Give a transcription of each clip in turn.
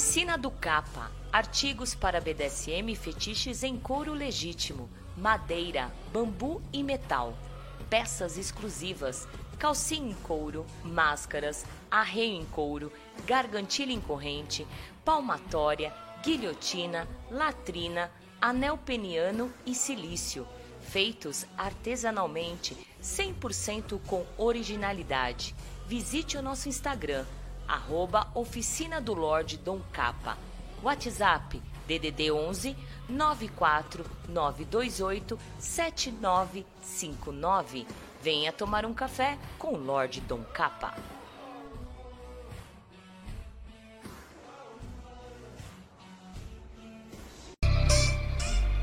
Oficina do Capa. Artigos para BDSM e fetiches em couro legítimo, madeira, bambu e metal. Peças exclusivas, calcinha em couro, máscaras, arreio em couro, gargantilha em corrente, palmatória, guilhotina, latrina, anel peniano e silício, feitos artesanalmente, 100% com originalidade. Visite o nosso Instagram, arroba Oficina do Lorde Dom Capa. WhatsApp DDD 11 94 928 7959. Venha tomar um café com o Lorde Dom Capa.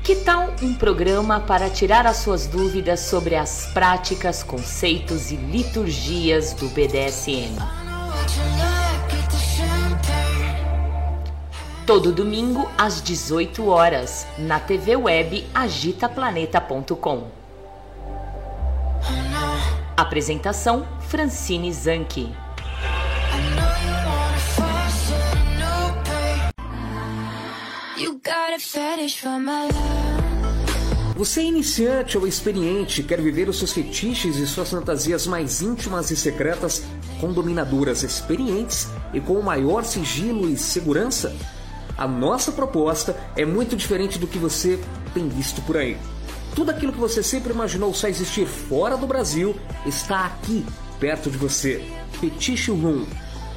Que tal um programa para tirar as suas dúvidas sobre as práticas, conceitos e liturgias do BDSM? Todo domingo às 18 horas, na TV web agitaplaneta.com. Apresentação Francine Zanke. Você é iniciante ou experiente, quer viver os seus fetiches e suas fantasias mais íntimas e secretas com dominadoras experientes e com o maior sigilo e segurança? A nossa proposta é muito diferente do que você tem visto por aí. Tudo aquilo que você sempre imaginou só existir fora do Brasil está aqui, perto de você. Fetiche Room.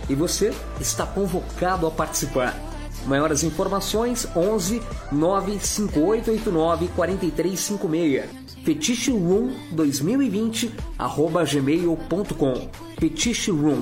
E você está convocado a participar. Maiores informações 11 95889 4356. Fetiche Room 2020 arroba gmail.com. Fetiche Room.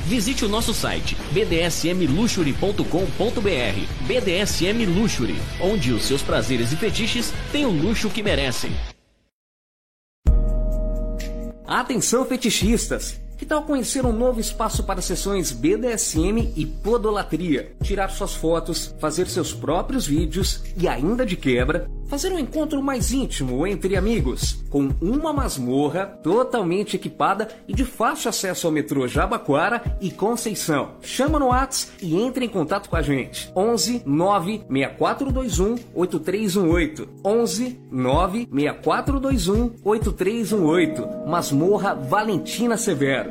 Visite o nosso site bdsmluxury.com.br. BDSM Luxury, onde os seus prazeres e fetiches têm o luxo que merecem. Atenção fetichistas! Que tal conhecer um novo espaço para sessões BDSM e podolatria? Tirar suas fotos, fazer seus próprios vídeos e ainda de quebra, fazer um encontro mais íntimo entre amigos, com uma masmorra totalmente equipada e de fácil acesso ao metrô Jabaquara e Conceição. Chama no Whats e entre em contato com a gente. 11 96421 8318. 11 96421 8318. Masmorra Valentina Severo.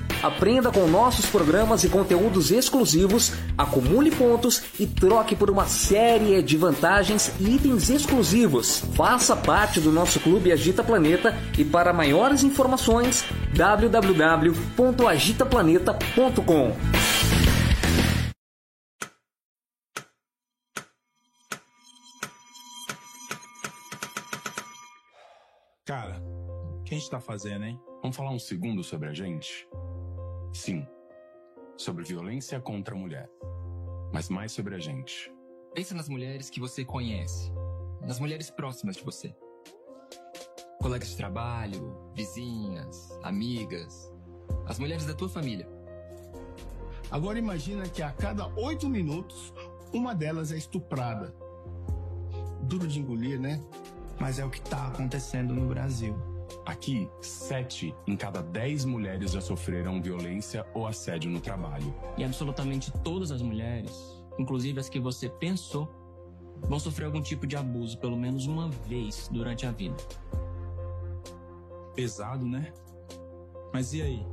Aprenda com nossos programas e conteúdos exclusivos, acumule pontos e troque por uma série de vantagens e itens exclusivos. Faça parte do nosso clube Agita Planeta e para maiores informações www.agitaplaneta.com. Cara, o que a gente tá fazendo, hein? Vamos falar um segundo sobre a gente? Sim, sobre violência contra a mulher. Mas mais sobre a gente. Pensa nas mulheres que você conhece, nas mulheres próximas de você. Colegas de trabalho, vizinhas, amigas, as mulheres da tua família. Agora imagina que a cada oito minutos, uma delas é estuprada. Duro de engolir, né? Mas é o que tá acontecendo no Brasil. Aqui, sete em cada dez mulheres já sofreram violência ou assédio no trabalho. E absolutamente todas as mulheres, inclusive as que você pensou, vão sofrer algum tipo de abuso pelo menos uma vez durante a vida. Pesado, né? Mas e aí?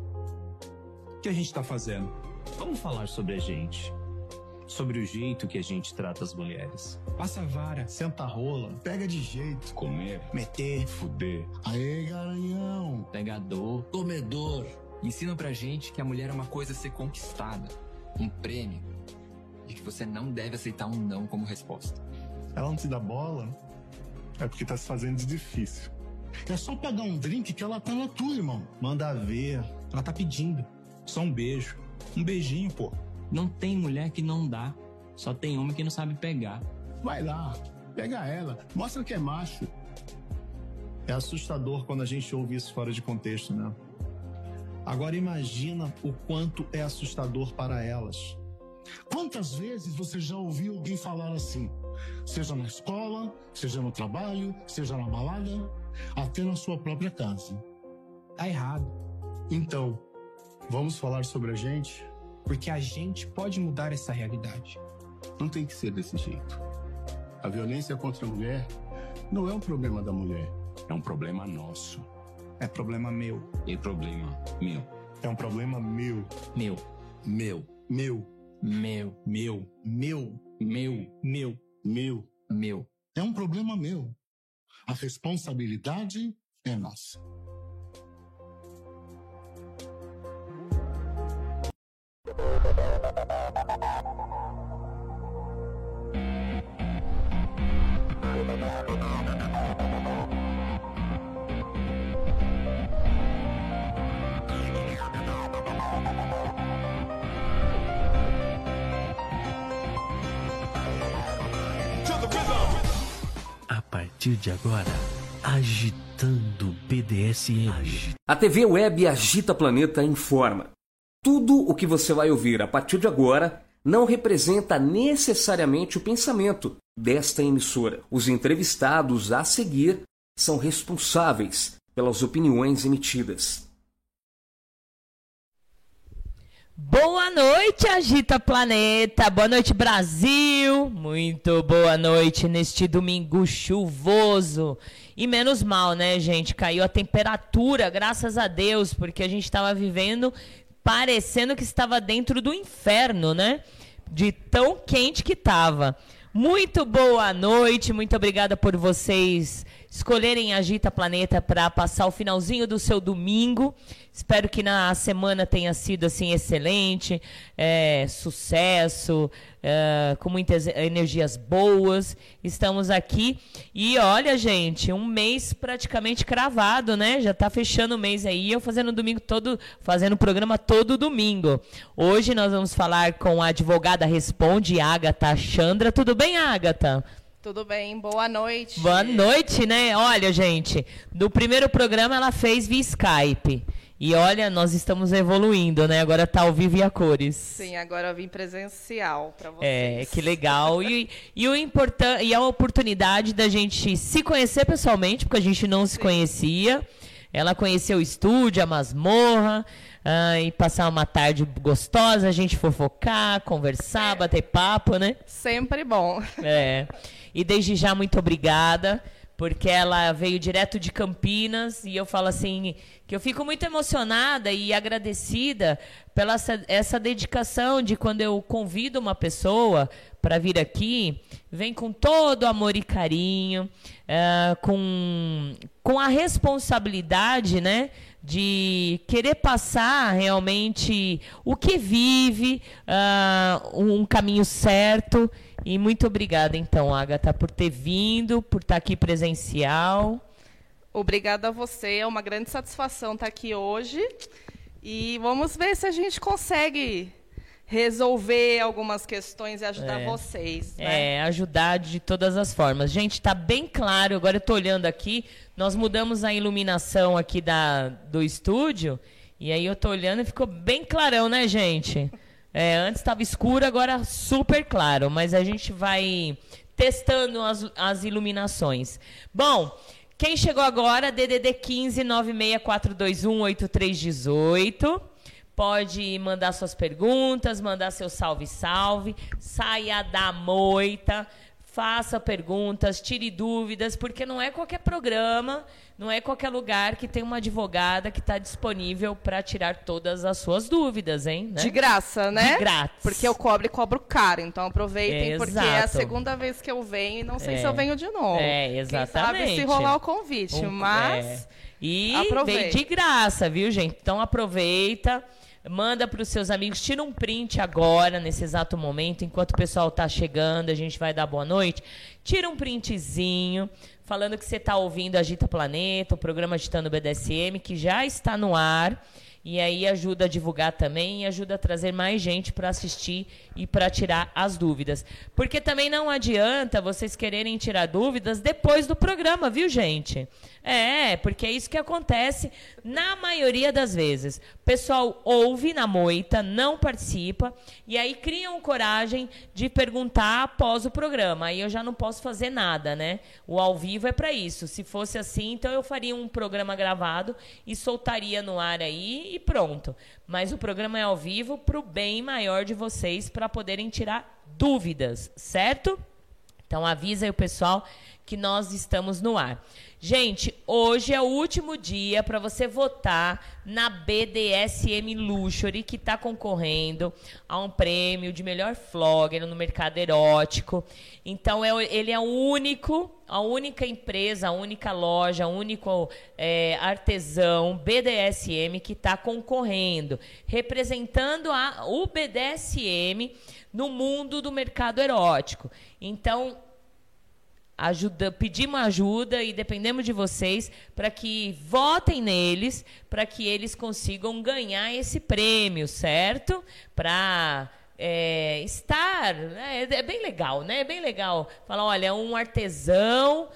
O que a gente tá fazendo? Vamos falar sobre a gente. Sobre o jeito que a gente trata as mulheres. Passa a vara, senta a rola, pega de jeito, Comer, meter. fuder. Aê, garanhão. Pegador, Comedor. Ensinam pra gente que a mulher é uma coisa a ser conquistada, um prêmio. que você não deve aceitar um não como resposta. Ela não te dá bola, é porque tá se fazendo de difícil. É só pegar um drink que ela tá na tua, irmão. Manda ver. Ela tá pedindo. Só um beijo. Um beijinho, pô. Não tem mulher que não dá. Só tem homem que não sabe pegar. Vai lá, pega ela, mostra que é macho. É assustador quando a gente ouve isso fora de contexto, né? Agora imagina o quanto é assustador para elas. Quantas vezes você já ouviu alguém falar assim? Seja na escola, seja no trabalho, seja na balada, até na sua própria casa. Tá errado. Então, vamos falar sobre a gente? Porque a gente pode mudar essa realidade. Não tem que ser desse jeito. A violência contra a mulher não é um problema da mulher. É um problema nosso. É problema meu. É problema meu. É um problema meu. Meu, Meu. Meu. meu, Meu. Meu. meu, Meu. Meu. meu. É um problema meu. A responsabilidade é nossa. A partir de agora, agitando BDSM. A TV web Agita Planeta informa. Tudo o que você vai ouvir a partir de agora não representa necessariamente o pensamento desta emissora. Os entrevistados a seguir são responsáveis pelas opiniões emitidas. Boa noite, Agita Planeta. Boa noite, Brasil. Muito boa noite neste domingo chuvoso. E menos mal, né, gente? Caiu a temperatura, graças a Deus, porque a gente estava vivendo parecendo que estava dentro do inferno, né? De tão quente que estava. Muito boa noite, muito obrigada por vocês escolherem Agita Planeta para passar o finalzinho do seu domingo. Espero que na semana tenha sido assim excelente, é, sucesso, é, com muitas energias boas. Estamos aqui e olha, gente, um mês praticamente cravado, né? Já está fechando o mês aí. Eu fazendo domingo todo, fazendo o programa todo domingo. Hoje nós vamos falar com a advogada Responde, Agatha Chandra. Tudo bem, Agatha? Tudo bem, boa noite. Boa noite, né? Olha, gente, no primeiro programa ela fez via Skype. E olha, nós estamos evoluindo, né? Agora tá ao vivo e a cores. Sim, agora eu vim presencial para vocês. É, que legal. E, e, o importan e a oportunidade da gente se conhecer pessoalmente, porque a gente não se conhecia. Ela conheceu o estúdio, a masmorra, ah, e passar uma tarde gostosa, a gente fofocar, conversar, bater papo, né? Sempre bom. É. E desde já, muito obrigada, porque ela veio direto de Campinas e eu falo assim que eu fico muito emocionada e agradecida pela essa, essa dedicação de quando eu convido uma pessoa para vir aqui, vem com todo amor e carinho, eh, com, com a responsabilidade, né? De querer passar realmente o que vive, uh, um caminho certo. E muito obrigada, então, Agatha, por ter vindo, por estar aqui presencial. Obrigada a você, é uma grande satisfação estar aqui hoje. E vamos ver se a gente consegue resolver algumas questões e ajudar É. vocês. Né? É, ajudar de todas as formas. Gente, está bem claro, agora eu estou olhando aqui, nós mudamos a iluminação aqui da, do estúdio, e aí eu estou olhando e ficou bem clarão, né, gente? É, antes estava escuro, agora super claro, mas a gente vai testando as, as iluminações. Bom, quem chegou agora, DDD 15 96421 8318. Pode mandar suas perguntas, mandar seu salve-salve, saia da moita, faça perguntas, tire dúvidas, porque não é qualquer programa, não é qualquer lugar que tem uma advogada que está disponível para tirar todas as suas dúvidas, hein? né? De graça, né? De grátis. Porque eu cobro e cobro caro. Então aproveitem, É, porque é a segunda vez que eu venho e não sei É. se eu venho de novo. É, Quem sabe exatamente. se rolar o convite, Um- mas... é. E Aproveite. vem de graça, viu, gente? Então aproveita. Manda para os seus amigos, tira um print agora, nesse exato momento, enquanto o pessoal está chegando, a gente vai dar boa noite. Tira um printzinho, falando que você está ouvindo Agita Planeta, o programa Agitando BDSM, que já está no ar. E aí ajuda a divulgar também e ajuda a trazer mais gente para assistir e para tirar as dúvidas. Porque também não adianta vocês quererem tirar dúvidas depois do programa, viu, gente? É, porque é isso que acontece na maioria das vezes. O pessoal ouve na moita, não participa, e aí criam coragem de perguntar após o programa. Aí eu já não posso fazer nada, né? O ao vivo é para isso. Se fosse assim, então eu faria um programa gravado e soltaria no ar aí e pronto. Mas o programa é ao vivo para o bem maior de vocês, para poderem tirar dúvidas, certo? Então avisa aí o pessoal que nós estamos no ar. Gente, hoje é o último dia para você votar na BDSM Luxury, que está concorrendo a um prêmio de melhor flogger no mercado erótico. Então, é, ele é o único, a única empresa, a única loja, o único é, artesão BDSM que está concorrendo, representando a, o BDSM no mundo do mercado erótico. Então, ajuda, pedimos ajuda e dependemos de vocês para que votem neles, para que eles consigam ganhar esse prêmio, certo? Para é, estar. Né? É, bem legal, né? É bem legal. Falar, olha, um artesão.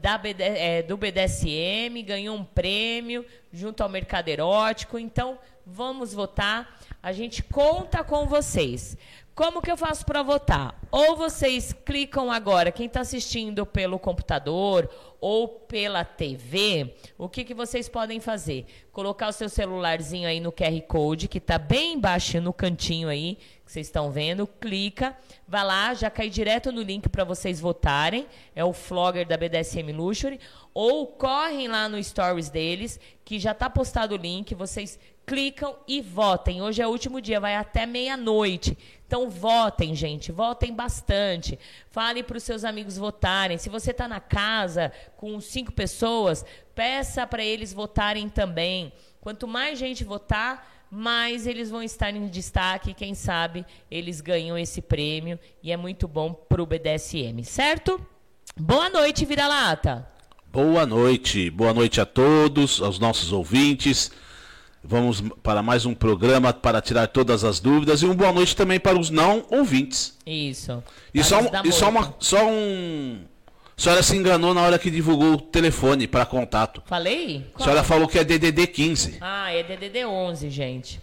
da BD, é, do BDSM ganhou um prêmio junto ao mercado erótico. Então, vamos votar. A gente conta com vocês. Como que eu faço para votar? Ou vocês clicam agora, quem está assistindo pelo computador ou pela TV, o que, que vocês podem fazer? Colocar o seu celularzinho aí no QR Code, que está bem embaixo no cantinho aí, que vocês estão vendo, clica, vai lá, já cai direto no link para vocês votarem, é o Flogger da BDSM Luxury, ou correm lá no Stories deles, que já está postado o link, vocês clicam e votem. Hoje é o último dia, vai até meia-noite. Então votem, gente, votem bastante. Fale para os seus amigos votarem. Se você está na casa com cinco pessoas, peça para eles votarem também. Quanto mais gente votar, mais eles vão estar em destaque. Quem sabe eles ganham esse prêmio e é muito bom para o BDSM, certo? Boa noite, vira-lata. Boa noite, boa noite a todos, aos nossos ouvintes. Vamos para mais um programa para tirar todas as dúvidas e uma boa noite também para os não ouvintes. Isso. E só, e só, uma, só um. A senhora se enganou na hora que divulgou o telefone para contato. Falei? Qual? A senhora falou que é DDD 15. Ah, é DDD 11, gente.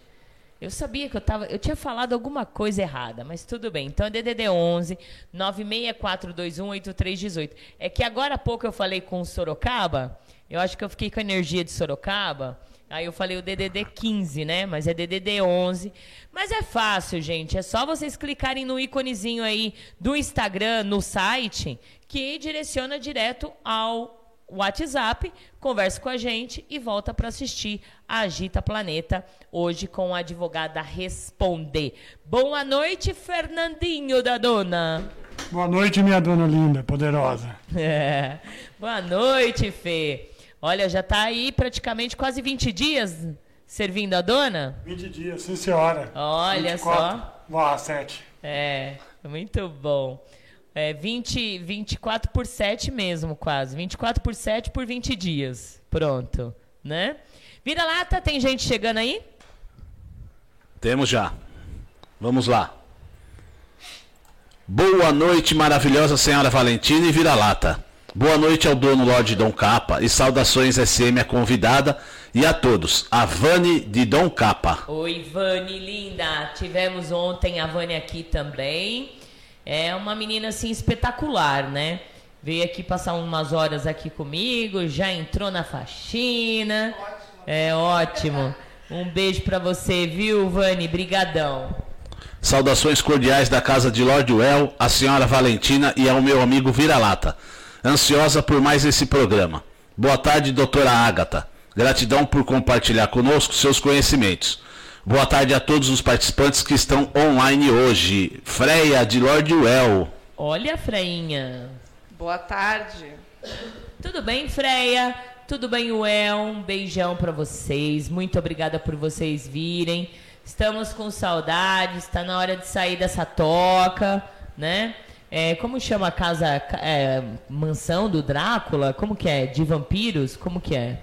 Eu sabia que eu tava, eu tinha falado alguma coisa errada, mas tudo bem. Então é DDD 11 964218318. É que agora há pouco eu falei com o Sorocaba, eu acho que eu fiquei com a energia de Sorocaba. Aí eu falei o DDD 15, né? Mas é DDD 11. Mas é fácil, gente. É só vocês clicarem no íconezinho aí do Instagram, no site, que direciona direto ao WhatsApp, conversa com a gente e volta para assistir a Agita Planeta hoje com a advogada Responder. Boa noite, Fernandinho da Dona. Boa noite, minha dona linda, poderosa. É. Boa noite, Fê. Olha, já está aí praticamente quase 20 dias servindo a dona? 20 dias, sim senhora. Olha 24, só. Boa, 7. É, muito bom. É 20, 24 por 7 mesmo, quase. 24 por 7 por 20 dias. Pronto, né? Vira lata, tem gente chegando aí? Temos já. Vamos lá. Boa noite, maravilhosa senhora Valentina e vira-lata. Boa noite ao dono Lorde Dom Capa e saudações SM a convidada e a todos. A Vani de Dom Capa. Oi, Vani, linda. Tivemos ontem a Vani aqui também. É uma menina assim espetacular, né? Veio aqui passar umas horas aqui comigo, já entrou na faxina. Ótimo. É ótimo. Um beijo para você, viu, Vani? Brigadão. Saudações cordiais da casa de Lord Well, a senhora Valentina e ao meu amigo Vira-Lata ansiosa por mais esse programa. Boa tarde, doutora Ágata. Gratidão por compartilhar conosco seus conhecimentos. Boa tarde a todos os participantes que estão online hoje. Freia, de Lord Well. Olha, Freinha. Boa tarde. Tudo bem, Freia? Tudo bem, Well? Um beijão pra vocês. Muito obrigada por vocês virem. Estamos com saudades. Está na hora de sair dessa toca, né? É, como chama a casa, ca- é, mansão do Drácula? Como que é? De vampiros? Como que é?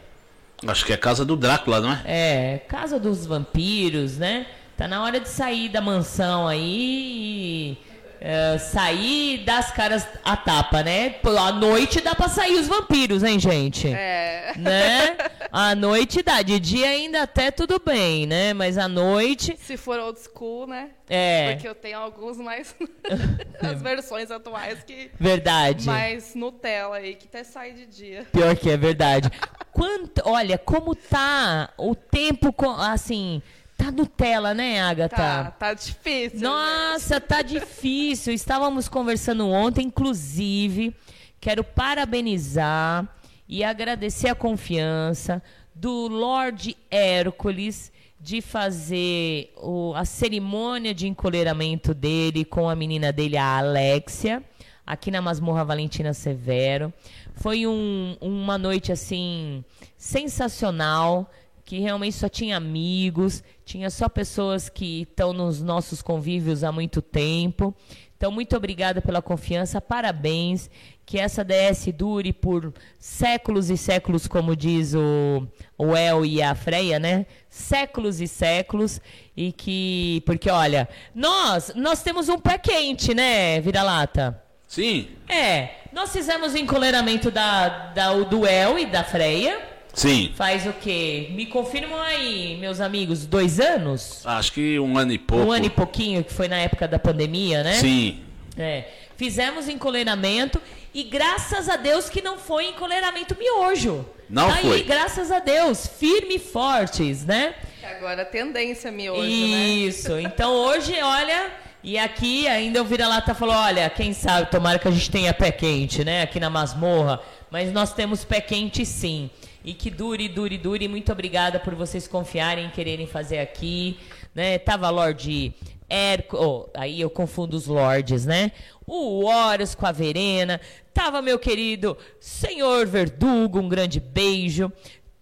Acho que é casa do Drácula, não é? É, casa dos vampiros, né? Tá na hora de sair da mansão aí e é, sair das caras a tapa, né? À noite dá pra sair os vampiros, hein, gente? É. Né? À noite dá. De dia ainda até tudo bem, né? Mas à noite. Se for old school, né? É. Porque eu tenho alguns mais. as versões atuais que. Verdade. Mais Nutella aí, que até sai de dia. Pior que é verdade. Quanto, olha, como tá o tempo, assim, tá Nutella, né, Agatha? Tá, tá difícil. Nossa, tá difícil. Estávamos conversando ontem, inclusive, quero parabenizar e agradecer a confiança do Lord Hércules de fazer o- a cerimônia de encolheramento dele com a menina dele, a Alexia, aqui na Masmorra Valentina Severo. Foi um- uma noite assim sensacional que realmente só tinha amigos, tinha só pessoas que estão nos nossos convívios há muito tempo. Então, muito obrigada pela confiança, parabéns. Que essa DS dure por séculos e séculos, como diz o, o El e a Freia, né? Séculos e séculos. E que. Porque, olha, nós, nós temos um pé quente, né, vira-lata? Sim, É, nós fizemos o encoleramento da, da, do El e da Freia. Sim. Faz o quê? Me confirmam aí, meus amigos, dois anos? Acho que um ano e pouco. Um ano e pouquinho, que foi na época da pandemia, né? Sim. É. Fizemos encoleiramento e graças a Deus que não foi encoleiramento miojo. Não Tá foi. Aí, graças a Deus, firme e fortes, né? Agora a tendência miojo, né? Isso. Então hoje, olha, e aqui ainda o vira-lata falou, olha, quem sabe, tomara que a gente tenha pé quente, né, aqui na masmorra, mas nós temos pé quente sim. E que dure, dure, dure. Muito obrigada por vocês confiarem em quererem fazer aqui, né? Tava Lorde Hérco, oh, aí eu confundo os lords, né? O Horus com a Verena, tava meu querido Senhor Verdugo, um grande beijo.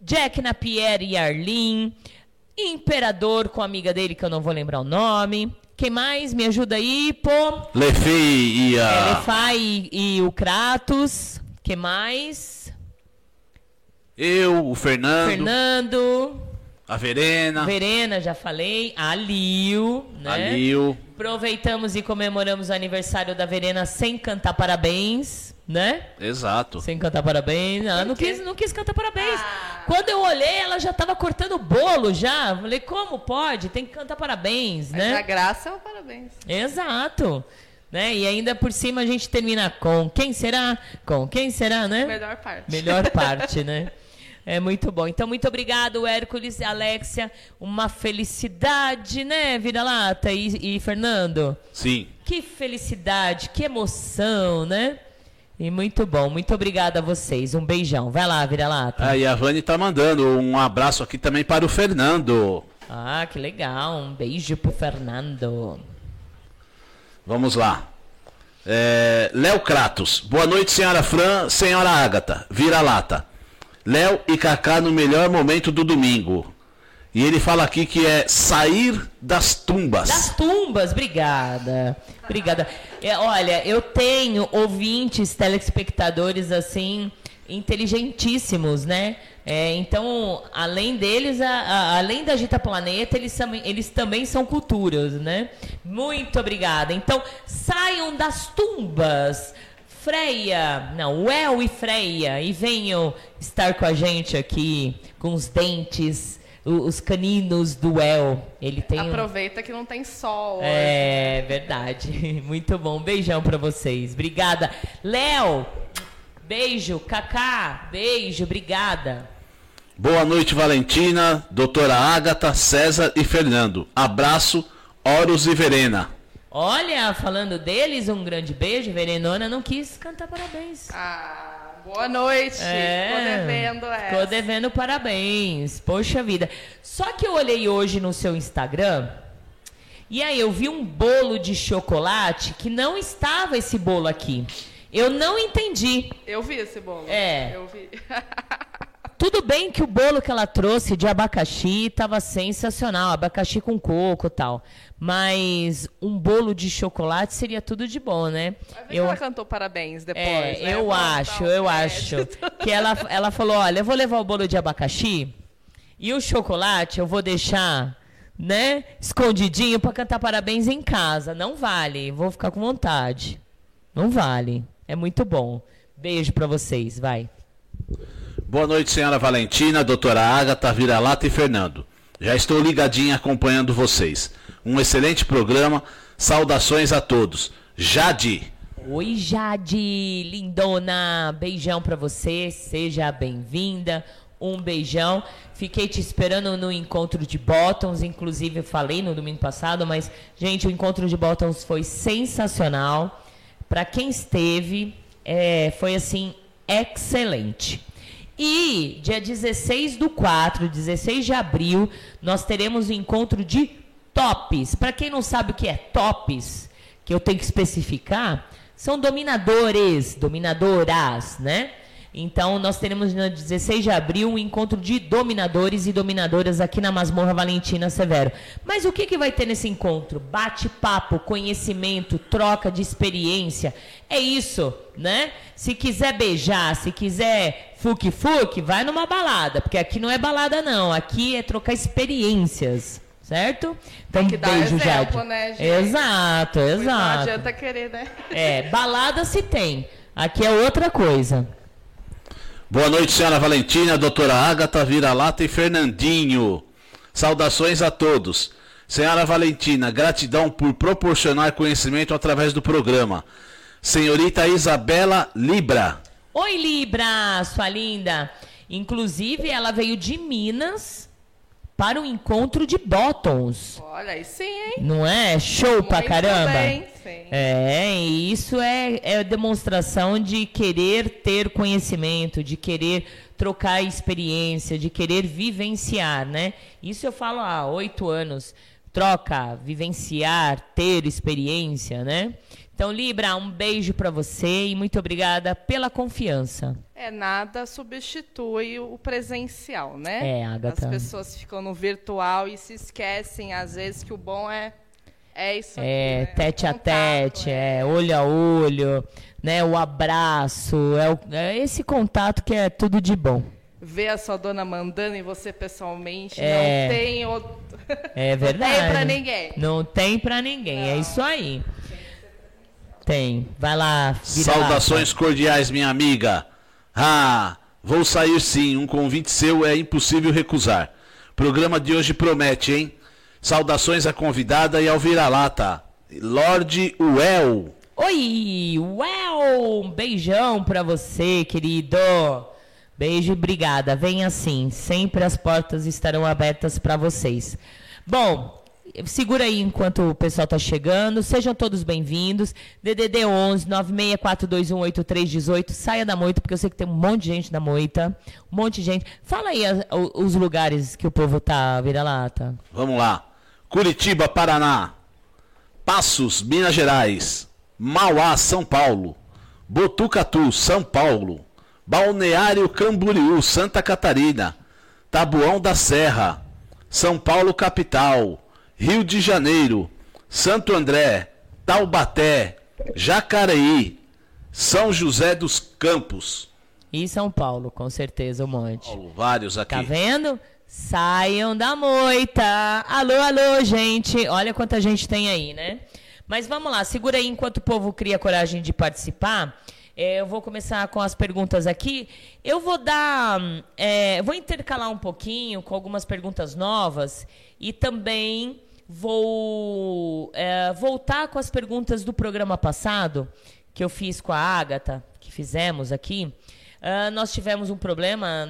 Jack Napier e Arlene, Imperador com a amiga dele, que eu não vou lembrar o nome. Quem mais? Me ajuda aí, pô. Lefi e É, a. Lefai e, e o Kratos. Que mais? Eu, o Fernando, Fernando. a Verena, Verena, já falei. A Lil, né? a Lil. Aproveitamos e comemoramos o aniversário da Verena sem cantar parabéns, né? Exato. Sem cantar parabéns. Ela não quis, não quis cantar parabéns. Quando eu olhei, ela já tava cortando o bolo já. Falei, como pode? Tem que cantar parabéns, Mas a né? graça é o parabéns. Exato. Né? E ainda por cima a gente termina com quem será? Com quem será, né? Melhor parte. Melhor parte, né? É muito bom. Então, muito obrigado, Hércules e Alexia. Uma felicidade, né, Vira-Lata e, e Fernando? Sim. Que felicidade, que emoção, né? E muito bom. Muito obrigada a vocês. Um beijão. Vai lá, Vira-Lata. Ah, e a Vani tá mandando um abraço aqui também para o Fernando. Ah, que legal. Um beijo pro Fernando. Vamos lá. É, Léo Kratos. Boa noite, senhora Fran, senhora Ágata. Vira-lata. Léo e Kaká no melhor momento do domingo. E ele fala aqui que é sair das tumbas. Das tumbas, obrigada. Obrigada. É, olha, eu tenho ouvintes, telespectadores assim, inteligentíssimos, né? É, então, além deles, a- a- além da Gita Planeta, eles, também- eles também são culturas, né? Muito obrigada. Então, saiam das tumbas. Freia, não, El e Freia, e venham estar com a gente aqui, com os dentes, os caninos do El. Ele tem um- Aproveita que não tem sol. hoje. é verdade. Muito bom. Beijão pra vocês. Obrigada. Léo, beijo. Cacá, beijo. Obrigada. Boa noite, Valentina, doutora Ágata, César e Fernando. Abraço, Horus e Verena. Olha, falando deles, um grande beijo. Verenona não quis cantar parabéns. Ah, boa noite. É. Tô devendo essa. Tô devendo parabéns. Poxa vida. Só que eu olhei hoje no seu Instagram e aí eu vi um bolo de chocolate que não estava esse bolo aqui. Eu não entendi. Eu vi esse bolo. É. Eu vi. Tudo bem que o bolo que ela trouxe de abacaxi estava sensacional, abacaxi com coco e tal. Mas um bolo de chocolate seria tudo de bom, né? Eu... Ela cantou parabéns depois. É, né? eu acho, eu acho. Que ela, ela falou: olha, eu vou levar o bolo de abacaxi e o chocolate eu vou deixar, né, escondidinho para cantar parabéns em casa. Não vale, vou ficar com vontade. Não vale. É muito bom. Beijo para vocês, vai. Boa noite, senhora Valentina, doutora Agatha, Vira-Lata e Fernando. Já estou ligadinha acompanhando vocês. Um excelente programa. Saudações a todos. Jade. Oi, Jade, lindona. Beijão para você. Seja bem-vinda. Um beijão. Fiquei te esperando no encontro de Bottoms, inclusive falei no domingo passado, mas gente, o encontro de Bottoms foi sensacional. Para quem esteve, é, foi assim excelente. E dia 16 do 4, 16 de abril, nós teremos o encontro de tops. Para quem não sabe o que é tops, que eu tenho que especificar, são dominadores, dominadoras, né? Então, nós teremos no 16 de abril um encontro de dominadores e dominadoras aqui na Masmorra Valentina Severo. Mas o que, que vai ter nesse encontro? Bate-papo, conhecimento, troca de experiência. É isso, né? Se quiser beijar, se quiser fuque-fuque, vai numa balada. Porque aqui não é balada, não. Aqui é trocar experiências. Certo? Então, Tem que dar beijo, exemplo, Jade. né, gente? Exato, Pois Não exato. adianta querer, né? É, balada se tem. Aqui é outra coisa. Boa noite, senhora Valentina, doutora Agatha, Vira-Lata e Fernandinho. Saudações a todos. Senhora Valentina, gratidão por proporcionar conhecimento através do programa. Senhorita Isabela Libra. Oi, Libra, sua linda. Inclusive, ela veio de Minas para o encontro de Bottoms. Olha, aí sim, hein? Não é? Show pra Muito caramba. bem, sim. É, e isso é, é demonstração de querer ter conhecimento, de querer trocar experiência, de querer vivenciar, né? Isso eu falo há oito anos. Troca, vivenciar, ter experiência, né? Então, Libra, um beijo pra você e muito obrigada pela confiança. É, nada substitui o presencial, né? É, Agatha. As pessoas ficam no virtual e se esquecem, às vezes, que o bom é, é isso aqui, É, né? tete a tete, é olho a olho, né? O abraço, é, o- é esse contato que é tudo de bom. Ver a sua dona mandando e você pessoalmente É. não tem outro... É verdade. Não tem pra ninguém. Não tem pra ninguém, é isso aí. Tem. Vai lá, Saudações cordiais, minha amiga. Ah, vou sair sim. Um convite seu é impossível recusar. Programa de hoje promete, hein? Saudações à convidada e ao vira-lata. Lorde Well. Oi, well, um beijão pra você, querido. Beijo e obrigada. Venha assim, sempre as portas estarão abertas pra vocês. Bom, segura aí enquanto o pessoal tá chegando. Sejam todos bem-vindos. DDD 11 964218318. Saia da moita, porque eu sei que tem um monte de gente na moita. Um monte de gente. Fala aí os lugares que o povo tá, vira-lata. Vamos lá. Curitiba, Paraná. Passos, Minas Gerais. Mauá, São Paulo. Botucatu, São Paulo. Balneário Camboriú, Santa Catarina. Tabuão da Serra. São Paulo, capital. Rio de Janeiro. Santo André. Taubaté. Jacareí. São José dos Campos. E São Paulo, com certeza, um monte. Vários aqui. Tá vendo? Saiam da moita. Alô, alô, gente. Olha quanta gente tem aí, né? Mas vamos lá, segura aí enquanto o povo cria coragem de participar. É, eu vou começar com as perguntas aqui. Eu vou dar. hum, é, vou intercalar um pouquinho com algumas perguntas novas e também vou é, voltar com as perguntas do programa passado que eu fiz com a Ágata, que fizemos aqui. Ah, nós tivemos um problema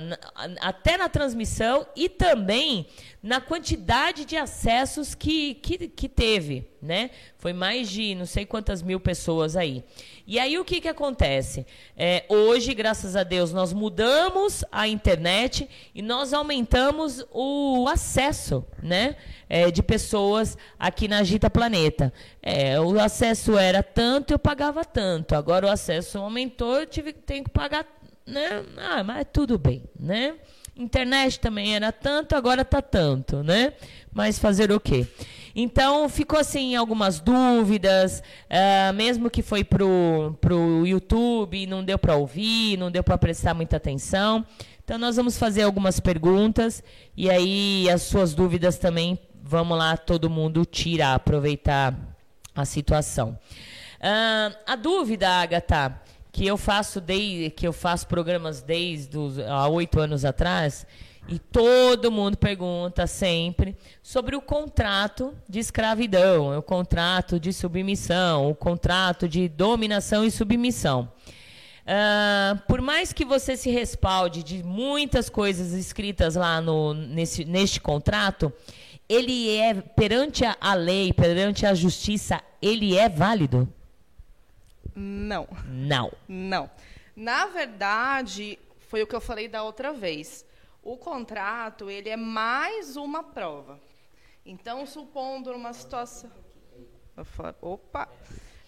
até na transmissão e também na quantidade de acessos que, que, que teve, né? Foi mais de não sei quantas mil pessoas aí. E aí o que, que acontece? É, hoje, graças a Deus, nós mudamos a internet e nós aumentamos o acesso, né? é, de pessoas aqui na Agita Planeta. É, o acesso era tanto, eu pagava tanto. Agora o acesso aumentou, eu tive, tenho que pagar, né? Ah, mas tudo bem, né? Internet também era tanto, agora tá tanto, né? Mas fazer o quê? Então, ficou assim algumas dúvidas, uh, mesmo que foi pro, pro YouTube, não deu para ouvir, não deu para prestar muita atenção. Então, nós vamos fazer algumas perguntas e aí as suas dúvidas também, vamos lá, todo mundo tirar, aproveitar a situação. Uh, a dúvida, Agatha, que eu faço desde que eu faço programas desde os, há oito anos atrás, e todo mundo pergunta sempre sobre o contrato de escravidão, o contrato de submissão, o contrato de dominação e submissão. Uh, por mais que você se respalde de muitas coisas escritas lá no, nesse, neste contrato, ele é, perante a, a lei, perante a justiça, ele é válido? Não. Não. Não. Na verdade, foi o que eu falei da outra vez o contrato ele é mais uma prova. Então, supondo uma situação. Opa!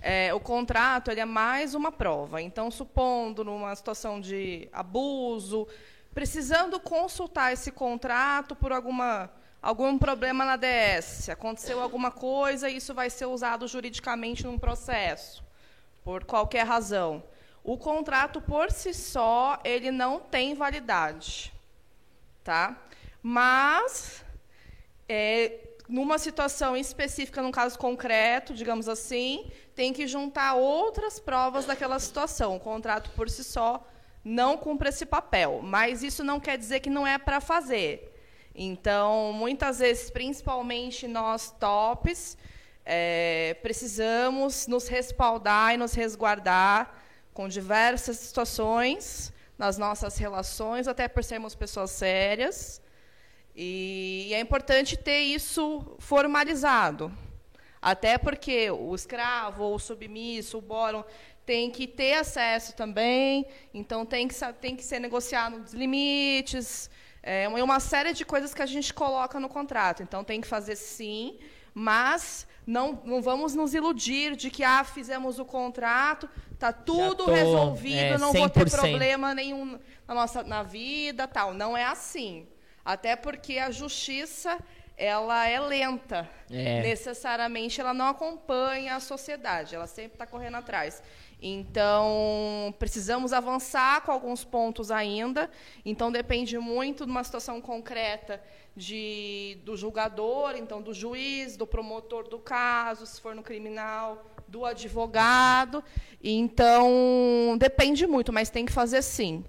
É, o contrato ele é mais uma prova. Então, supondo numa situação de abuso, precisando consultar esse contrato por alguma, algum problema na DS, aconteceu alguma coisa e isso vai ser usado juridicamente num processo, por qualquer razão. O contrato por si só ele não tem validade tá? Mas, é, numa situação específica, num caso concreto, digamos assim, tem que juntar outras provas daquela situação. O contrato por si só não cumpre esse papel, mas isso não quer dizer que não é para fazer. Então, muitas vezes, principalmente nós tops, é, precisamos nos respaldar e nos resguardar com diversas situações nas nossas relações, até por sermos pessoas sérias. E é importante ter isso formalizado. Até porque o escravo, o submisso, o bórum, tem que ter acesso também, então tem que, tem que ser negociado os limites, é uma série de coisas que a gente coloca no contrato. Então tem que fazer sim, mas não, não vamos nos iludir de que ah, fizemos o contrato, está tudo tô, resolvido, é, não vou ter problema nenhum na nossa na vida, tal. Não é assim. Até porque a justiça ela é lenta. É. Necessariamente ela não acompanha a sociedade, ela sempre está correndo atrás. Então, precisamos avançar com alguns pontos ainda. Então, depende muito de uma situação concreta de, do julgador, então do juiz, do promotor do caso, se for no criminal, do advogado. Então, depende muito, mas tem que fazer sim.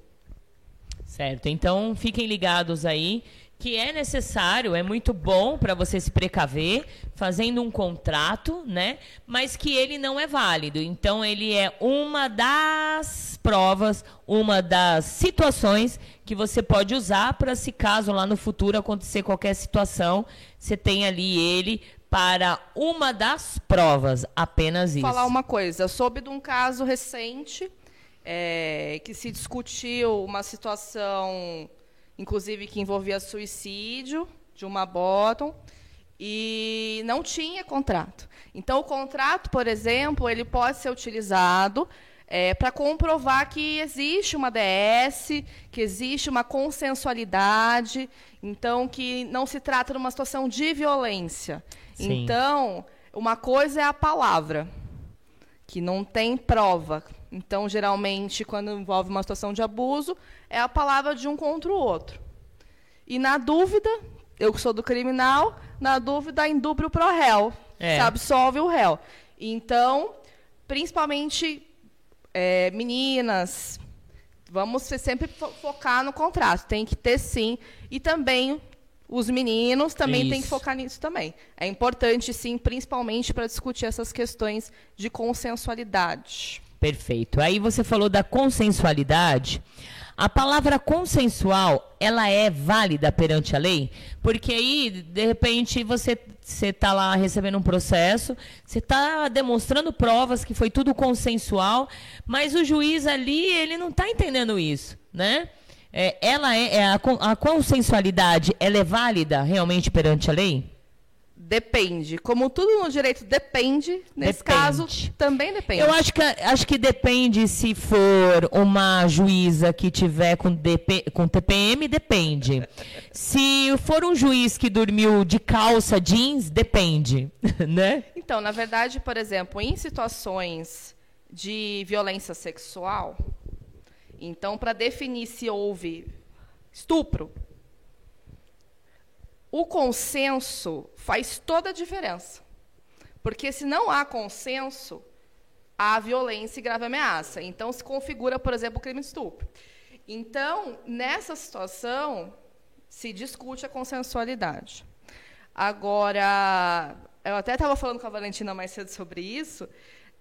Certo. Então, fiquem ligados aí que é necessário, é muito bom para você se precaver fazendo um contrato, né? Mas que ele não é válido. Então ele é uma das provas, uma das situações que você pode usar para se caso lá no futuro acontecer qualquer situação, você tem ali ele para uma das provas, apenas isso. Falar uma coisa, eu soube de um caso recente é, que se discutiu uma situação inclusive que envolvia suicídio de uma bottom, e não tinha contrato. Então, o contrato, por exemplo, ele pode ser utilizado é, para comprovar que existe uma DS, que existe uma consensualidade, então que não se trata de uma situação de violência. Sim. Então, uma coisa é a palavra, que não tem prova. Então, geralmente, quando envolve uma situação de abuso, é a palavra de um contra o outro. E na dúvida, eu que sou do criminal, na dúvida, indúbrio pro réu. É. Se absolve o réu. Então, principalmente é, meninas, vamos sempre focar no contrato. Tem que ter sim. E também os meninos também têm que focar nisso também. É importante, sim, principalmente para discutir essas questões de consensualidade. Perfeito. Aí você falou da consensualidade. A palavra consensual, ela é válida perante a lei? Porque aí, de repente, você está lá recebendo um processo, você está demonstrando provas que foi tudo consensual, mas o juiz ali, ele não está entendendo isso, né? É, ela é, é a, a consensualidade, ela é válida realmente perante a lei? Depende. Como tudo no direito depende, nesse Depende. caso também depende. Eu acho que, acho que depende se for uma juíza que tiver com, DP, com TPM, depende. Se for um juiz que dormiu de calça jeans, depende, né? Então, na verdade, por exemplo, em situações de violência sexual, então, para definir se houve estupro, o consenso faz toda a diferença. Porque se não há consenso, há violência e grave ameaça. Então, se configura, por exemplo, o crime de estupro. Então, nessa situação, se discute a consensualidade. Agora, eu até estava falando com a Valentina mais cedo sobre isso.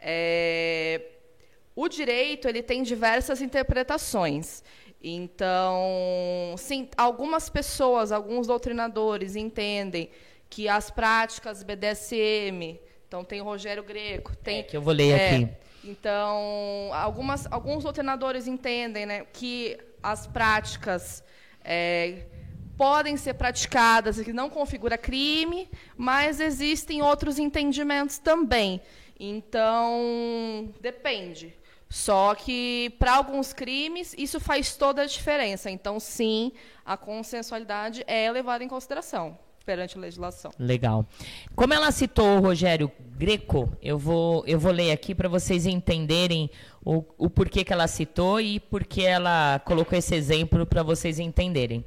é, o direito ele tem diversas interpretações. Então, sim, algumas pessoas, alguns doutrinadores entendem que as práticas BDSM, então tem o Rogério Greco, tem É, que eu vou ler é, aqui. Então, algumas, alguns doutrinadores entendem né, que as práticas é, podem ser praticadas e que não configura crime, mas existem outros entendimentos também. Então, depende. Só que, para alguns crimes, isso faz toda a diferença. Então, sim, a consensualidade é levada em consideração perante a legislação. Legal. Como ela citou o Rogério Greco, eu vou, eu vou ler aqui para vocês entenderem o, o porquê que ela citou e por que ela colocou esse exemplo para vocês entenderem.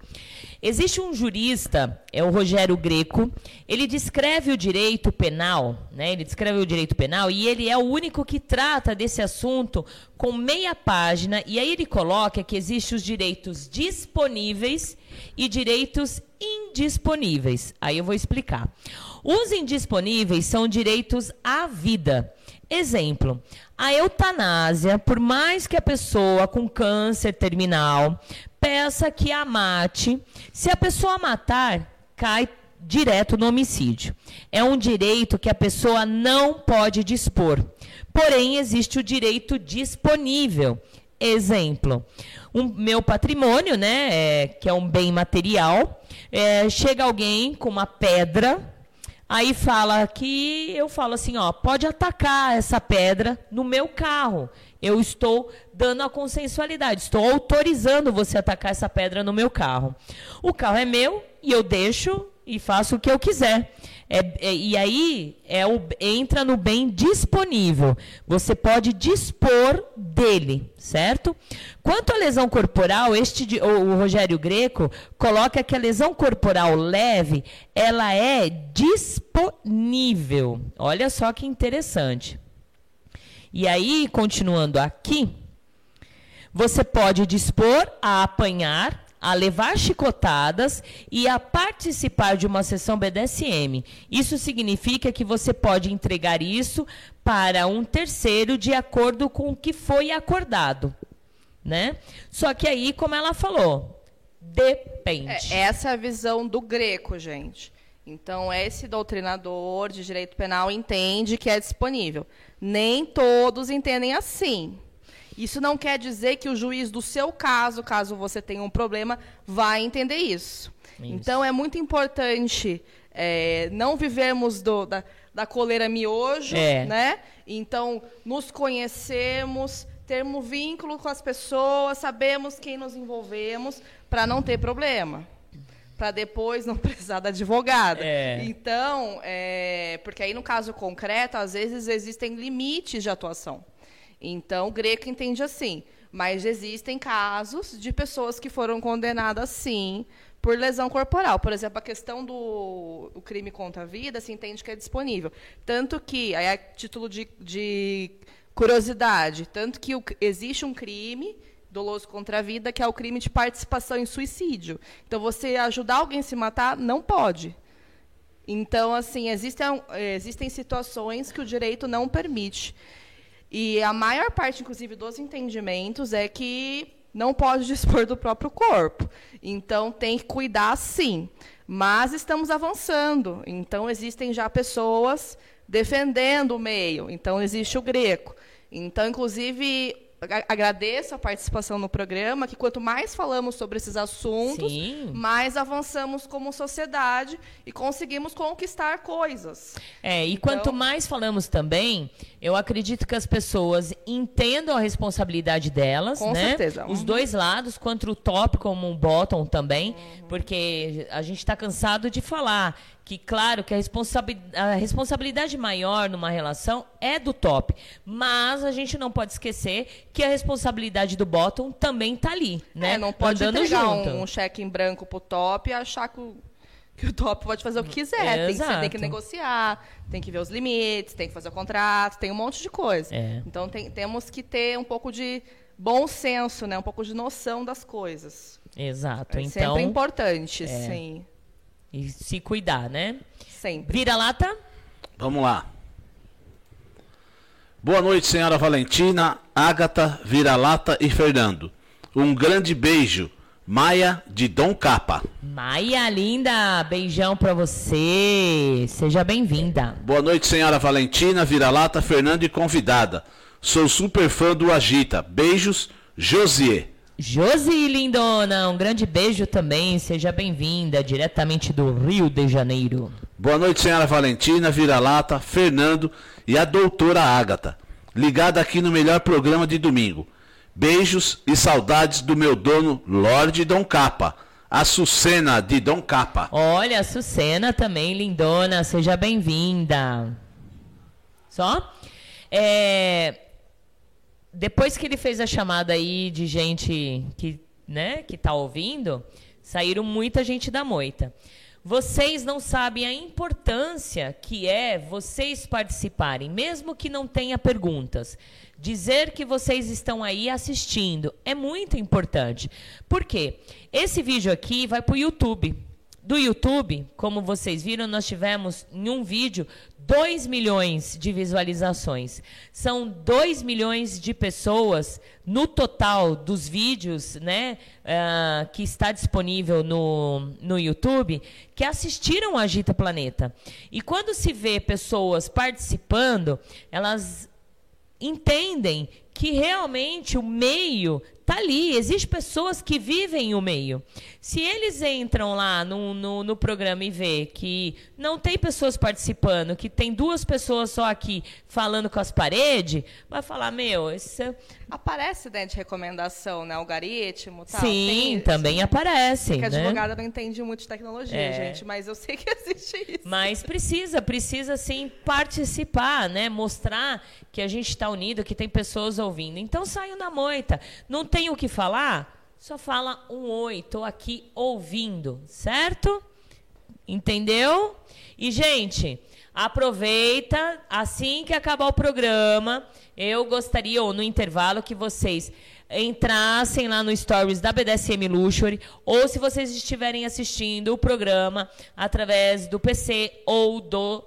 Existe um jurista, é o Rogério Greco, ele descreve o direito penal, né? Ele descreve o direito penal e ele é o único que trata desse assunto com meia página e aí ele coloca que existem os direitos disponíveis e direitos indisponíveis. Aí eu vou explicar. Os indisponíveis são direitos à vida. Exemplo, a eutanásia, por mais que a pessoa com câncer terminal peça que a mate, se a pessoa matar, cai direto no homicídio. É um direito que a pessoa não pode dispor. Porém, existe o direito disponível. Exemplo, um meu patrimônio, né, é, que é um bem material, é, chega alguém com uma pedra, aí fala que eu falo assim, ó, pode atacar essa pedra no meu carro. Eu estou dando a consensualidade, estou autorizando você atacar essa pedra no meu carro. O carro é meu e eu deixo e faço o que eu quiser. É, é, e aí é o, entra no bem disponível. Você pode dispor dele, certo? Quanto à lesão corporal, este o, o Rogério Greco coloca que a lesão corporal leve ela é disponível. Olha só que interessante. E aí, continuando aqui, você pode dispor a apanhar, a levar chicotadas e a participar de uma sessão BDSM. Isso significa que você pode entregar isso para um terceiro de acordo com o que foi acordado, né? Só que aí, como ela falou, depende. É, essa é a visão do Greco, gente. Então, esse doutrinador de direito penal entende que é disponível. Nem todos entendem assim. Isso não quer dizer que o juiz do seu caso, caso você tenha um problema, vai entender isso. Isso. Então, é muito importante é, não vivermos do- da, da coleira miojo, É. né? Então, nos conhecemos, termos vínculo com as pessoas, sabemos quem nos envolvemos, para não ter problema. Para depois não precisar da advogada. É. Então, é, porque aí no caso concreto, às vezes existem limites de atuação. Então, o Greco entende assim. Mas existem casos de pessoas que foram condenadas, sim, por lesão corporal. Por exemplo, a questão do o crime contra a vida se entende que é disponível. Tanto que, aí a título de, de curiosidade, tanto que o- existe um crime doloso contra a vida, que é o crime de participação em suicídio. Então, você ajudar alguém a se matar, não pode. Então, assim, existem, existem situações que o direito não permite. E a maior parte, inclusive, dos entendimentos é que não pode dispor do próprio corpo. Então, tem que cuidar, sim. Mas estamos avançando. Então, existem já pessoas defendendo o meio. Então, existe o greco. Então, inclusive, agradeço a participação no programa, que quanto mais falamos sobre esses assuntos, Sim. mais avançamos como sociedade e conseguimos conquistar coisas. É, e Então- quanto mais falamos também, eu acredito que as pessoas entendam a responsabilidade delas, Com né? certeza. Os Uhum. dois lados, quanto o top como o bottom também, porque a gente está cansado de falar que, claro, que a, a responsabilidade maior numa relação é do top, mas a gente não pode esquecer que a responsabilidade do bottom também tá ali, né? É, não pode Andando entregar junto. um, um cheque em branco pro top e achar que o, que o top pode fazer o que quiser. Tem que, você tem que negociar, tem que ver os limites, tem que fazer o contrato, tem um monte de coisa. É. Então tem- temos que ter um pouco de bom senso, né? Um pouco de noção das coisas. Exato. É então, sempre importante, é. sim. E se cuidar, né? Sempre. Vira-lata? Vamos lá. Boa noite, senhora Valentina, Ágata, Vira-Lata e Fernando. Um grande beijo. Maia de Dom Capa. Maia linda, beijão pra você. Seja bem-vinda. Boa noite, senhora Valentina, Vira-Lata, Fernando e convidada. Sou super fã do Agita. Beijos, Josier. Josi lindona, um grande beijo também. Seja bem-vinda, diretamente do Rio de Janeiro. Boa noite, senhora Valentina, Vira-Lata, Fernando e a doutora Ágata. Ligada aqui no melhor programa de domingo. Beijos e saudades do meu dono Lorde Dom Capa. A Sucena de Dom Capa. Olha, a Sucena também, lindona. Seja bem-vinda. Só? É, Depois que ele fez a chamada aí de gente que, né, que tá ouvindo, saíram muita gente da moita. Vocês não sabem a importância que é vocês participarem, mesmo que não tenha perguntas. Dizer que vocês estão aí assistindo é muito importante. Por quê? Esse vídeo aqui vai para o YouTube. Do YouTube, como vocês viram, nós tivemos em um vídeo 2 milhões de visualizações. São 2 milhões de pessoas no total dos vídeos né, ah, que está disponível no, no YouTube que assistiram a Agita Planeta. E quando se vê pessoas participando, elas entendem que realmente o meio tá ali. Existem pessoas que vivem o meio. Se eles entram lá no, no, no programa e vê que não tem pessoas participando, que tem duas pessoas só aqui falando com as paredes, vai falar, meu, isso é- Aparece dentro de recomendação, né? Algoritmo tal. sim, tem isso. também aparece. Porque a né? advogada não entende muito de tecnologia, É. gente, mas eu sei que existe isso. Mas precisa, precisa sim participar, né? Mostrar que a gente está unido, que tem pessoas ouvindo. Então saiam na moita. Não tem o que falar? Só fala um oi, tô aqui ouvindo, certo? Entendeu? E, gente, aproveita, assim que acabar o programa, eu gostaria, ou no intervalo, que vocês entrassem lá no Stories da BDSM Luxury, ou se vocês estiverem assistindo o programa através do PC ou do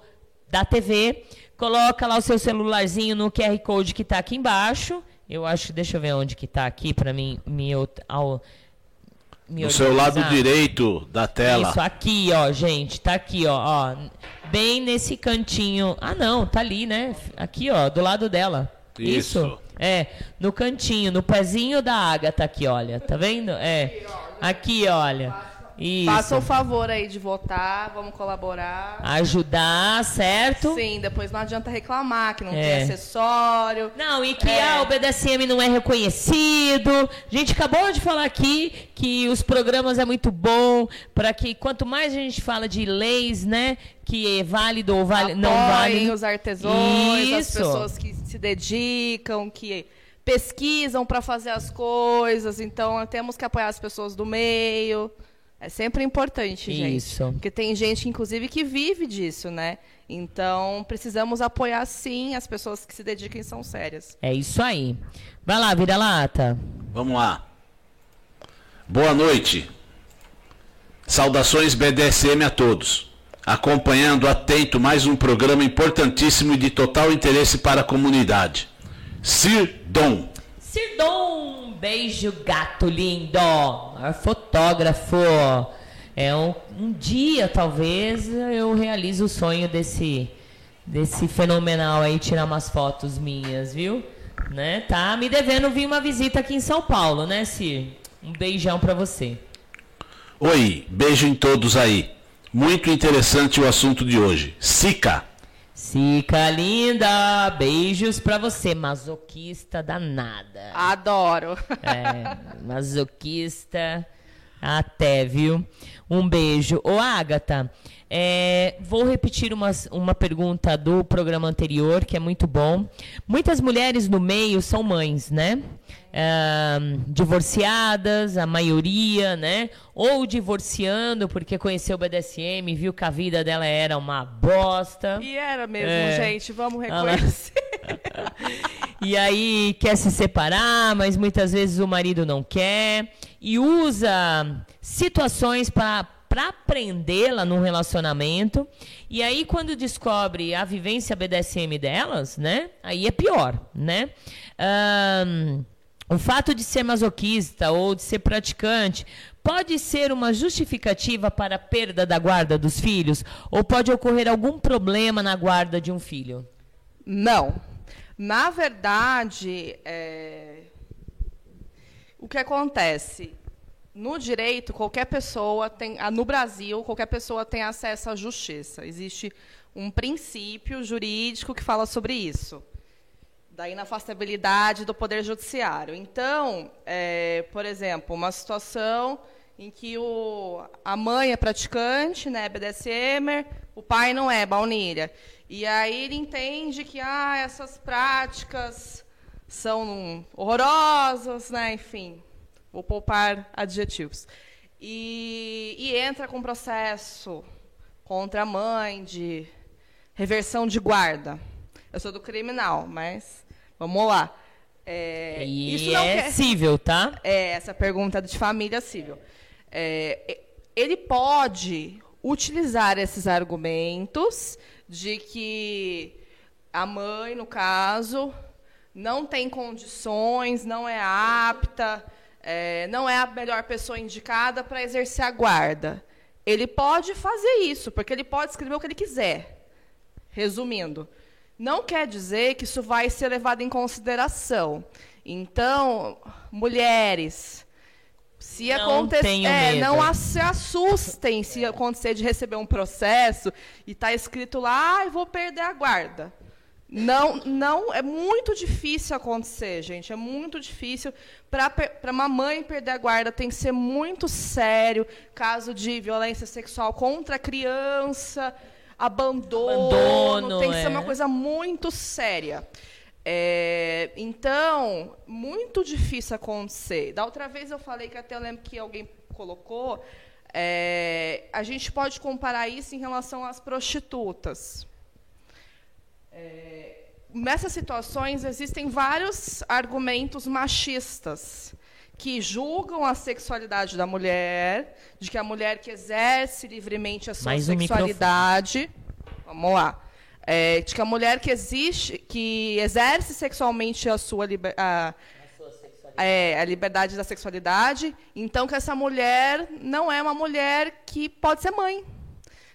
da TV, coloca lá o seu celularzinho no QR Code que está aqui embaixo. Eu acho, deixa eu ver onde que está aqui para mim me, ao, me No seu lado direito da tela. Isso, aqui, ó, gente, tá aqui, ó, ó, bem nesse cantinho. Ah, não, tá ali, né? Aqui, ó, do lado dela. Isso. É, no cantinho, no pezinho da Agatha aqui, olha, tá vendo? É, aqui, olha. Isso. Faça o favor aí de votar, vamos colaborar. Ajudar, certo? Sim, depois não adianta reclamar que não É. tem acessório. Não, e que É. ah, o BDSM não é reconhecido. A gente acabou de falar aqui que os programas é muito bom para que quanto mais a gente fala de leis, né, que é válido ou vale, não Apoiem vale. os artesãos, as Isso. pessoas que se dedicam, que pesquisam para fazer as coisas. Então, temos que apoiar as pessoas do meio. É sempre importante, gente. Isso. Porque tem gente, inclusive, que vive disso, né? Então, precisamos apoiar, sim, as pessoas que se dedicam e são sérias. É isso aí. Vai lá, vira lata. Vamos lá. Boa noite. Saudações BDSM a todos. Acompanhando atento mais um programa importantíssimo e de total interesse para a comunidade. Sir Dom. Sirdom, beijo gato lindo, É fotógrafo. É um, um dia, talvez, eu realize o sonho desse, desse fenomenal aí, tirar umas fotos minhas, viu? né? Tá me devendo vir uma visita aqui em São Paulo, né, Cir? Um beijão pra você. Oi, beijo em todos aí. Muito interessante o assunto de hoje. Sica. Sica linda, beijos pra você, masoquista danada. Adoro. É, masoquista até, viu? Um beijo. Ô, Agatha, é, vou repetir uma, uma pergunta do programa anterior, que é muito bom. Muitas mulheres no meio são mães, né? É, divorciadas, a maioria, né? Ou divorciando porque conheceu o BDSM, viu que a vida dela era uma bosta. E era mesmo, É. gente, vamos reconhecer. E aí quer se separar, mas muitas vezes o marido não quer e usa situações para para prendê-la num relacionamento. E aí quando descobre a vivência BDSM delas, né? Aí é pior, né? Ahn, o fato de ser masoquista ou de ser praticante pode ser uma justificativa para a perda da guarda dos filhos ou pode ocorrer algum problema na guarda de um filho? Não. Na verdade, é, o que acontece? No direito, qualquer pessoa tem. ah, No Brasil, qualquer pessoa tem acesso à justiça. Existe um princípio jurídico que fala sobre isso. Da inafastabilidade do Poder Judiciário. Então, é, por exemplo, uma situação em que o, a mãe é praticante, né, BDSMer, o pai não é, baunilha. E aí ele entende que ah, essas práticas são horrorosas, né, enfim, vou poupar adjetivos. E, e entra com processo contra a mãe de reversão de guarda. Eu sou do criminal, mas vamos lá. É, E isso não é quer- cível, tá? é, essa pergunta de família civil. É, ele pode utilizar esses argumentos de que a mãe, no caso, não tem condições, não é apta, é, não é a melhor pessoa indicada para exercer a guarda. Ele pode fazer isso, porque ele pode escrever o que ele quiser. Resumindo, não quer dizer que isso vai ser levado em consideração. Então, mulheres, se acontecer, é, não a- se assustem se acontecer de receber um processo e está escrito lá, ah, vou perder a guarda. Não, não, é muito difícil acontecer, gente. É muito difícil. Para uma mãe perder a guarda, tem que ser muito sério. Caso de violência sexual contra a criança, abandono, Abandono, tem que ser é. uma coisa muito séria. É, então, muito difícil acontecer. Da outra vez eu falei que até eu lembro que alguém colocou. é, a gente pode comparar isso em relação às prostitutas. É, nessas situações existem vários argumentos machistas que julgam a sexualidade da mulher, de que a mulher que exerce livremente a sua Mais um sexualidade, vamos lá, é, de que a mulher que existe, que exerce sexualmente a sua liber, a, é, a liberdade da sexualidade, então que essa mulher não é uma mulher que pode ser mãe,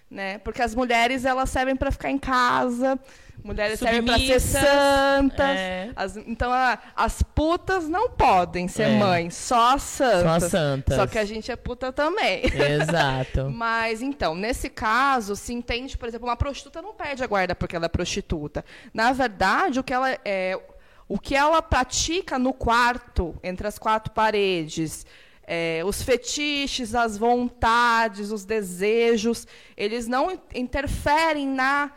né? Porque as mulheres elas servem para ficar em casa, mulheres servem para ser santas. é. As- então a- as putas não podem ser É. mães, só as santas. Só as santas. Só que a gente é puta também. Exato. Mas então, nesse caso, se entende, por exemplo, uma prostituta não perde a guarda porque ela é prostituta. Na verdade, o que ela é, o que ela pratica no quarto, entre as quatro paredes, é, os fetiches, as vontades, os desejos, eles não interferem na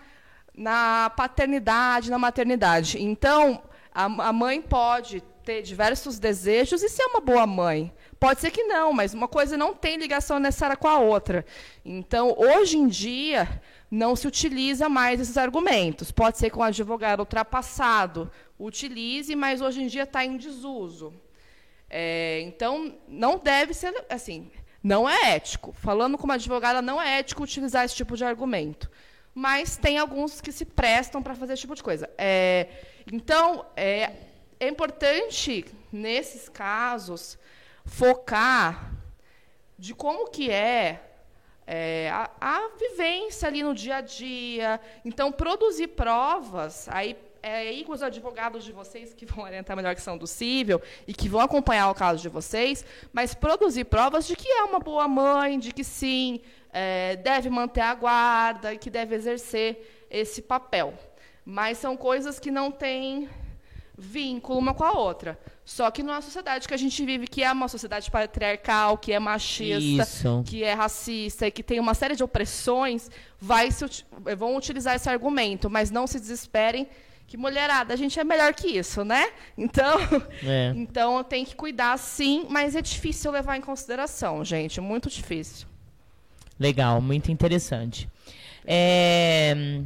na paternidade, na maternidade. Então, a, a mãe pode ter diversos desejos e ser uma boa mãe. Pode ser que não, mas uma coisa não tem ligação necessária com a outra. Então, hoje em dia, não se utiliza mais esses argumentos. Pode ser que um advogado ultrapassado utilize, mas hoje em dia está em desuso. É, então, não deve ser assim. Não é ético. Falando como advogada, não é ético utilizar esse tipo de argumento. Mas tem alguns que se prestam para fazer esse tipo de coisa. É, então, é, é importante, nesses casos, focar de como que é, é, a, a vivência ali no dia a dia. Então, produzir provas, aí é aí os advogados de vocês que vão orientar melhor a questão do cível e que vão acompanhar o caso de vocês, mas produzir provas de que é uma boa mãe, de que sim, é, deve manter a guarda e que deve exercer esse papel. Mas são coisas que não têm vínculo uma com a outra. Só que numa sociedade que a gente vive, que é uma sociedade patriarcal, que é machista, Isso. que é racista e que tem uma série de opressões, vai se, vão utilizar esse argumento, mas não se desesperem que mulherada, a gente é melhor que isso, né? Então, É. então tem que cuidar sim, mas é difícil levar em consideração, gente, muito difícil. Legal, muito interessante. É,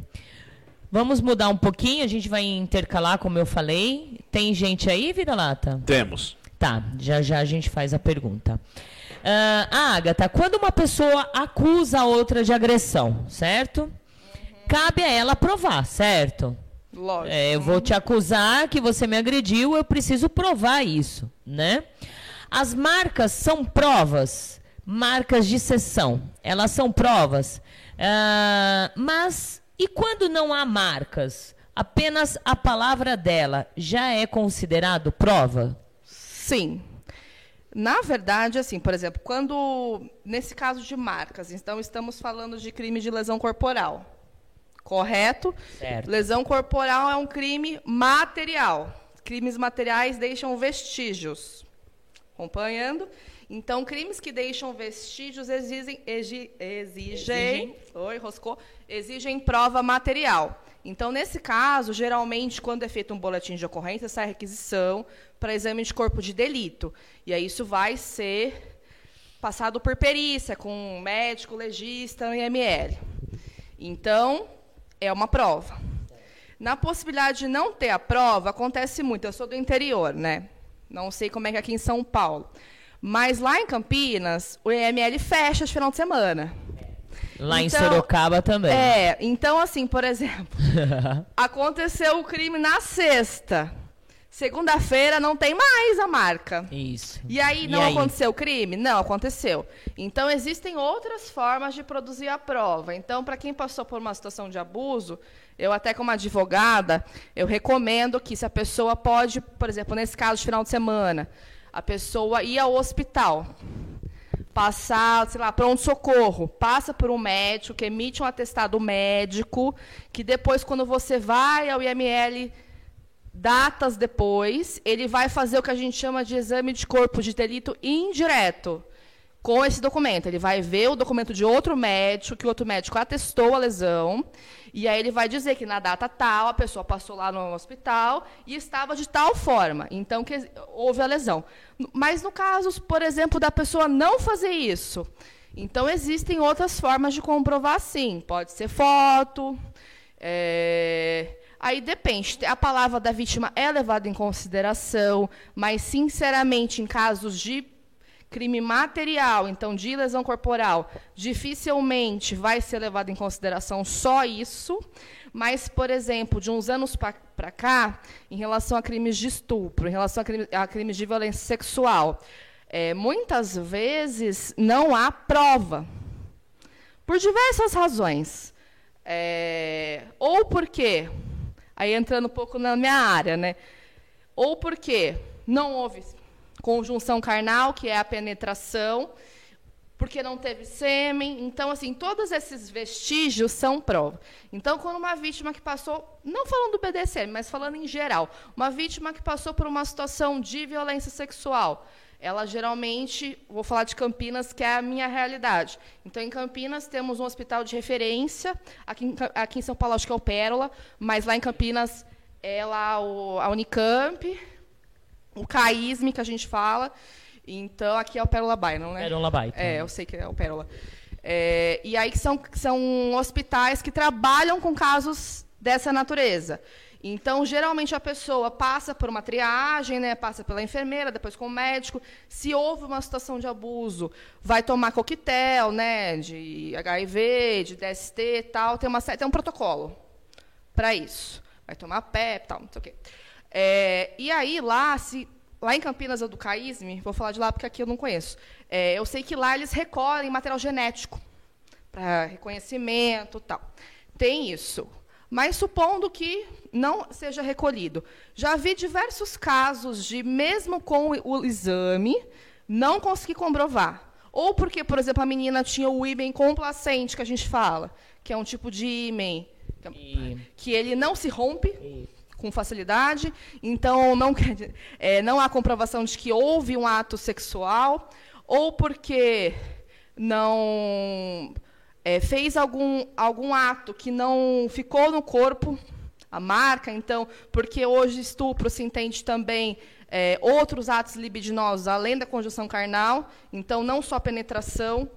Vamos mudar um pouquinho, a gente vai intercalar, como eu falei. Tem gente aí, Vida Lata? Temos. Tá, já já a gente faz a pergunta. Ah, Agatha, quando uma pessoa acusa a outra de agressão, certo? Cabe a ela provar, certo? Lógico. É, eu vou te acusar que você me agrediu, eu preciso provar isso, né? As marcas são provas, marcas de sessão, elas são provas. Ah, mas e quando não há marcas? Apenas a palavra dela já é considerado prova? Sim. Na verdade, assim, por exemplo, quando nesse caso de marcas, então estamos falando de crime de lesão corporal. Correto? Certo. Lesão corporal é um crime material. Crimes materiais deixam vestígios. Acompanhando? Então, crimes que deixam vestígios exigem, exi- exigem, Exigem. Oi, roscou, exigem prova material. Então, nesse caso, geralmente, quando é feito um boletim de ocorrência, sai requisição para exame de corpo de delito. E aí isso vai ser passado por perícia, com um médico, legista, IML. Então, é uma prova. Na possibilidade de não ter a prova, acontece muito. Eu sou do interior, né? Não sei como é que é aqui em São Paulo. Mas lá em Campinas, o IML fecha de final de semana. Lá em Então, Sorocaba também. É, então assim, por exemplo, aconteceu o crime na sexta. Segunda-feira não tem mais a marca. Isso. E aí E não aí? aconteceu o crime? Não, aconteceu. Então existem outras formas de produzir a prova. Então, para quem passou por uma situação de abuso, eu até como advogada, eu recomendo que se a pessoa pode, por exemplo, nesse caso de final de semana, a pessoa ir ao hospital, passar, sei lá, pronto-socorro, passa por um médico que emite um atestado médico, que depois, quando você vai ao IML datas depois, ele vai fazer o que a gente chama de exame de corpo de delito indireto com esse documento. Ele vai ver o documento de outro médico, que o outro médico atestou a lesão, e aí ele vai dizer que na data tal a pessoa passou lá no hospital e estava de tal forma, então que houve a lesão. Mas no caso, por exemplo, da pessoa não fazer isso, então existem outras formas de comprovar sim. Pode ser foto, é, Aí depende. A palavra da vítima é levada em consideração, mas, sinceramente, em casos de crime material, então de lesão corporal, dificilmente vai ser levado em consideração só isso. Mas, por exemplo, de uns anos para cá, em relação a crimes de estupro, em relação a, crime- a crimes de violência sexual, é, muitas vezes não há prova. Por diversas razões. É, ou porque, aí entrando um pouco na minha área, né? Ou porque não houve conjunção carnal, que é a penetração, porque não teve sêmen. Então, assim, todos esses vestígios são prova. Então, quando uma vítima que passou, não falando do BDSM, mas falando em geral, uma vítima que passou por uma situação de violência sexual, ela geralmente, vou falar de Campinas, que é a minha realidade. Então, em Campinas, temos um hospital de referência, aqui em, aqui em São Paulo, acho que é o Pérola, mas lá em Campinas é lá o, a Unicamp, o CAISM, que a gente fala. Então, aqui é o Pérola Byron, né? Pérola Byron. É, eu sei que é o Pérola. É, e aí que são, são hospitais que trabalham com casos dessa natureza. Então, geralmente, a pessoa passa por uma triagem, né, passa pela enfermeira, depois com o médico. Se houve uma situação de abuso, vai tomar coquetel né, de HIV, de DST e tal. Tem, uma, tem um protocolo para isso. Vai tomar PEP tal, não sei o quê. É, e aí, lá, se, lá em Campinas, do CAISM, vou falar de lá porque aqui eu não conheço. É, eu sei que lá eles recolhem material genético para reconhecimento tal. Tem isso. Mas supondo que não seja recolhido. Já vi diversos casos de, mesmo com o exame, não conseguir comprovar. Ou porque, por exemplo, a menina tinha o ímen complacente, que a gente fala, que é um tipo de ímen que ele não se rompe com facilidade, então não, é, não há comprovação de que houve um ato sexual, ou porque não é, fez algum, algum ato que não ficou no corpo, a marca, então, porque hoje estupro se entende também é, outros atos libidinosos além da conjunção carnal, então não só penetração,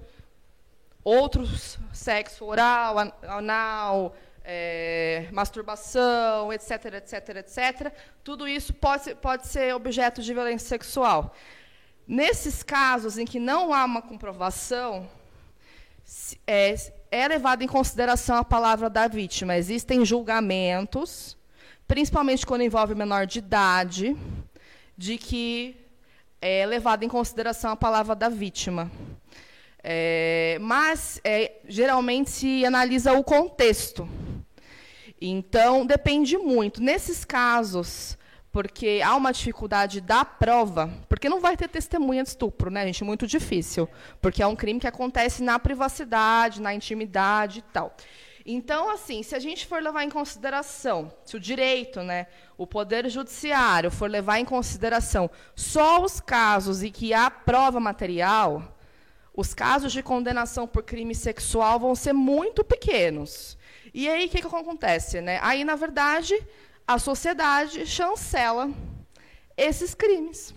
outros sexo oral, anal, é, masturbação, etc, etc, etc. Tudo isso pode, pode ser objeto de violência sexual. Nesses casos em que não há uma comprovação, é, é levada em consideração a palavra da vítima. Existem julgamentos, principalmente quando envolve menor de idade, de que é levada em consideração a palavra da vítima. É, mas, é, geralmente, se analisa o contexto. Então, depende muito. Nesses casos, porque há uma dificuldade da prova, porque não vai ter testemunha de estupro, né, gente? Muito difícil, porque é um crime que acontece na privacidade, na intimidade e tal. Então, assim, se a gente for levar em consideração, se o direito, né, o poder judiciário for levar em consideração só os casos em que há prova material, os casos de condenação por crime sexual vão ser muito pequenos. E aí, o que, que acontece? Né? Aí, na verdade, a sociedade chancela esses crimes.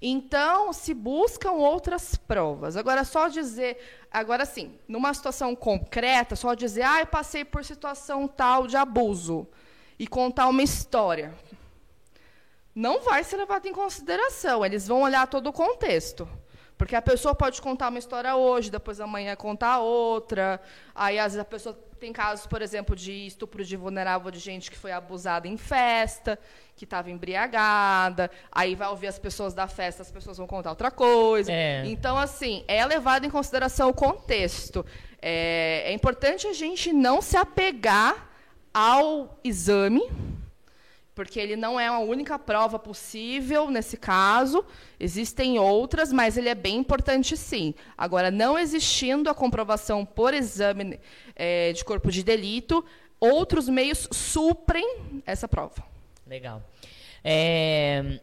Então, se buscam outras provas. Agora, só dizer, agora sim, numa situação concreta, só dizer, ah, eu passei por situação tal de abuso e contar uma história, não vai ser levado em consideração. Eles vão olhar todo o contexto. Porque a pessoa pode contar uma história hoje, depois amanhã contar outra. Aí, às vezes, a pessoa tem casos, por exemplo, de estupro de vulnerável de gente que foi abusada em festa, que estava embriagada. Aí vai ouvir as pessoas da festa, as pessoas vão contar outra coisa. É. Então, assim, é levado em consideração o contexto. É, é importante a gente não se apegar ao exame porque ele não é a única prova possível nesse caso, existem outras, mas ele é bem importante sim. Agora, não existindo a comprovação por exame é, de corpo de delito, outros meios suprem essa prova. Legal. É,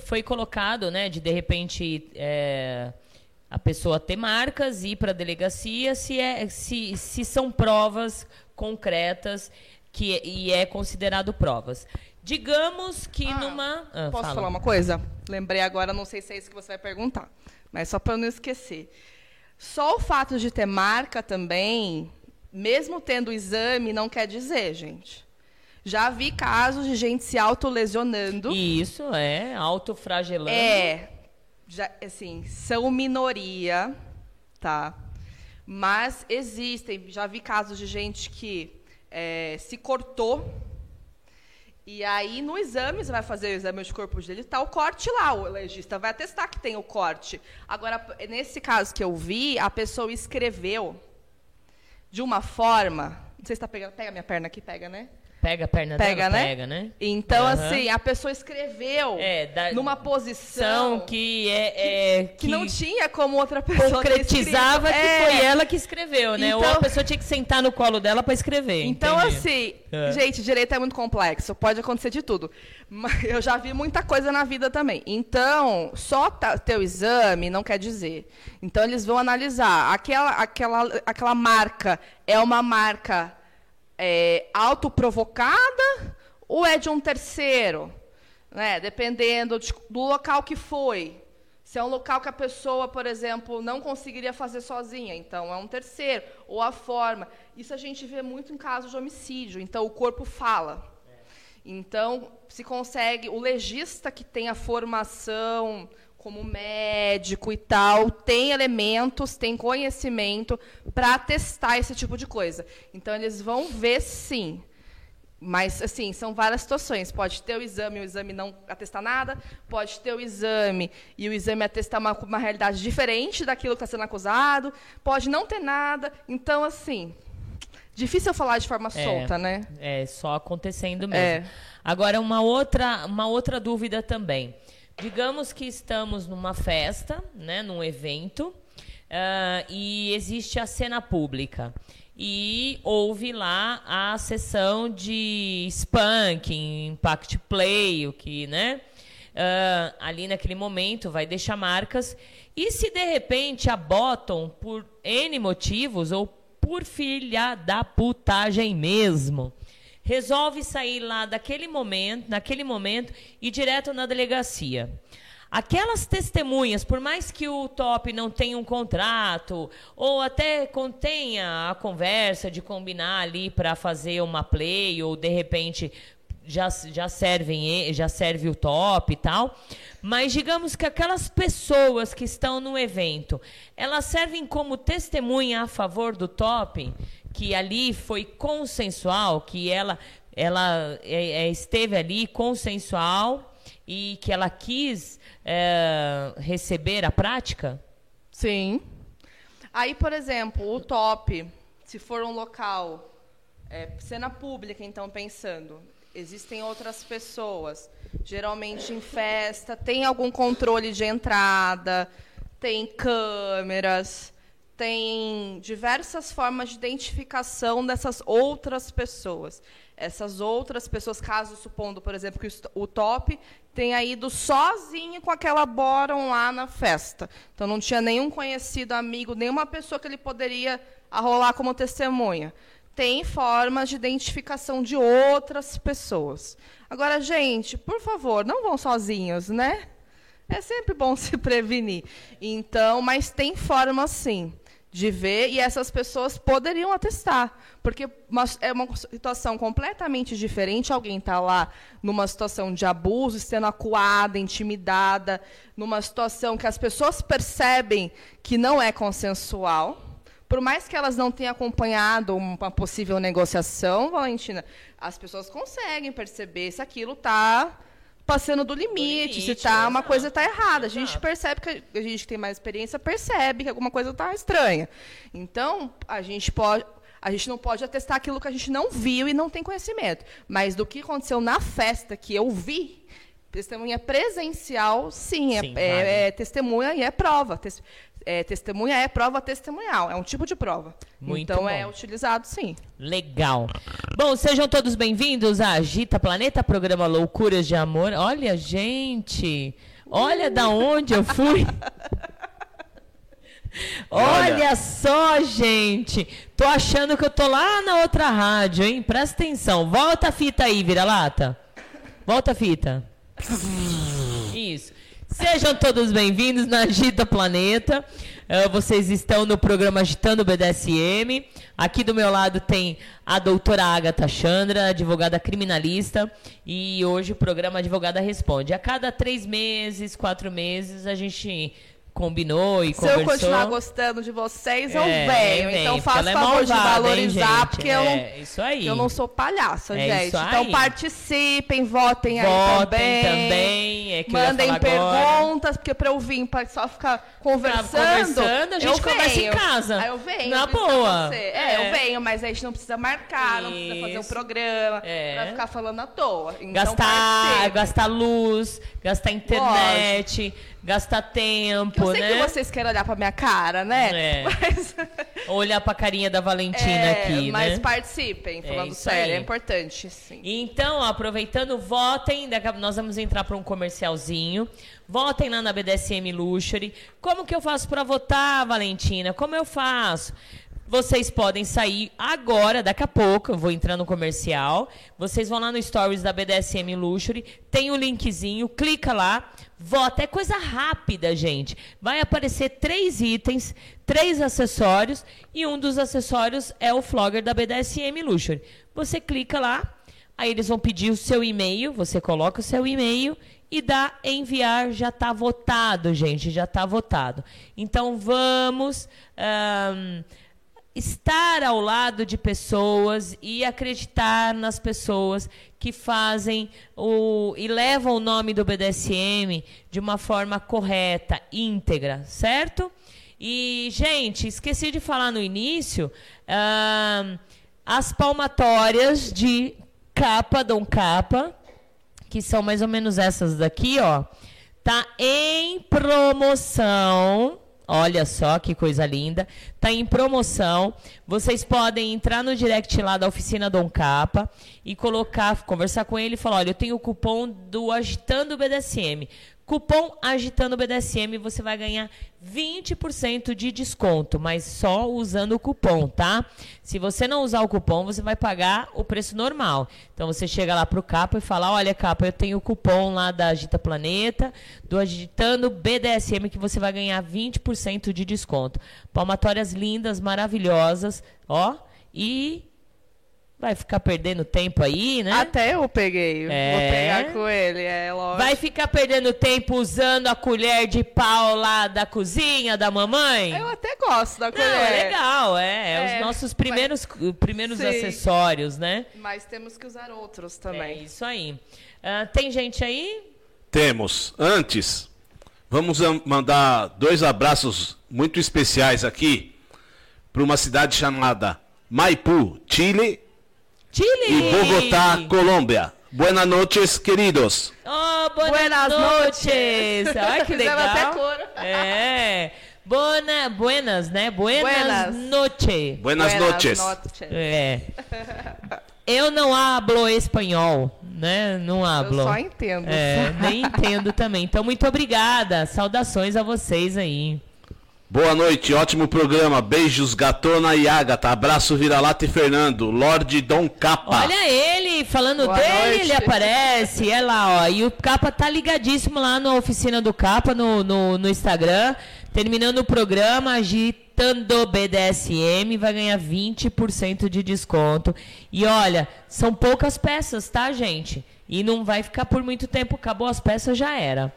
foi colocado, né, de de repente é, a pessoa ter marcas ir para a delegacia se, é, se, se são provas concretas que, e é considerado provas. Digamos que ah, numa. Ah, posso fala. falar uma coisa? Lembrei agora, não sei se é isso que você vai perguntar, mas só para eu não esquecer. Só o fato de ter marca também, mesmo tendo exame, não quer dizer, gente. Já vi casos de gente se autolesionando. Isso, é, autofragelando. É, já, assim, são minoria, tá? Mas existem, já vi casos de gente que é, se cortou e aí, no exame, você vai fazer o exame de corpo dele, está o corte lá, o legista vai atestar que tem o corte. Agora, nesse caso que eu vi, a pessoa escreveu de uma forma. Não sei se está pegando. Pega minha perna aqui, pega, né? Pega a perna pega, dela, né? pega, né? Então, uhum. assim, a pessoa escreveu é, da, numa posição que é, é que, que, não tinha como outra pessoa concretizava que é. foi ela que escreveu, né? Então, Ou a então pessoa tinha que sentar no colo dela para escrever. Então, entendi. assim, é. gente, direito é muito complexo, pode acontecer de tudo. Mas eu já vi muita coisa na vida também. Então, só ter o exame não quer dizer. Então, eles vão analisar aquela aquela aquela marca é uma marca é, autoprovocada ou é de um terceiro? Né? Dependendo de, do local que foi. Se é um local que a pessoa, por exemplo, não conseguiria fazer sozinha, então é um terceiro. Ou a forma. Isso a gente vê muito em casos de homicídio. Então o corpo fala. Então se consegue. O legista que tem a formação como médico e tal, tem elementos, tem conhecimento para testar esse tipo de coisa. Então, eles vão ver sim. Mas, assim, são várias situações. Pode ter o exame e o exame não atestar nada, pode ter o exame e o exame atestar uma, uma realidade diferente daquilo que está sendo acusado, pode não ter nada. Então, assim, Difícil falar de forma solta, né? É, só acontecendo mesmo. É. Agora, uma outra, uma outra dúvida também. Digamos que estamos numa festa, né, num evento, uh, e existe a cena pública. E houve lá a sessão de spanking, impact play, o que, né? Uh, ali naquele momento vai deixar marcas. E se de repente abotam por N motivos, ou por filha da putagem mesmo, resolve sair lá daquele momento, naquele momento, e direto na delegacia. Aquelas testemunhas, por mais que o top não tenha um contrato, ou até contenha a conversa de combinar ali para fazer uma play, ou de repente já, já, servem, já serve o top e tal. Mas digamos que aquelas pessoas que estão no evento, elas servem como testemunha a favor do top, que ali foi consensual, que ela, ela é, é, esteve ali consensual e que ela quis é, receber a prática? Sim. Aí, por exemplo, o top, se for um local, é, cena pública, então, pensando, existem outras pessoas, geralmente em festa, tem algum controle de entrada, tem câmeras tem diversas formas de identificação dessas outras pessoas. Essas outras pessoas, caso supondo, por exemplo, que o top tenha ido sozinho com aquela Boron lá na festa. Então não tinha nenhum conhecido, amigo, nenhuma pessoa que ele poderia arrolar como testemunha. Tem formas de identificação de outras pessoas. Agora, gente, por favor, não vão sozinhos, né? É sempre bom se prevenir. Então, mas tem forma sim de ver e essas pessoas poderiam atestar, porque uma, é uma situação completamente diferente. Alguém está lá numa situação de abuso, sendo acuada, intimidada, numa situação que as pessoas percebem que não é consensual. Por mais que elas não tenham acompanhado uma possível negociação, Valentina, as pessoas conseguem perceber se aquilo está passando do limite, limite se tá uma coisa tá errada. A gente percebe que a gente que tem mais experiência percebe que alguma coisa tá estranha. Então, a gente pode a gente não pode atestar aquilo que a gente não viu e não tem conhecimento. Mas do que aconteceu na festa que eu vi, testemunha presencial, sim, é, sim, é, vale. é, é, testemunha e é prova é, testemunha é prova testemunhal, é um tipo de prova. Muito então bom. é utilizado sim. Legal. Bom, sejam todos bem-vindos a Agita Planeta, programa Loucuras de Amor. Olha, gente, olha da onde eu fui. Olha, Olha só, gente. Tô achando que eu tô lá na outra rádio, hein? Presta atenção. Volta a fita aí, vira-lata. Volta a fita. Isso. Sejam todos bem-vindos na Agita Planeta. Uh, vocês estão no programa Agitando BDSM. Aqui do meu lado tem a doutora Agatha Chandra, advogada criminalista. E hoje o programa Advogada Responde. A cada três meses, quatro meses, a gente combinou e Se conversou. Se eu continuar gostando de vocês, eu é, venho. Vem, então faça é favor é de valorizar, hein, porque eu, é, isso aí. eu não sou palhaça, é gente. Então participem, votem, votem aí também. também é Mandem perguntas, porque para eu vir, para só ficar conversando, conversando a gente eu conversa venho. em casa. Aí eu venho. Na boa. É, eu venho, mas a gente não precisa marcar, isso. não precisa fazer um programa é. pra ficar falando à toa. Então, gastar, gastar luz, gastar internet. Lógico gastar tempo, eu sei né? que vocês querem olhar pra minha cara, né? É. Mas... Olhar pra carinha da Valentina é, aqui, mas né? participem, falando é sério, aí. é importante, sim. Então, aproveitando, votem, nós vamos entrar para um comercialzinho. Votem lá na BDSM Luxury. Como que eu faço para votar, Valentina? Como eu faço? Vocês podem sair agora, daqui a pouco, eu vou entrar no comercial. Vocês vão lá no Stories da BDSM Luxury, tem o linkzinho, clica lá, vota. É coisa rápida, gente. Vai aparecer três itens, três acessórios, e um dos acessórios é o flogger da BDSM Luxury. Você clica lá, aí eles vão pedir o seu e-mail, você coloca o seu e-mail e dá enviar, já está votado, gente, já está votado. Então vamos. Um, estar ao lado de pessoas e acreditar nas pessoas que fazem o e levam o nome do BDSM de uma forma correta, íntegra, certo? E gente, esqueci de falar no início. Uh, as palmatórias de capa, Dom Capa, que são mais ou menos essas daqui, ó. Tá em promoção. Olha só que coisa linda. Tá em promoção. Vocês podem entrar no direct lá da oficina Dom Capa e colocar, conversar com ele e falar: olha, eu tenho o cupom do Agitando BDSM. Cupom Agitando BDSM, você vai ganhar 20% de desconto, mas só usando o cupom, tá? Se você não usar o cupom, você vai pagar o preço normal. Então você chega lá pro Capa e fala: "Olha, Capa, eu tenho o cupom lá da Agita Planeta, do Agitando BDSM que você vai ganhar 20% de desconto. Palmatórias lindas, maravilhosas, ó, e Vai ficar perdendo tempo aí, né? Até eu peguei. É. Vou pegar com ele, é lógico. Vai ficar perdendo tempo usando a colher de pau lá da cozinha da mamãe? Eu até gosto da colher. Não, é legal, é. é É, os nossos primeiros, primeiros Sim. acessórios, né? Mas temos que usar outros É também. isso aí. Ah, tem gente aí? Temos. Antes, vamos am- mandar dois abraços muito especiais aqui para uma cidade chamada Maipú, Chile, Chile! e Bogotá, Colômbia. Buenas noches, queridos. Oh, buenas, Buenas noches! Olha que legal. até coro. É. Bona, buenas, né? Buenas, Buenas. noches. Buenas, noches. noches. É. Eu não hablo espanhol, né? Não hablo. Eu só entendo. É, nem entendo também. Então, muito obrigada. Saudações a vocês aí. Boa noite, ótimo programa. Beijos, Gatona e Agatha. Abraço, Vira-Lata e Fernando. Lorde Dom Capa. Olha ele, falando Boa dele, noite. ele aparece. É lá, ó. E o Capa tá ligadíssimo lá na oficina do Capa, no, no, no Instagram. Terminando o programa, agitando BDSM, vai ganhar 20% de desconto. E olha, são poucas peças, tá, gente? E não vai ficar por muito tempo. Acabou as peças, já era.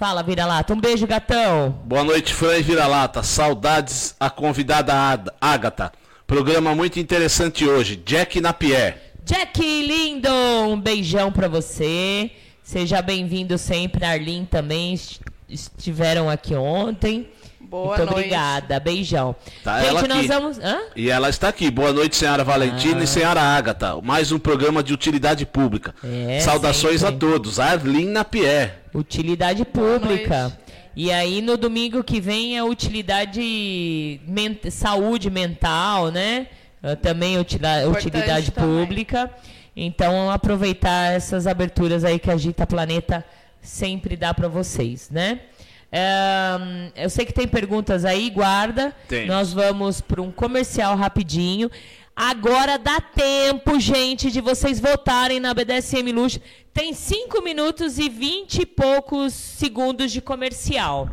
Fala, vira-lata. Um beijo, gatão. Boa noite, Fran e Vira-Lata. Saudades a convidada Ad- Agatha. Programa muito interessante hoje. Jack Napier. Jack lindo, um beijão pra você. Seja bem-vindo sempre, Arlin também est- estiveram aqui ontem. Boa Muito noite. obrigada, beijão. Tá Gente, ela nós aqui. vamos. Hã? E ela está aqui. Boa noite, senhora Valentina Ah. e senhora Agatha. Mais um programa de utilidade pública. É, Saudações sempre. a todos. Arlin Napier. Utilidade pública. noite. E aí no domingo que vem é utilidade men- saúde mental, né? Ah, Também utilidade também. pública. Então aproveitar essas aberturas aí que a Gita Planeta sempre dá para vocês, né? Ahn, eu sei que tem perguntas aí, guarda. Temos. Nós vamos para um comercial rapidinho. Agora dá tempo, gente, de vocês votarem na BDSM Luxo. Tem 5 minutos e 20 e poucos segundos de comercial.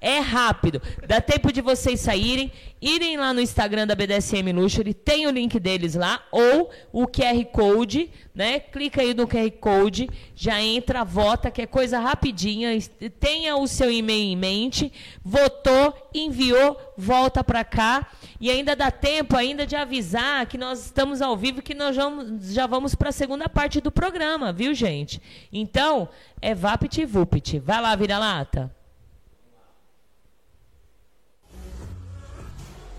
É rápido. Dá tempo de vocês saírem, irem lá no Instagram da BDSM Luxury, tem o link deles lá, ou o QR Code, né? Clica aí no QR Code, já entra, vota, que é coisa rapidinha. Tenha o seu e-mail em mente, votou, enviou, volta para cá. E ainda dá tempo ainda de avisar que nós estamos ao vivo, que nós já vamos para a segunda parte do programa, viu, gente? Então, é Vapt Vupt. Vai lá, vira-lata.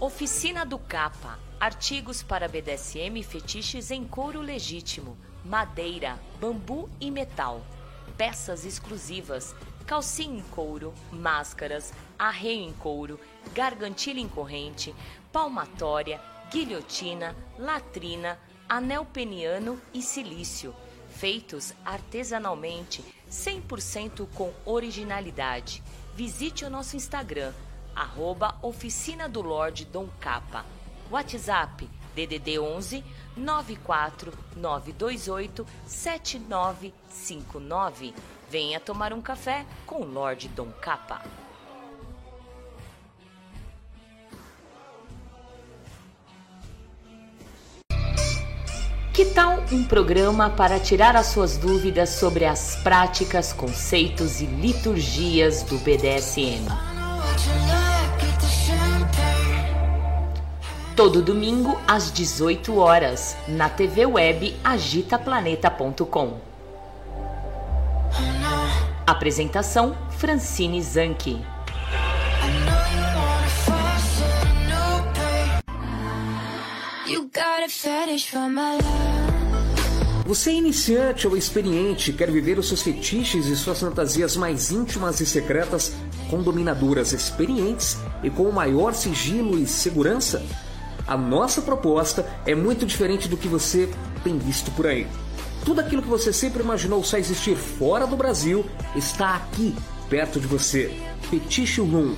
Oficina do Capa. Artigos para BDSM e fetiches em couro legítimo, madeira, bambu e metal. Peças exclusivas, calcinha em couro, máscaras, arreio em couro, gargantilha em corrente, palmatória, guilhotina, latrina, anel peniano e silício. Feitos artesanalmente, 100% com originalidade. Visite o nosso Instagram, arroba Oficina do Lorde Dom Capa. WhatsApp DDD 11 94 928 7959. Venha tomar um café com o Lorde Dom Capa. Que tal um programa para tirar as suas dúvidas sobre as práticas, conceitos e liturgias do BDSM? Todo domingo às 18 horas na TV web agitaplaneta.com. Apresentação Francine Zanke. Você é iniciante ou experiente, quer viver os seus fetiches e suas fantasias mais íntimas e secretas com dominadoras experientes e com o maior sigilo e segurança? A nossa proposta é muito diferente do que você tem visto por aí. Tudo aquilo que você sempre imaginou só existir fora do Brasil está aqui, perto de você. Fetiche Room.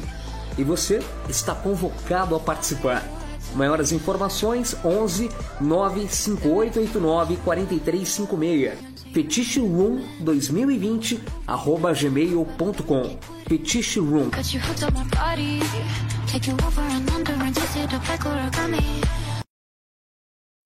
E você está convocado a participar. Maiores informações 11 95889 4356 feticheroom 2020 arroba gmail.com feticheroom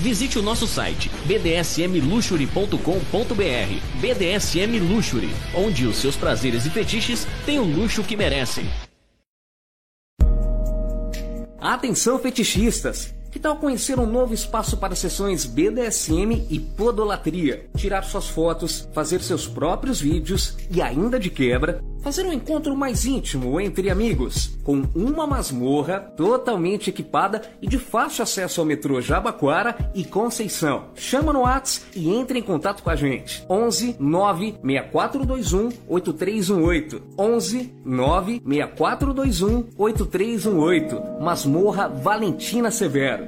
Visite o nosso site bdsmluxury.com.br. BDSM Luxury, onde os seus prazeres e fetiches têm o luxo que merecem. Atenção fetichistas! Que tal conhecer um novo espaço para sessões BDSM e podolatria? Tirar suas fotos, fazer seus próprios vídeos e ainda de quebra, fazer um encontro mais íntimo entre amigos, com uma masmorra totalmente equipada e de fácil acesso ao metrô Jabaquara e Conceição. Chama no Whats e entre em contato com a gente. 11 96421 8318. 11 96421 8318. Masmorra Valentina Severo.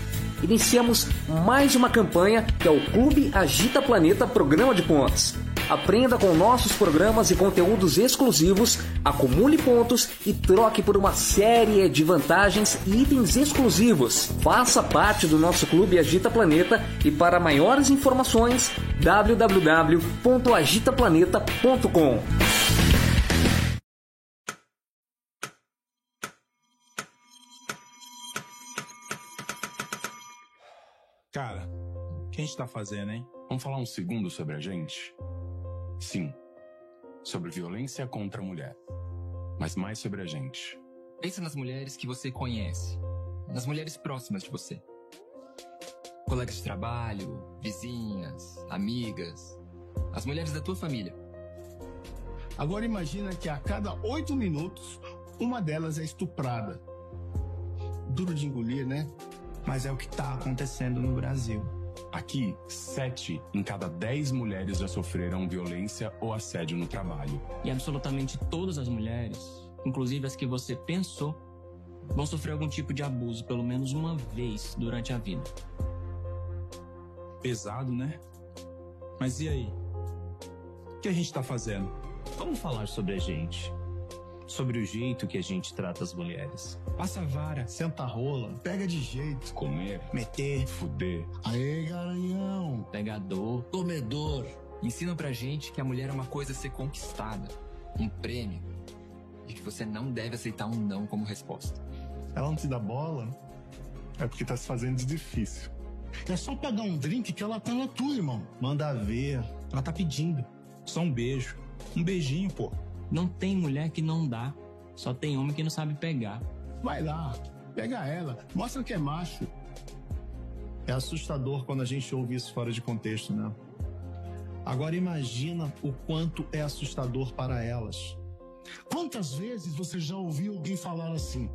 Iniciamos mais uma campanha que é o Clube Agita Planeta Programa de Pontos. Aprenda com nossos programas e conteúdos exclusivos, acumule pontos e troque por uma série de vantagens e itens exclusivos. Faça parte do nosso Clube Agita Planeta e para maiores informações www.agitaplaneta.com. que a gente tá fazendo, hein? Vamos falar um segundo sobre a gente? Sim. Sobre violência contra a mulher. Mas mais sobre a gente. Pensa nas mulheres que você conhece. Nas mulheres próximas de você. Colegas de trabalho, vizinhas, amigas. As mulheres da tua família. Agora imagina que a cada oito minutos, uma delas é estuprada. Duro de engolir, né? Mas é o que tá acontecendo no Brasil. Aqui, sete em cada dez mulheres já sofreram violência ou assédio no trabalho. E absolutamente todas as mulheres, inclusive as que você pensou, vão sofrer algum tipo de abuso pelo menos uma vez durante a vida. Pesado, né? Mas e aí? O que a gente tá fazendo? Vamos falar sobre a gente. Sobre o jeito que a gente trata as mulheres. Passa a vara, senta a rola, pega de jeito. Comer, Meter. fuder. Aê, garanhão. Pegador. Comedor. Ensinam pra gente que a mulher é uma coisa a ser conquistada. Um prêmio. E que você não deve aceitar um não como resposta. Ela não te dá bola? É porque tá se fazendo de difícil. É só pegar um drink que ela tá na tua, irmão. Manda ver. Ela tá pedindo. Só um beijo. Um beijinho, pô. Não tem mulher que não dá. Só tem homem que não sabe pegar. Vai lá, pega ela, mostra que é macho. É assustador quando a gente ouve isso fora de contexto, né? Agora imagina o quanto é assustador para elas. Quantas vezes você já ouviu alguém falar assim?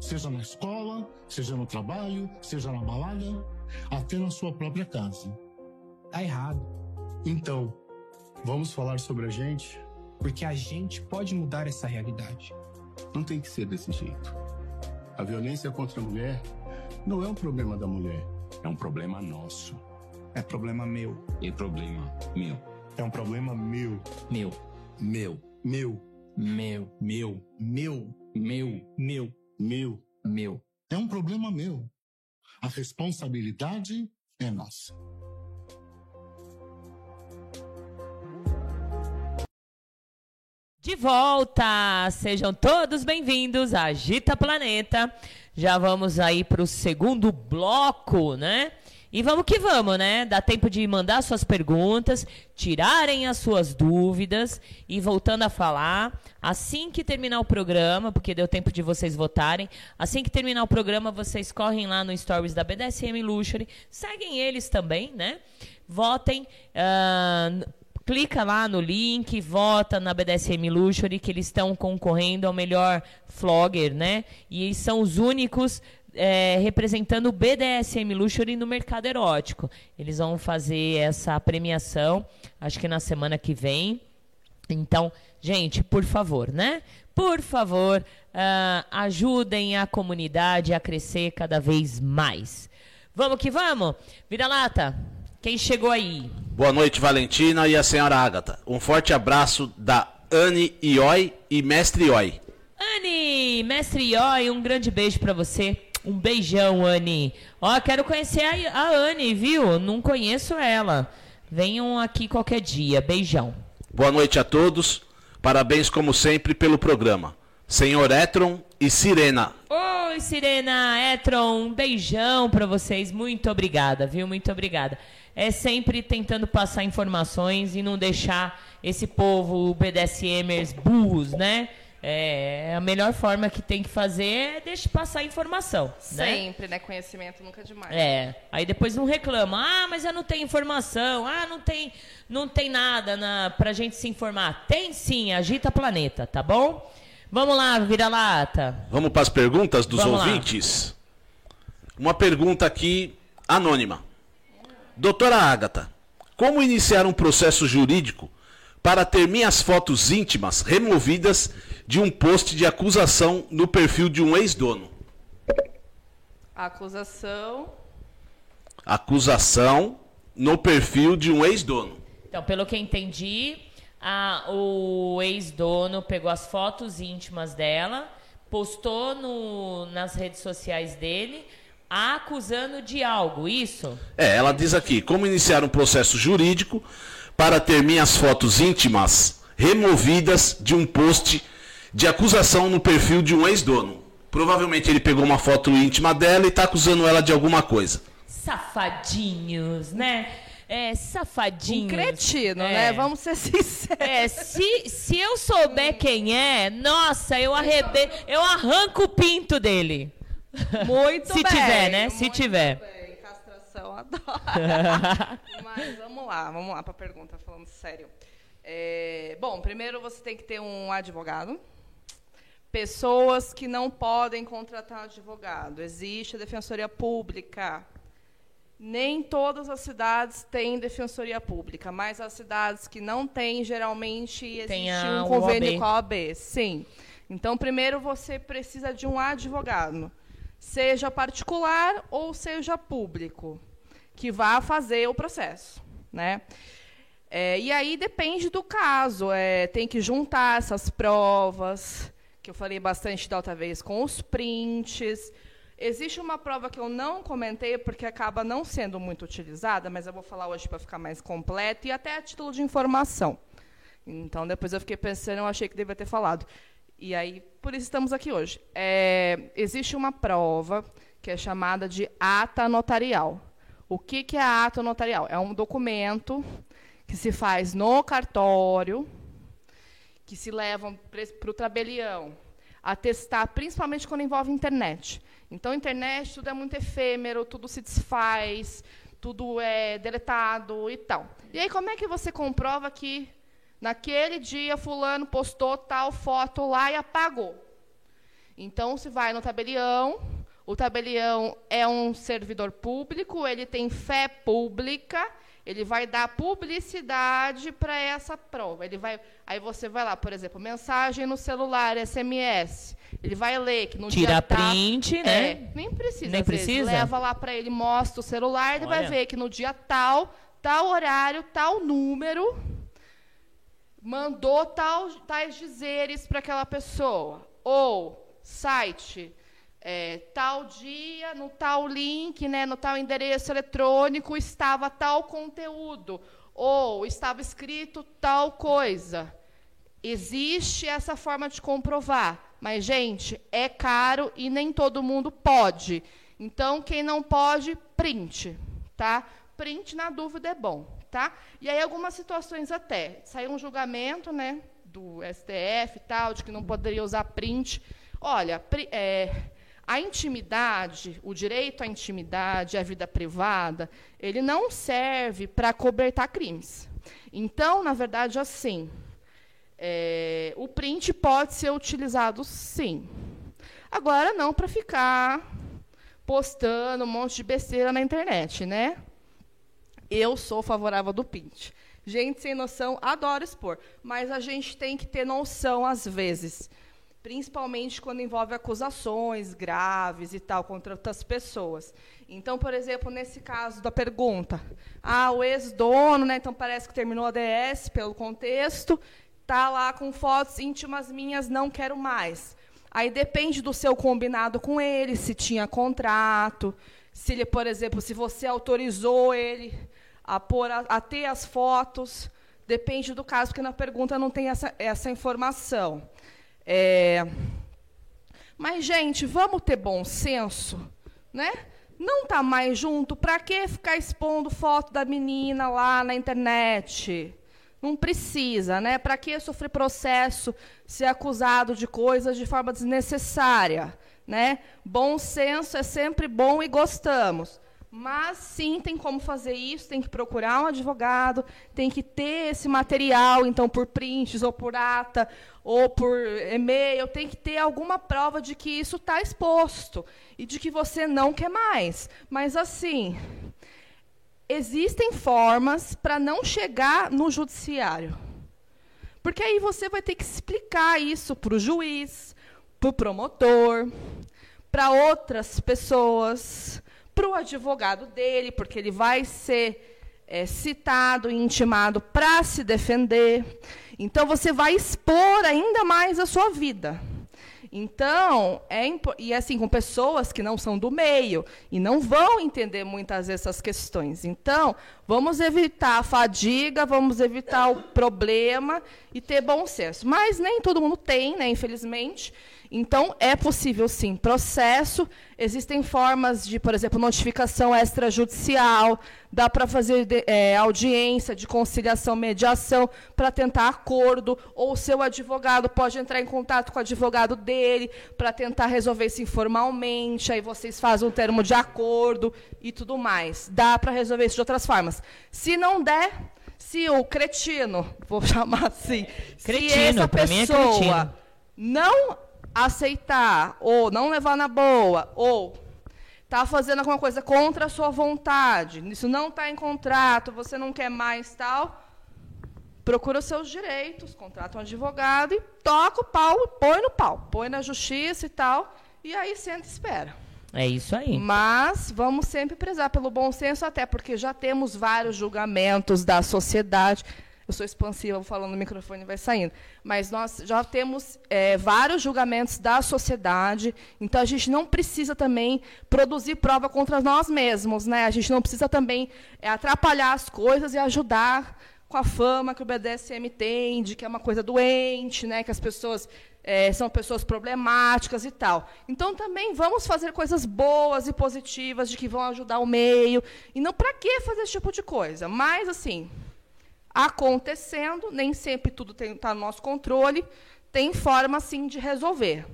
Seja na escola, seja no trabalho, seja na balada, até na sua própria casa. Tá errado. Então, vamos falar sobre a gente? Porque a gente pode mudar essa realidade. Não tem que ser desse jeito. A violência contra a mulher não é um problema da mulher. É um problema nosso. É problema meu. E problema meu. É um problema meu. Meu. Meu. Meu. Meu. Meu. Meu. Meu. Meu. Meu. Meu. É um problema meu. A responsabilidade é nossa. De volta! Sejam todos bem-vindos à Agita Planeta. Já vamos aí para o segundo bloco, né? E vamos que vamos, né? Dá tempo de mandar suas perguntas, tirarem as suas dúvidas e voltando a falar, assim que terminar o programa, porque deu tempo de vocês votarem, assim que terminar o programa, vocês correm lá no Stories da BDSM Luxury, seguem eles também, né? Votem, ah, clica lá no link, vota na BDSM Luxury, que eles estão concorrendo ao melhor flogger, né? E são os únicos é, representando o BDSM Luxury no mercado erótico. Eles vão fazer essa premiação, acho que na semana que vem. Então, gente, por favor, né? Por favor, ah, ajudem a comunidade a crescer cada vez mais. Vamos que vamos? Vira-lata, quem chegou aí? Boa noite, Valentina e a senhora Ágata. Um forte abraço da Anne Ioi e Mestre Ioi. Anne, mestre Ioi, um grande beijo pra você. Um beijão, Anne. Ó, quero conhecer a, a Anne, viu? Não conheço ela. Venham aqui qualquer dia. Beijão. Boa noite a todos. Parabéns, como sempre, pelo programa. Senhor Etron e Sirena. Oi, Sirena, Etron, um beijão pra vocês. Muito obrigada, viu? Muito obrigada. É sempre tentando passar informações e não deixar esse povo BDSMers burros, né? É, a melhor forma que tem que fazer é deixar passar informação, né? Sempre, né? Conhecimento nunca é demais. É. Aí depois não reclama. Ah, mas eu não tenho informação. Ah, não tem, não tem nada na, pra gente se informar. Tem sim, agita planeta, tá bom? Vamos lá, vira-lata. Vamos para as perguntas dos Vamos lá. ouvintes? Uma pergunta aqui anônima. Doutora Ágata, como iniciar um processo jurídico para ter minhas fotos íntimas removidas de um post de acusação no perfil de um ex-dono? Acusação. Acusação no perfil de um ex-dono. Então, pelo que entendi, a- o ex-dono pegou as fotos íntimas dela, postou no- nas redes sociais dele, a acusando de algo, isso? É, ela diz aqui: como iniciar um processo jurídico para ter minhas fotos íntimas removidas de um post de acusação no perfil de um ex-dono. Provavelmente ele pegou uma foto íntima dela e está acusando ela de alguma coisa. Safadinhos, né? É, safadinhos. Um cretino, É. né? Vamos ser sinceros. É, se, se eu souber quem é, nossa, eu arrebe... eu arranco o pinto dele. Muito Se bem, tiver, né? Se tiver. bem. Castração, adoro. Mas vamos lá, vamos lá para a pergunta, falando sério. É, bom, primeiro você tem que ter um advogado. Pessoas que não podem contratar advogado. Existe a defensoria pública. Nem todas as cidades têm defensoria pública, mas as cidades que não têm, geralmente existe Tem a um convênio UOB. com a OAB. Sim. Então, primeiro você precisa de um advogado, seja particular ou seja público, que vá fazer o processo, né? É, e aí depende do caso, é, tem que juntar essas provas, que eu falei bastante da outra vez, com os prints. Existe uma prova que eu não comentei, porque acaba não sendo muito utilizada, mas eu vou falar hoje para ficar mais completo e até a título de informação. Então, depois eu fiquei pensando, eu achei que devia ter falado. E aí, por isso estamos aqui hoje. É, existe uma prova que é chamada de ata notarial. O que, que é a ata notarial? É um documento que se faz no cartório, que se levam para o tabelião, atestar, principalmente quando envolve internet. Então, internet, tudo é muito efêmero, tudo se desfaz, tudo é deletado e tal. E aí, como é que você comprova que naquele dia fulano postou tal foto lá e apagou? Então, se vai no tabelião, o tabelião é um servidor público, ele tem fé pública, ele vai dar publicidade para essa prova. Ele vai, aí você vai lá, por exemplo, mensagem no celular, SMS. Ele vai ler que no Tira dia tal- print, né? É, nem precisa. Nem às vezes. precisa? Leva lá para ele, mostra o celular, ele vai Olha. ver que no dia tal, tal horário, tal número, mandou tal, tais dizeres para aquela pessoa. Ou site, é, tal dia, no tal link, né, no tal endereço eletrônico, estava tal conteúdo. Ou estava escrito tal coisa. Existe essa forma de comprovar, mas gente, é caro e nem todo mundo pode. Então, quem não pode, print, tá? Print na dúvida é bom, tá? E aí algumas situações até, saiu um julgamento, né, do STF e tal, de que não poderia usar print. Olha, é, a intimidade, o direito à intimidade, à vida privada, ele não serve para cobertar crimes. Então, na verdade, assim, é, o print pode ser utilizado sim. Agora, não para ficar postando um monte de besteira na internet, né? Eu sou favorável do print. Gente sem noção, adoro expor, mas a gente tem que ter noção às vezes, principalmente quando envolve acusações graves e tal contra outras pessoas. Então, por exemplo, nesse caso da pergunta, ah, o ex-dono, né, então parece que terminou a DS pelo contexto, tá lá com fotos íntimas minhas, não quero mais. Aí depende do seu combinado com ele, se tinha contrato, se ele, por exemplo, se você autorizou ele a, pôr a, a ter as fotos, depende do caso, porque na pergunta não tem essa, essa informação. É, Mas, gente, vamos ter bom senso, né? Não está mais junto, para que ficar expondo foto da menina lá na internet? Não precisa, né? Para que sofrer processo, ser acusado de coisas de forma desnecessária, né? Bom senso é sempre bom e gostamos. Mas sim, tem como fazer isso, tem que procurar um advogado, tem que ter esse material, então por prints ou por ata ou por e-mail, tem que ter alguma prova de que isso está exposto e de que você não quer mais. Mas assim, existem formas para não chegar no judiciário. Porque aí você vai ter que explicar isso para o juiz, para o promotor, para outras pessoas, para o advogado dele, porque ele vai ser é, citado e intimado para se defender. Então, você vai expor ainda mais a sua vida. Então, é e assim, com pessoas que não são do meio e não vão entender muitas dessas questões. Então, vamos evitar a fadiga, vamos evitar o problema e ter bom senso. Mas nem todo mundo tem, né, infelizmente. Então, é possível sim processo. Existem formas de, por exemplo, notificação extrajudicial, dá para fazer de- é, audiência de conciliação, mediação, para tentar acordo, ou o seu advogado pode entrar em contato com o advogado dele para tentar resolver isso informalmente, aí vocês fazem um termo de acordo e tudo mais. Dá para resolver isso de outras formas. Se não der, se o cretino, vou chamar assim, se Cretino, essa pra mim é pessoa cretino. não aceitar, ou não levar na boa, ou está fazendo alguma coisa contra a sua vontade, isso não está em contrato, você não quer mais tal, procura os seus direitos, contrata um advogado e toca o pau, põe no pau, põe na justiça e tal, e aí senta e espera. É isso aí. Mas vamos sempre prezar pelo bom senso, até porque já temos vários julgamentos da sociedade. Eu sou expansiva, vou falando no microfone e vai saindo. Mas nós já temos é, vários julgamentos da sociedade, então a gente não precisa também produzir prova contra nós mesmos. Né? A gente não precisa também é, atrapalhar as coisas e ajudar com a fama que o BDSM tem, de que é uma coisa doente, né? que as pessoas é, são pessoas problemáticas e tal. Então, também vamos fazer coisas boas e positivas, de que vão ajudar o meio. E não para que fazer esse tipo de coisa? Mas, assim, acontecendo, nem sempre tudo está no nosso controle, tem forma, sim, de resolver.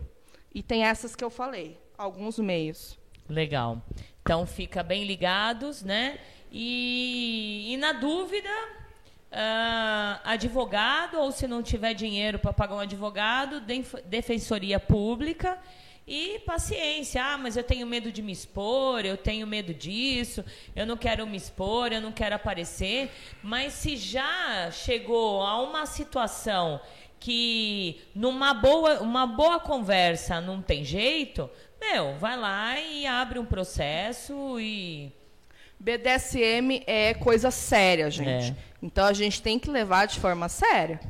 E tem essas que eu falei, alguns meios. Legal. Então fica bem ligados, né? E, e na dúvida, ah, advogado, ou se não tiver dinheiro para pagar um advogado, def- defensoria pública e paciência. Ah, mas eu tenho medo de me expor, eu tenho medo disso, eu não quero me expor, eu não quero aparecer. Mas se já chegou a uma situação que numa boa, uma boa conversa não tem jeito, meu, vai lá e abre um processo e BDSM é coisa séria, gente. É. Então a gente tem que levar de forma séria.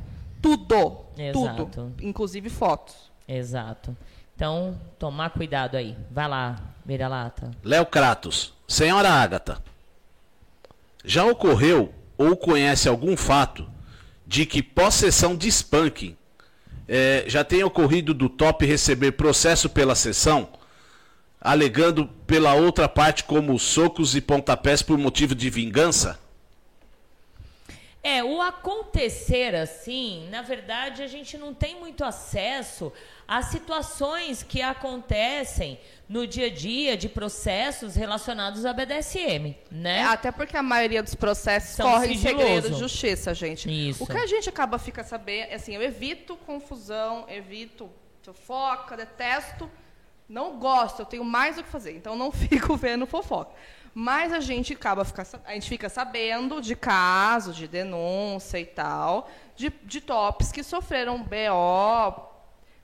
Tudo. Exato. Tudo. Inclusive fotos. Exato. Então, tomar cuidado aí. Vai lá, vira-lata. Léo Kratos. Senhora Ágata. Já ocorreu ou conhece algum fato de que possessão de spanking É, já tem ocorrido do top receber processo pela sessão, alegando pela outra parte como socos e pontapés por motivo de vingança? É, o acontecer assim, na verdade, a gente não tem muito acesso às situações que acontecem no dia a dia de processos relacionados à BDSM, né? É, até porque a maioria dos processos São corre em sigiloso. segredo de justiça, gente. Isso. O que a gente acaba fica sabendo, assim, eu evito confusão, evito fofoca, detesto, não gosto, eu tenho mais o que fazer, então não fico vendo fofoca. Mas a gente acaba fica, a gente fica sabendo de casos, de denúncia e tal, de, de tops que sofreram BO,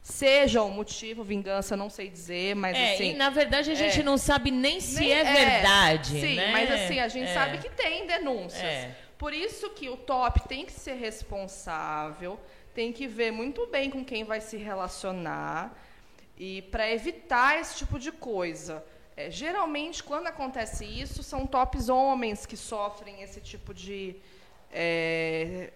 seja o motivo, vingança, não sei dizer, mas é, assim. e na verdade a gente é. não sabe nem se Nem- é, verdade, Sim, né? mas assim, a gente É. sabe que tem denúncias. É. Por isso que o top tem que ser responsável, tem que ver muito bem com quem vai se relacionar e para evitar esse tipo de coisa. É, geralmente, quando acontece isso, são tops homens que sofrem esse tipo de é,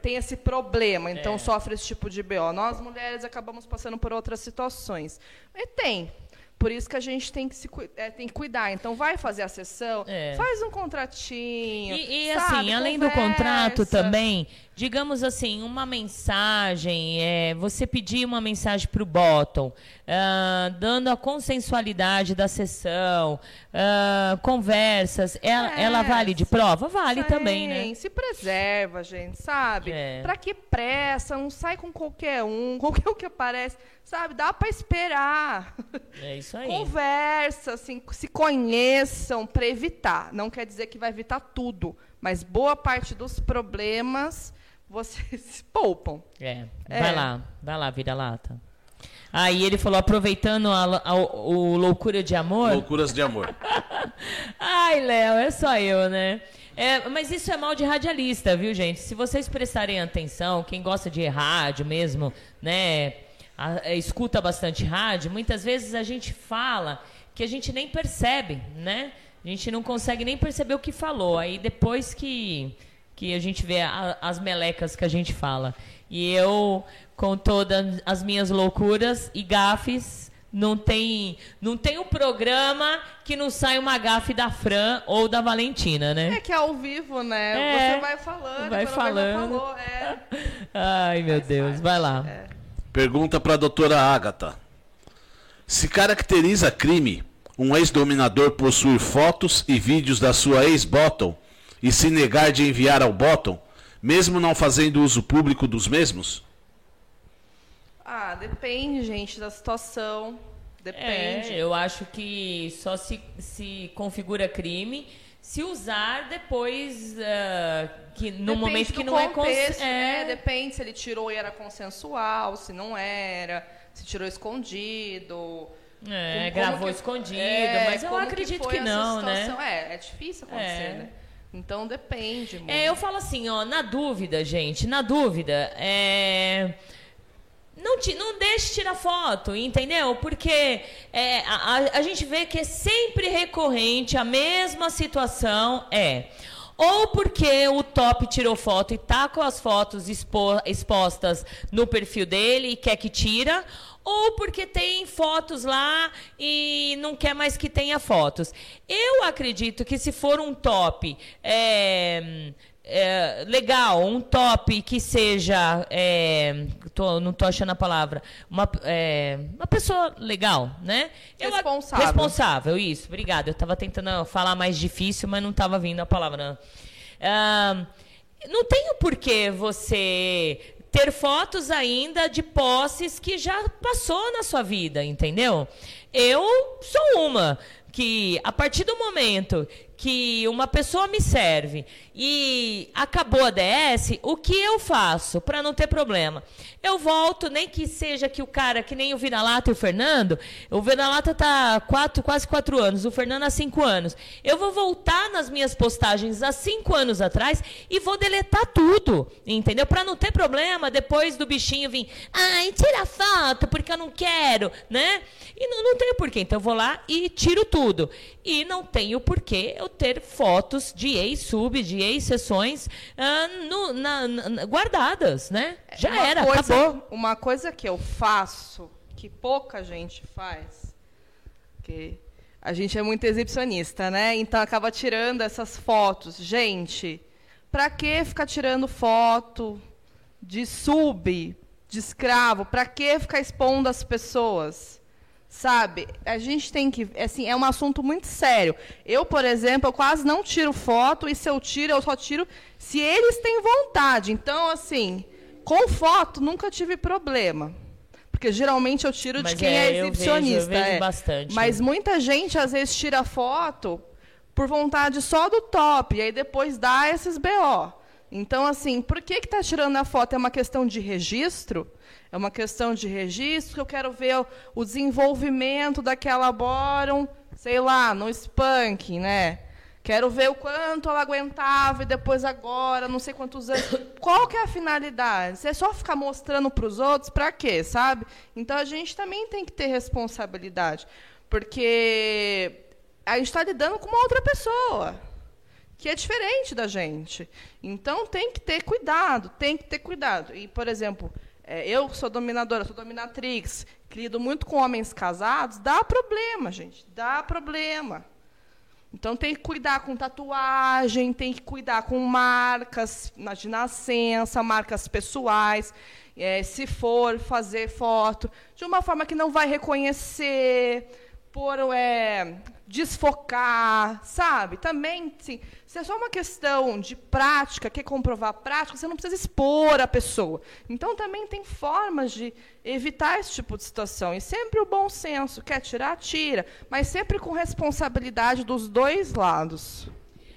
tem esse problema, então É. sofre esse tipo de BO. Nós mulheres acabamos passando por outras situações. E tem. Por isso que a gente tem que, se, é, tem que cuidar. Então, vai fazer a sessão, É. faz um contratinho. E, e, sabe, assim, além do contrato também, digamos assim, uma mensagem, é, você pedir uma mensagem para o bottom, ah, dando a consensualidade da sessão, ah, conversas, ela, É, ela vale de prova? Vale também, né? Sim, Se preserva, gente, sabe? É. Pra que pressa? Não sai com qualquer um, qualquer um que aparece, sabe? Dá pra esperar. É isso aí. Conversa, assim, se conheçam para evitar. Não quer dizer que vai evitar tudo, mas boa parte dos problemas vocês se poupam. É, É. vai lá, vai lá, vira lata. Aí ele falou, aproveitando a, a- o Loucura de Amor. Loucuras de amor. Ai, Léo, é só eu, né? É, mas isso é mal de radialista, viu, gente? Se vocês prestarem atenção, quem gosta de rádio mesmo, né? a- é, escuta bastante rádio, muitas vezes a gente fala que a gente nem percebe, né? A gente não consegue nem perceber o que falou. Aí depois que, que a gente vê a- as melecas que a gente fala. E eu, com todas as minhas loucuras e gafes, não tem, não tem um programa que não sai uma gafe da Fran ou da Valentina, né? É que é ao vivo, né? É, Você vai falando, vai quando falando. falou, é. Ai, meu Deus, vai lá. Pergunta para a doutora Agatha. Se caracteriza crime um ex-dominador possuir fotos e vídeos da sua ex-bottom e se negar de enviar ao bottom, mesmo não fazendo uso público dos mesmos? Ah, depende, gente, da situação. Depende. É, eu acho que só se, se configura crime se usar depois ah, que no Depende momento que não é, cons- contexto, é né? Depende se ele tirou e era consensual, se não era, se tirou escondido. É, como gravou que- escondido, é, mas eu acredito que essa não, né? É, é difícil acontecer, É. né? Então depende. Muito. É, eu falo assim, ó, na dúvida, gente, na dúvida, é. Não, te, não deixe tirar foto, entendeu? Porque é, a, a- a gente vê que é sempre recorrente, a mesma situação é. Ou porque o top tirou foto e tá com as fotos expo- expostas no perfil dele e quer que tira, ou porque tem fotos lá e não quer mais que tenha fotos. Eu acredito que se for um top é, é, legal, um top que seja. é, tô- não tô achando a palavra. Uma, é, uma pessoa legal, né? Eu Responsável. responsável, isso. Obrigada. Eu estava tentando falar mais difícil, mas não estava vindo a palavra. Ah, não tem o porquê você ter fotos ainda de posses que já passou na sua vida, entendeu? Eu sou uma que a partir do momento que uma pessoa me serve e acabou a DS, o que eu faço para não ter problema? Eu volto, nem que seja que o cara, que nem o Vira-Lata e o Fernando, o Vira-Lata tá quatro, quase quatro anos, o Fernando há cinco anos. Eu vou voltar nas minhas postagens há cinco anos atrás e vou deletar tudo, entendeu? Para não ter problema depois do bichinho vir, ai, tira a foto porque eu não quero, né? E não, não tenho porquê, então eu vou lá e tiro tudo. E não tenho porquê eu ter fotos de ex-sub, de ex-sessões na- guardadas, né? Já Uma era, coisa- acabou. Uma coisa que eu faço, que pouca gente faz, que a gente é muito exibicionista, né? Então acaba tirando essas fotos. Gente, pra que ficar tirando foto de sub, de escravo? Pra que ficar expondo as pessoas? Sabe? A gente tem que, assim, é um assunto muito sério. Eu, por exemplo, eu quase não tiro foto e se eu tiro, eu só tiro se eles têm vontade. Então, assim, com foto nunca tive problema. Porque geralmente eu tiro Mas de quem é, é, eu vejo- eu exibicionista. vejo é. bastante. Mas muita gente às vezes tira foto por vontade só do top, e aí depois dá esses BO. Então, assim, por que que tá tirando a foto? É uma questão de registro? É uma questão de registro eu quero ver o, desenvolvimento daquela bórum, sei lá, no spanking, né? Quero ver o quanto ela aguentava e depois agora, não sei quantos anos. Qual que é a finalidade? Você só ficar mostrando para os outros, para quê, sabe? Então a gente também tem que ter responsabilidade, porque a gente está lidando com uma outra pessoa que é diferente da gente. Então tem que ter cuidado, tem que ter cuidado. E, por exemplo, é, eu sou dominadora, sou dominatrix, que lido muito com homens casados, dá problema, gente, dá problema. Então tem que cuidar com tatuagem, tem que cuidar com marcas de nascença, marcas pessoais. É, se for fazer foto, de uma forma que não vai reconhecer, por é, desfocar, sabe? Também, sim, se é só uma questão de prática, quer comprovar prática, você não precisa expor a pessoa. Então também tem formas de evitar esse tipo de situação. E sempre o bom senso, quer tirar, tira, mas sempre com responsabilidade dos dois lados.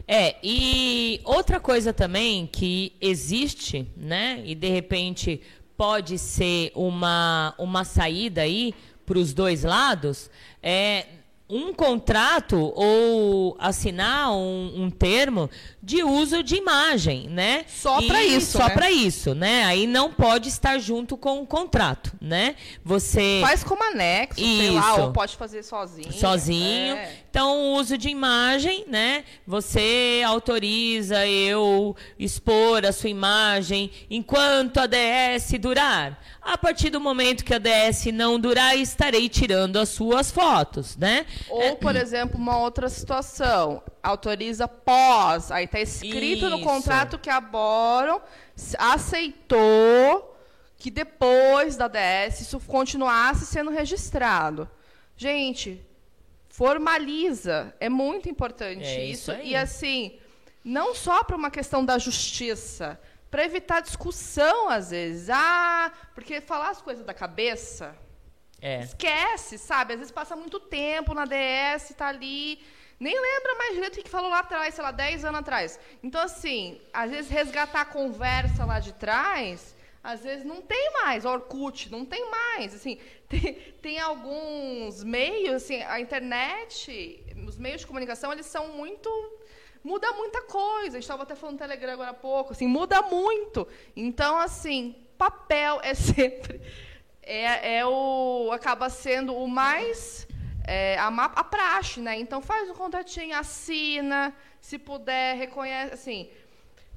É, e outra coisa também que existe, né? E de repente pode ser uma, uma saída aí para os dois lados, é um contrato ou assinar um, um termo de uso de imagem, né? Só pra E isso, Só né? para isso, né? Aí não pode estar junto com o contrato, né? Você Faz como anexo, sei lá, Isso. ou pode fazer sozinho. sozinho. É. Então, o uso de imagem, né? Você autoriza eu expor a sua imagem enquanto a DS durar. A partir do momento que a DS não durar, estarei tirando as suas fotos, né? Ou, por exemplo, uma outra situação. Autoriza pós. Aí está escrito no Isso. contrato que a Boron aceitou que depois da DS isso continuasse sendo registrado. Gente, formaliza. É muito importante É isso. isso aí. E assim, não só para uma questão da justiça, para evitar discussão às vezes. Ah, porque falar as coisas da cabeça É. esquece, sabe? Às vezes passa muito tempo na DS, tá ali, nem lembra mais direito o que falou lá atrás, sei lá, 10 anos atrás. Então, assim, às vezes resgatar a conversa lá de trás, às vezes não tem mais, Orkut, não tem mais, assim, tem, tem alguns meios, assim, a internet, os meios de comunicação, eles são muito muda muita coisa. Estava até falando no Telegram agora há pouco, assim, muda muito. Então, assim, papel é sempre é, é o acaba sendo o mais é, a, a praxe, né? Então faz um contratinho, assina, se puder reconhece, assim.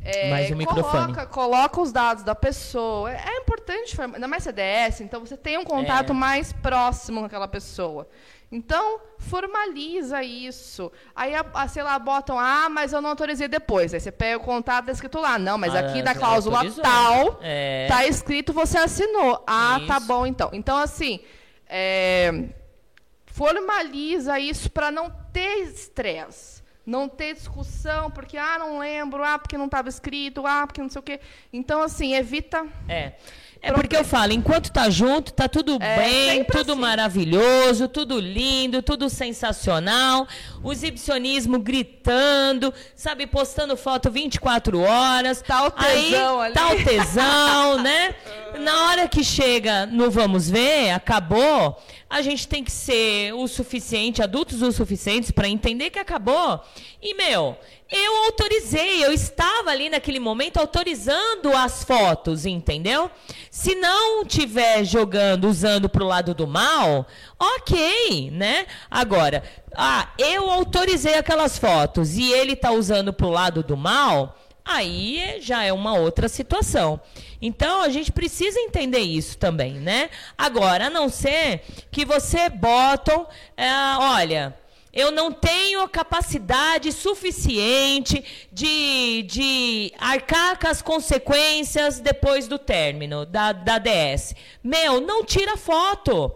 é, um coloca, coloca os dados da pessoa. É, é importante, ainda mais CDS, então você tem um contato É. mais próximo com aquela pessoa. Então, formaliza isso. Aí, a, a, sei lá, botam, ah, mas eu não autorizei depois. Aí você pega o contato, tá escrito lá. Não, mas Ah, aqui na você cláusula autorizou. tal, É. tá escrito, você assinou. Ah, tá Isso. bom, então. Então, assim, é, formaliza isso para não ter estresse. Não ter discussão, porque, ah, não lembro, ah, porque não estava escrito, ah, porque não sei o quê. Então, assim, evita. É. É porque eu falo, enquanto tá junto, tá tudo É, bem, tudo assim. maravilhoso, tudo lindo, tudo sensacional. O exibicionismo gritando, sabe, postando foto 24 horas. Tá o tesão Aí, ali. Tá o tesão, né? Na hora que chega no vamos ver, acabou, a gente tem que ser o suficiente, adultos o suficientes para entender que acabou. E, meu, eu autorizei, eu estava ali naquele momento autorizando as fotos, entendeu? Se não tiver jogando, usando pro lado do mal, ok, né? Agora, ah, eu autorizei aquelas fotos e ele tá usando pro lado do mal, aí já é uma outra situação. Então a gente precisa entender isso também, né? Agora, a não ser que você botam, é, olha, eu não tenho capacidade suficiente de, de arcar com as consequências depois do término da, da DS. Meu, não tira foto.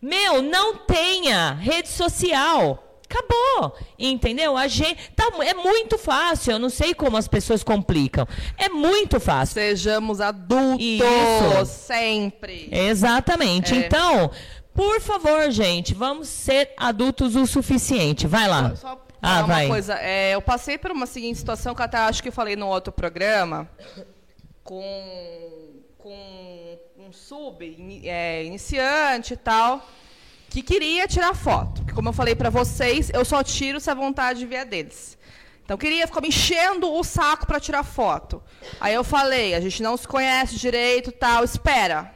Meu, não tenha rede social. Acabou, entendeu? A gente, tá, é muito fácil, eu não sei como as pessoas complicam. É muito fácil. Sejamos adultos Isso. sempre. Exatamente. É. Então, por favor, gente, vamos ser adultos o suficiente. Vai lá. Só ah, falar uma vai. coisa, é, eu passei por uma seguinte situação que até acho que eu falei no outro programa com, com um sub é, iniciante e tal que queria tirar foto. Porque, como eu falei pra vocês, eu só tiro se a vontade vier deles. Então queria ficar me enchendo o saco pra tirar foto. Aí eu falei, a gente não se conhece direito, tal, espera.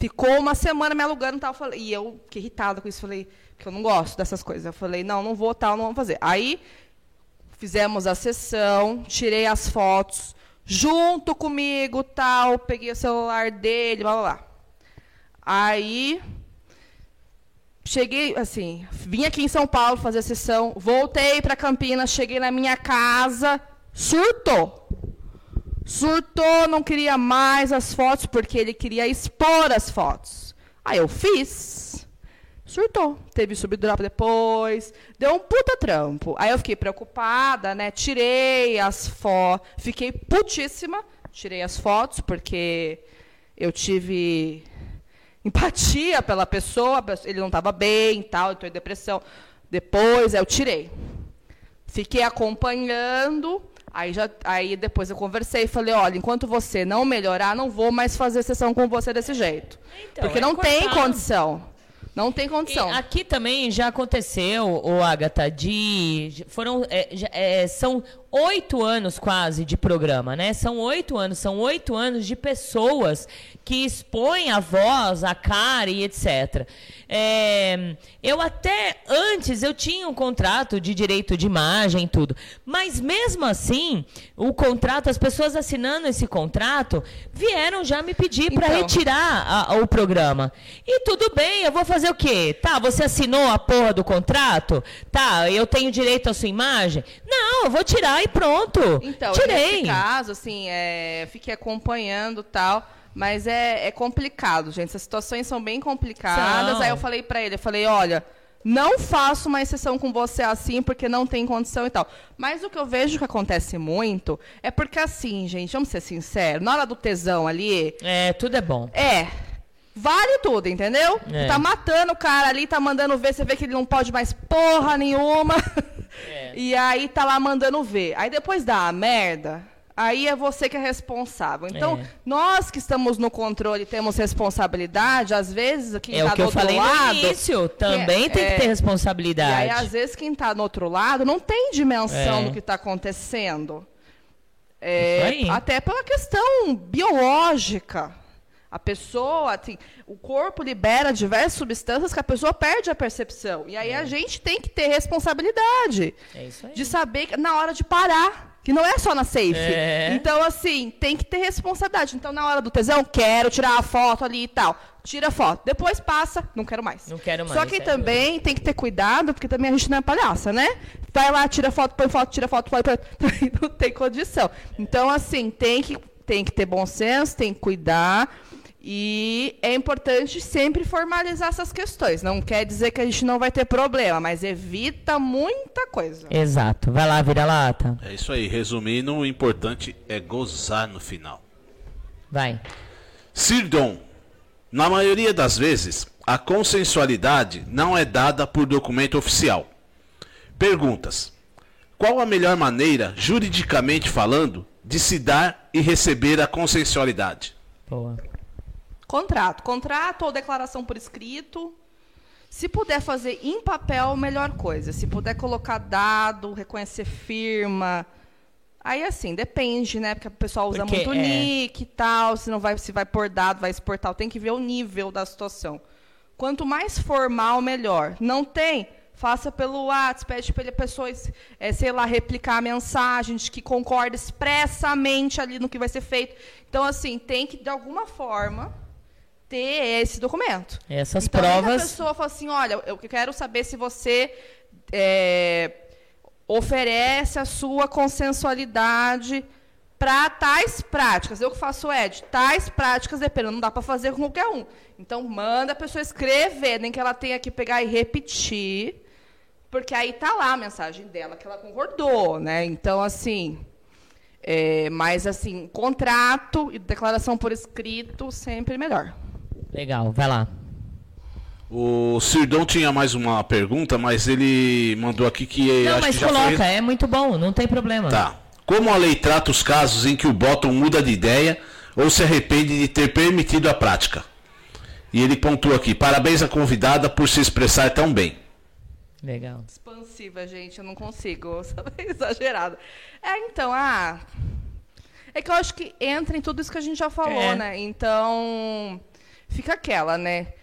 Ficou uma semana me alugando e tal. falei- E eu fiquei irritada com isso. Falei, que eu não gosto dessas coisas. Eu falei, não, não vou, tal, não vamos fazer. Aí fizemos a sessão, tirei as fotos, junto comigo, tal, peguei o celular dele, blá blá blá. Aí cheguei, assim, vim aqui em São Paulo fazer a sessão, voltei para Campinas, cheguei na minha casa, surtou. Surtou, não queria mais as fotos, porque ele queria expor as fotos. Aí eu fiz. Surtou. Teve subdrop depois. Deu um puta trampo. Aí eu fiquei preocupada, né? Tirei as fotos. Fiquei putíssima. Tirei as fotos, porque eu tive empatia pela pessoa. Ele não estava bem, tal, eu estou em depressão. Depois eu tirei. Fiquei acompanhando. Aí, já, aí depois eu conversei e falei, olha, enquanto você não melhorar, não vou mais fazer sessão com você desse jeito. Então, Porque é não tem cortar. condição. Não tem condição. E aqui também já aconteceu, o Agatha, de foram é, é, são oito anos quase de programa, né? São oito anos, são oito anos de pessoas que expõem a voz, a cara e etc. É, eu até antes eu tinha um contrato de direito de imagem e tudo, mas mesmo assim o contrato, as pessoas assinando esse contrato vieram já me pedir para Então. retirar a- o programa. E tudo bem, eu vou fazer o quê? Tá, você assinou a porra do contrato? Tá, eu tenho direito à sua imagem? Não, eu vou tirar e pronto. Então, Tirei. nesse caso, assim, é, fiquei acompanhando tal, mas é, é complicado, gente. Essas situações são bem complicadas. São. Aí eu falei pra ele, eu falei, olha, não faço uma exceção com você assim, porque não tem condição e tal. Mas o que eu vejo que acontece muito é porque assim, gente, vamos ser sinceros, na hora do tesão ali. É, tudo é bom. É. Vale tudo, entendeu? É. Tá matando o cara ali, tá mandando ver, você vê que ele não pode mais porra nenhuma. É. E aí tá lá mandando ver. Aí depois dá a merda, aí é você que é responsável. Então, É. nós que estamos no controle temos responsabilidade, às vezes quem É tá o que do outro lado, início, também é- tem que ter é. responsabilidade. E aí, às vezes, quem tá no outro lado não tem dimensão É. do que tá acontecendo. É, até pela questão biológica. A pessoa, assim, o corpo libera diversas substâncias que a pessoa perde a percepção. E aí a gente tem que ter responsabilidade É isso aí. de saber que- na hora de parar. Que não é só na safe. É. Então, assim, tem que ter responsabilidade. Então, na hora do tesão, quero tirar a foto ali e tal. Tira a foto. Depois passa, não quero mais. Não quero mais. Só que é. também tem que ter cuidado, porque também a gente não é palhaça, né? Vai lá, tira foto, põe foto, tira foto, põe, põe. Não tem condição. Então, assim, tem que, tem que ter bom senso, tem que cuidar. E é importante sempre formalizar essas questões. Não quer dizer que a gente não vai ter problema, mas evita muita coisa. Exato. Vai lá, vira lata. É isso aí. Resumindo, o importante é gozar no final. Vai. Sirdon. Na maioria das vezes, a consensualidade não é dada por documento oficial. Perguntas. Qual a melhor maneira, juridicamente falando, de se dar e receber a consensualidade? Boa. Contrato. Contrato ou declaração por escrito. Se puder fazer em papel, melhor coisa. Se puder colocar dado, reconhecer firma. Aí, assim, depende, né? Porque o pessoal usa Porque, muito é. nick e tal. Se não vai, se vai por dado, vai exportar. Tem que ver o nível da situação. Quanto mais formal, melhor. Não tem? Faça pelo WhatsApp, pede para a pessoa, eh, sei lá, replicar a mensagem de que concorda expressamente ali no que vai ser feito. Então, assim, tem que, de alguma forma, ter esse documento. Essas então, provas- A pessoa fala assim, olha, eu quero saber se você é, oferece a sua consensualidade para tais práticas. Eu que faço Ed, tais práticas dependendo, não dá para fazer com qualquer um. Então manda a pessoa escrever, nem que ela tenha que pegar e repetir, porque aí tá lá a mensagem dela que ela concordou, né? Então assim, é, mas assim, contrato e declaração por escrito sempre melhor. Legal, vai lá. O Sirdão tinha mais uma pergunta, mas ele mandou aqui que Não, acho mas que já coloca, foi... é muito bom, não tem problema. Tá. Como a lei trata os casos em que o bottom muda de ideia ou se arrepende de ter permitido a prática? E ele pontua aqui: parabéns à convidada por se expressar tão bem. Legal. Expansiva, gente, eu não consigo? Exagerado. É, então, ah. É que eu acho que entra em tudo isso que a gente já falou, É. né? Então, fica aquela, né?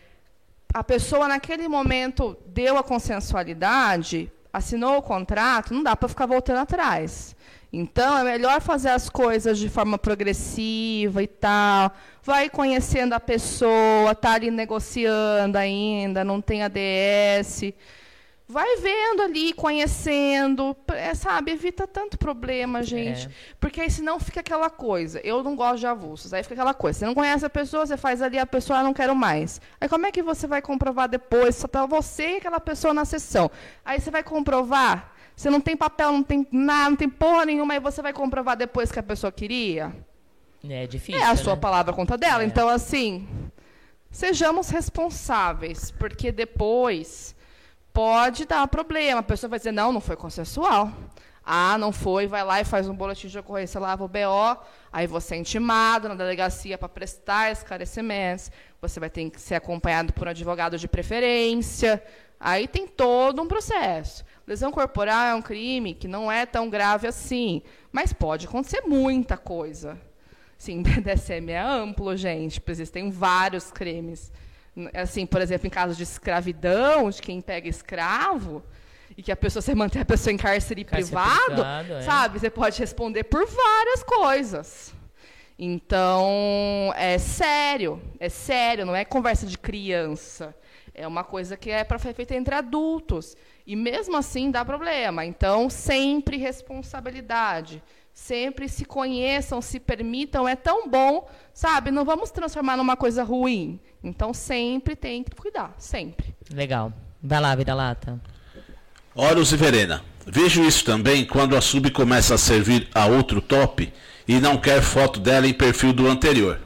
A pessoa naquele momento deu a consensualidade, assinou o contrato, não dá para ficar voltando atrás. Então, é melhor fazer as coisas de forma progressiva e tal. Vai conhecendo a pessoa, tá ali negociando ainda, não tem ADS. Vai vendo ali, conhecendo, é, sabe? Evita tanto problema, gente. É. Porque aí senão fica aquela coisa. Eu não gosto de avulsos. Aí fica aquela coisa. Você não conhece a pessoa, você faz ali a pessoa, ah, não quero mais. Aí como é que você vai comprovar depois? Só tá você e aquela pessoa na sessão. Aí você vai comprovar. Você não tem papel, não tem nada, não tem porra nenhuma, aí você vai comprovar depois que a pessoa queria? É difícil. É a sua né? palavra conta dela. Então, assim, sejamos responsáveis, porque depois pode dar problema. A pessoa vai dizer, não, não foi consensual. Ah, não foi, vai lá e faz um boletim de ocorrência, lava o BO, aí você é intimado na delegacia para prestar esclarecimentos, você vai ter que ser acompanhado por um advogado de preferência, aí tem todo um processo. Lesão corporal é um crime que não é tão grave assim, mas pode acontecer muita coisa. Sim, BDSM é amplo, gente. Existem vários crimes. Assim, por exemplo, em casos de escravidão, de quem pega escravo, e que a pessoa você mantém a pessoa em cárcere, Cárcere privado, privado, é. sabe? Você pode responder por várias coisas. Então, é sério, é sério, não é conversa de criança. É uma coisa que é para ser feita entre adultos. E mesmo assim dá problema. Então, sempre responsabilidade. Sempre se conheçam, se permitam. É tão bom, sabe? Não vamos transformar numa coisa ruim. Então, sempre tem que cuidar. Sempre. Legal. Vai lá, Vida Lata. Horus e Verena. Vejo isso também quando a sub começa a servir a outro top e não quer foto dela em perfil do anterior.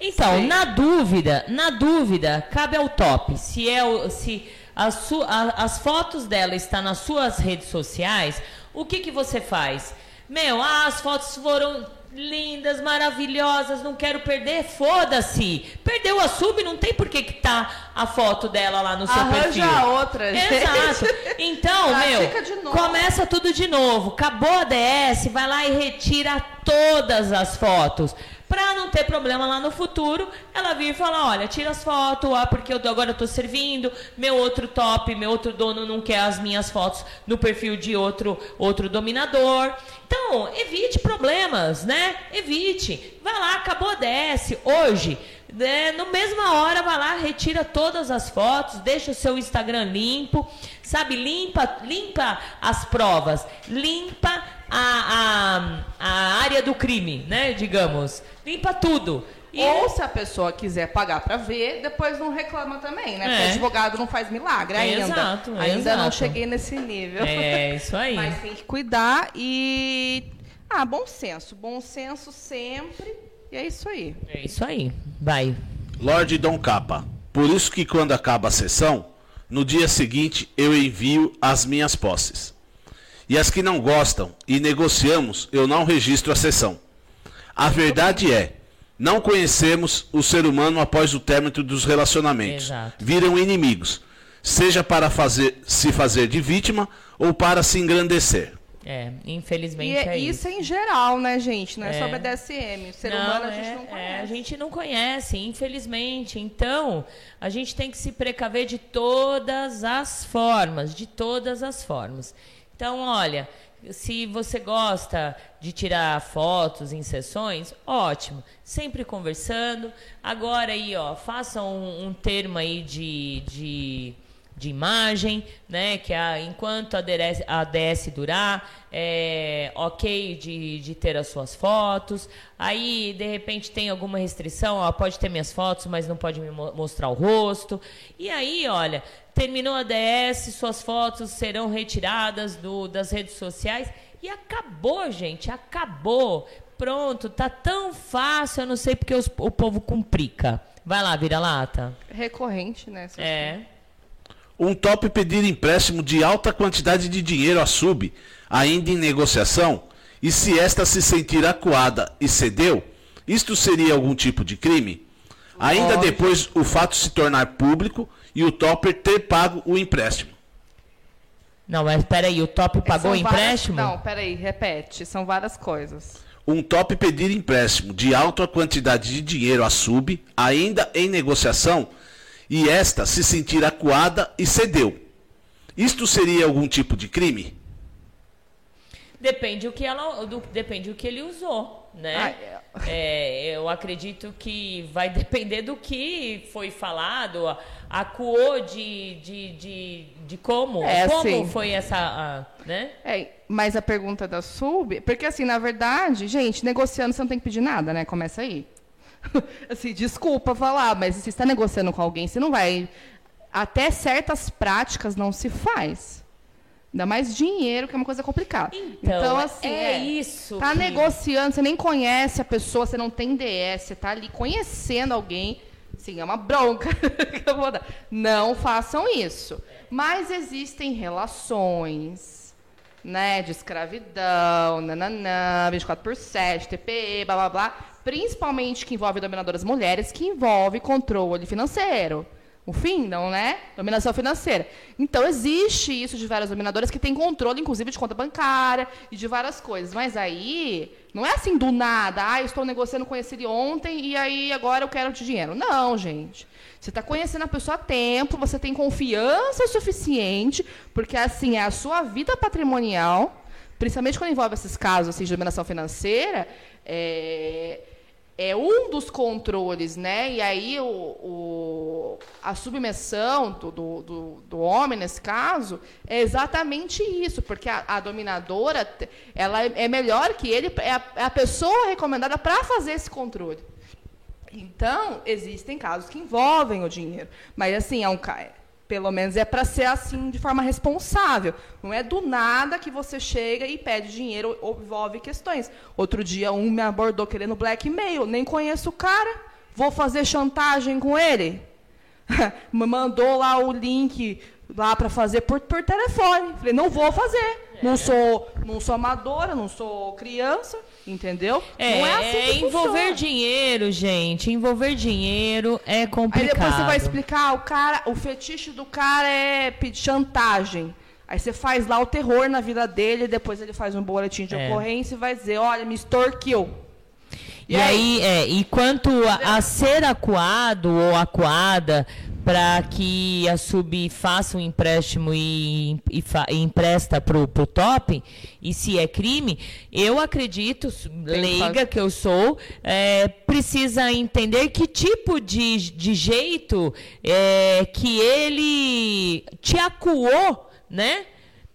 Então, na dúvida, na dúvida, cabe ao top. Se é o, se a su- a- as fotos dela estão nas suas redes sociais, o que que você faz? Meu, ah, as fotos foram lindas, maravilhosas, não quero perder, foda-se. Perdeu a sub, não tem por que que tá a foto dela lá no seu Arranja perfil. outra, gente. Exato. Então, Pratica meu, começa tudo de novo. Acabou a DS, vai lá e retira todas as fotos. Pra não ter problema lá no futuro, ela vir e falar, olha, tira as fotos, ah, porque eu agora tô servindo, meu outro top, meu outro dono não quer as minhas fotos no perfil de outro outro dominador. Então, evite problemas, né? Evite. Vai lá, acabou DS. Hoje, né, no mesma hora, vai lá, retira todas as fotos, deixa o seu Instagram limpo, sabe? Limpa, limpa as provas, limpa a, a, a área do crime, né? Digamos. Limpa tudo. E Ou se a pessoa quiser pagar para ver, depois não reclama também, né? Porque É. advogado não faz milagre ainda. Exato, ainda não exato. cheguei nesse nível. É, isso aí. Mas tem que cuidar e. Ah, bom senso. Bom senso sempre. E é isso aí. É isso aí. Vai. Lorde Dom Capa. Por isso que quando acaba a sessão, no dia seguinte eu envio as minhas posses. E as que não gostam e negociamos, eu não registro a sessão. A verdade é Não conhecemos o ser humano após o término dos relacionamentos. Exato. Viram inimigos, seja para fazer, se fazer de vítima ou para se engrandecer. É, E infelizmente é- é isso isso. é em geral, né, gente? Não é, É. só BDSM. O ser Não, humano a gente é- não é, conhece. a gente não conhece, infelizmente. Então, a gente tem que se precaver de todas as formas, de todas as formas. Então, olha, se você gosta de tirar fotos em sessões, ótimo. Sempre conversando. Agora aí, ó, faça um, um termo aí de, de, de imagem, né? Que a, enquanto a DS, a DS durar, é ok de, de ter as suas fotos. Aí, de repente, tem alguma restrição, ó, pode ter minhas fotos, mas não pode me mo- mostrar o rosto. E aí, olha, terminou a DS, suas fotos serão retiradas do, das redes sociais. E acabou, gente, acabou. Pronto, tá tão fácil, eu não sei porque os- o povo complica. Vai lá, vira lata. Recorrente, né? É. Um top pedir empréstimo de alta quantidade de dinheiro à sub, ainda em negociação, e se esta se sentir acuada e cedeu, isto seria algum tipo de crime? Ainda Lógico. depois o fato se tornar público e o topper ter pago o empréstimo. Não, mas peraí, o top pagou o várias- empréstimo? Não, peraí, repete. São várias coisas. Um top pedir empréstimo de alta quantidade de dinheiro à sub, ainda em negociação, e esta se sentir acuada e cedeu. Isto seria algum tipo de crime? Depende o que ela, do, depende o que ele usou, né? É, eu acredito que vai depender do que foi falado, a- acuou de, de, de, de como, É, como sim. foi essa, a- né? É, mas a pergunta da sub, porque assim, na verdade, gente, negociando você não tem que pedir nada, né? Começa aí. assim, desculpa falar, mas se você está negociando com alguém, você não vai. Até certas práticas não se faz. Ainda mais dinheiro, que é uma coisa complicada. Então, assim, é isso Tá que- negociando, você nem conhece a pessoa, você não tem DS, você tá ali conhecendo alguém. Sim, é uma bronca que eu vou dar. Não façam isso. Mas existem relações, né, de escravidão, nananã, 24 por 7, TPE, blá blá blá, principalmente que envolve dominadoras mulheres, que envolve controle financeiro. O fim, não, né? Dominação financeira. Então, existe isso de várias dominadoras que têm controle, inclusive, de conta bancária e de várias coisas. Mas aí, não é assim do nada. Ah, eu estou negociando com esse ontem e aí agora eu quero de dinheiro. Não, gente. Você está conhecendo a pessoa há tempo, você tem confiança suficiente, porque assim, é a sua vida patrimonial, principalmente quando envolve esses casos assim, de dominação financeira, é, é um dos controles, né? E aí o, o- a submissão do, do, do- homem, nesse caso, é exatamente isso, porque a, a dominadora ela é, é melhor que ele, é a, é a pessoa recomendada para fazer esse controle. Então, existem casos que envolvem o dinheiro. Mas, assim, é um, pelo menos é para ser assim de forma responsável. Não é do nada que você chega e pede dinheiro ou envolve questões. Outro dia, um me abordou querendo blackmail. Nem conheço o cara. Vou fazer chantagem com ele. me mandou lá o link lá para fazer por, por telefone. Falei, não vou fazer. Não sou, não sou amadora, não sou criança, entendeu? É, não é assim é envolver funciona. dinheiro, gente. Envolver dinheiro é Aí complicado. depois você vai explicar, o cara, o fetiche do cara é pedir chantagem. Aí você faz lá o terror na vida dele, depois ele faz um boletim de É. ocorrência e vai dizer, olha, me extorquiu. E aí, é, e quanto a, a ser acuado ou acuada para que a sub faça um empréstimo e, e, fa- e empresta para o top, e se é crime, eu acredito, leiga que eu sou, é, precisa entender que tipo de, de jeito é, que ele te acuou, né?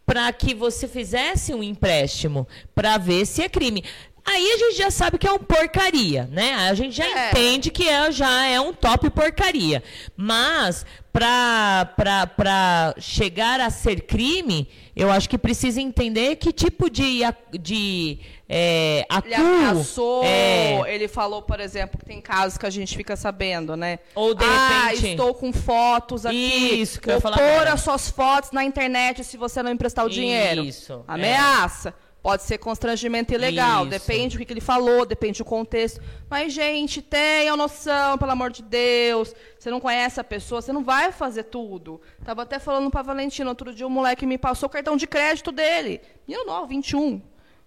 Para que você fizesse um empréstimo, para ver se é crime. Aí a gente já sabe que é um porcaria, né? A gente já É. entende que é, já é um top porcaria. Mas para chegar a ser crime, eu acho que precisa entender que tipo de de é, Ele acuo, ameaçou, é, ele falou, por exemplo, que tem casos que a gente fica sabendo, né? Ou de ah, repente- estou com fotos aqui. Isso que eu ia falar pôr as suas fotos na internet se você não emprestar o dinheiro. Isso, é. Pode ser constrangimento ilegal, Isso. depende do que, que ele falou, depende do contexto. Mas, gente, tenha noção, pelo amor de Deus. Você não conhece a pessoa, você não vai fazer tudo. Tava até falando pra Valentina, outro dia um moleque me passou o cartão de crédito dele. Menino novo, 21.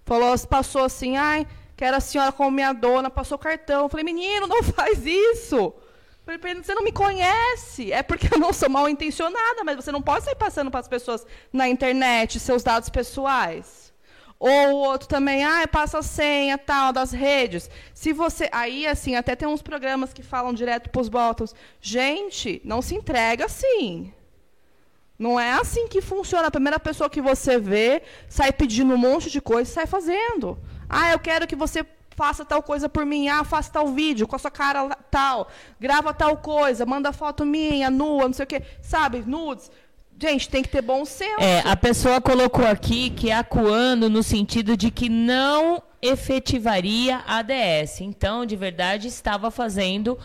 Falou, passou assim, ai, quero a senhora como minha dona, passou o cartão. Eu falei, menino, não faz isso. Você não me conhece. É porque eu não sou mal intencionada, mas você não pode sair passando para as pessoas na internet seus dados pessoais. Ou o outro também, ah, passa a senha tal das redes. Se você. Aí, assim, até tem uns programas que falam direto para os bottoms. Gente, não se entrega assim. Não é assim que funciona. A primeira pessoa que você vê sai pedindo um monte de coisa e sai fazendo. Ah, eu quero que você faça tal coisa por mim. Ah, faça tal vídeo com a sua cara tal. Grava tal coisa, manda foto minha, nua, não sei o quê. Sabe, nudes. Gente, tem que ter bom senso. É, a pessoa colocou aqui que é acuando no sentido de que não efetivaria a ADS. Então, de verdade, estava fazendo.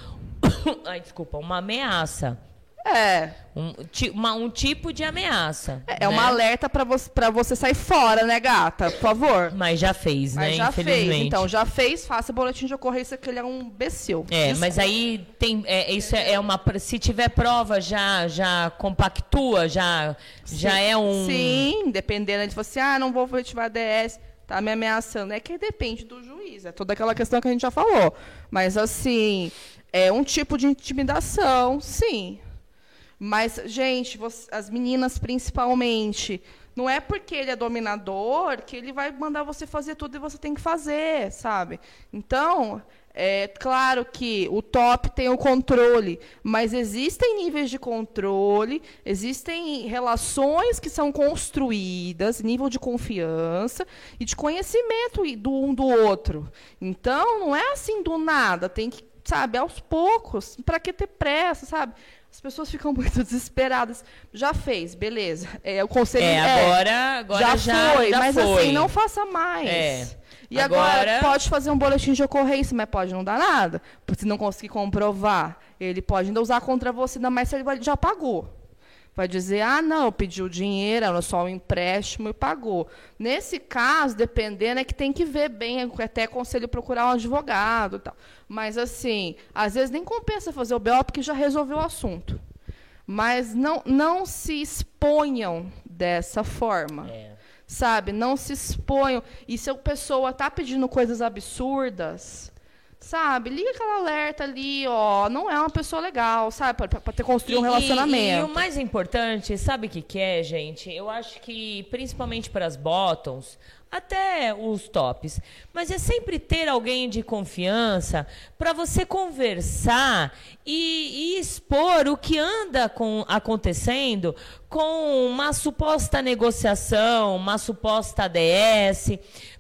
Ai, desculpa, uma ameaça. É. Um, uma- um tipo de ameaça. É é uma alerta para você, pra você sair fora, né, gata? Por favor. Mas já fez, Mas né? já fez. Infelizmente. Então, já fez, faça boletim de ocorrência que ele é um imbecil. É, Desculpa. mas aí tem, é, isso é, é uma, se tiver prova já, já compactua, já, já é um. Sim, dependendo de você, ah, não vou efetivar a DS, tá me ameaçando. É que depende do juiz, é toda aquela questão que a gente já falou. Mas, assim, é um tipo de intimidação, sim. Mas, gente, você- as meninas principalmente, não é porque ele é dominador que ele vai mandar você fazer tudo e você tem que fazer, sabe? Então, é claro que o top tem o controle, mas existem níveis de controle, existem relações que são construídas, nível de confiança e de conhecimento do um do outro. Então, não é assim do nada, tem que, sabe, aos poucos, para que ter pressa, sabe? As pessoas ficam muito desesperadas. Já fez, beleza. É, o conselho É, agora- agora já, já- foi, já mas foi. assim, não faça mais. É. E agora, Agora- pode fazer um boletim de ocorrência, mas pode não dar nada. Porque se não conseguir comprovar, ele pode ainda usar contra você, ainda mais se ele já pagou. Vai dizer, ah, não, pediu o dinheiro, era só um empréstimo e pagou. Nesse caso, dependendo, é que tem que ver bem, é até aconselho procurar um advogado tal. Mas, assim, às vezes nem compensa fazer o BO porque já resolveu o assunto. Mas não, não se exponham dessa forma. Sabe? Não se exponham. E se a pessoa está pedindo coisas absurdas, sabe? Liga aquela alerta ali, ó. Não é uma pessoa legal, sabe? Para ter construído um E- e- relacionamento. E, o mais importante, sabe o que, que é, gente? Eu acho que, principalmente para as bottoms, até os tops, mas é sempre ter alguém de confiança para você conversar e, e expor o que anda com- acontecendo com uma suposta negociação, uma suposta ADS.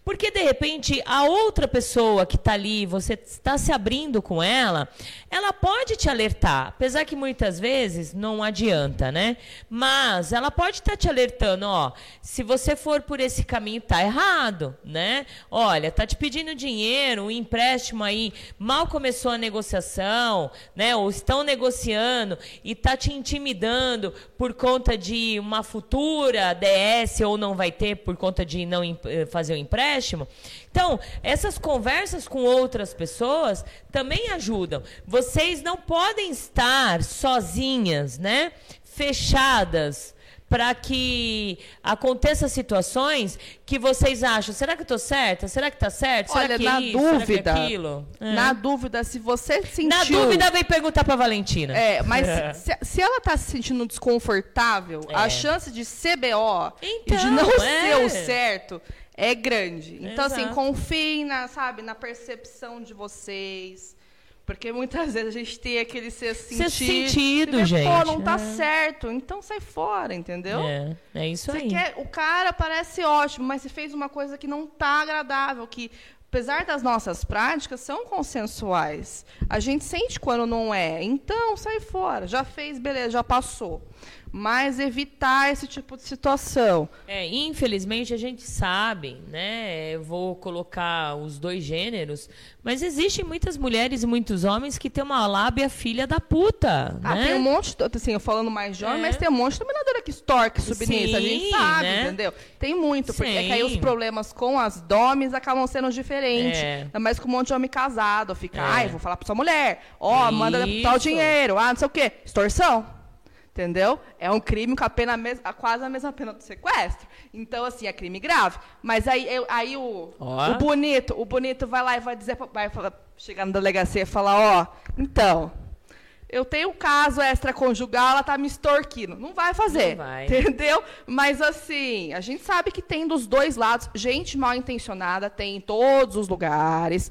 Porque, de repente, a outra pessoa que está ali, você está se abrindo com ela, ela pode te alertar. Apesar que muitas vezes não adianta, né? Mas ela pode estar te alertando, ó, se você for por esse caminho, tá errado, né? Olha, tá te pedindo dinheiro, um empréstimo aí, mal começou a negociação, né? Ou estão negociando e tá te intimidando por conta de uma futura DS ou não vai ter por conta de não eh, fazer o empréstimo. Então, essas conversas com outras pessoas também ajudam. Vocês não podem estar sozinhas, né? Fechadas para que aconteça situações que vocês acham, será que eu tô certa? Será que tá certo? Será Olha, que é na isso? Será que é dúvida, aquilo? É. na dúvida, se você sentiu... Na dúvida, vem perguntar pra Valentina. É, mas se, se ela tá se sentindo desconfortável, É. a chance de CBO e de Então, não é. ser o certo é grande. Então, assim, Exato. confiem na, sabe, na percepção de vocês. Porque muitas vezes a gente tem aquele ser sentido. sentido, e vê, Pô, gente, não tá é. certo. Então sai fora, entendeu? É, é isso Você aí. quer, o cara parece ótimo, mas você fez uma coisa que não tá agradável, que apesar das nossas práticas são consensuais. A gente sente quando não é. Então sai fora. Já fez, beleza, já passou. Mas evitar esse tipo de situação. É, infelizmente a gente sabe, né? Eu vou colocar os dois gêneros, mas existem muitas mulheres e muitos homens que têm uma lábia filha da puta, Ah, né? tem um monte, assim, eu falando mais de homem, É. mas tem um monte de dominadora que estorque submissa, a gente sabe, né? entendeu? Tem muito, porque é que aí os problemas com as domes acabam sendo diferentes. É. Mais com um monte de homem casado, fica, É. ai, vou falar pra sua mulher, ó, manda deputar o Isso. dinheiro, ah, não sei o quê. Extorsão. Entendeu? É um crime com a pena a quase a mesma pena do sequestro. Então, assim, é crime grave. Mas aí, eu- aí o, Ó. o bonito, o bonito vai lá e vai dizer, vai chegar na delegacia e falar, ó, então, eu tenho um caso extraconjugal, ela tá me extorquindo. Não vai fazer. Não vai. Entendeu? Mas assim, a gente sabe que tem dos dois lados, gente mal intencionada tem em todos os lugares.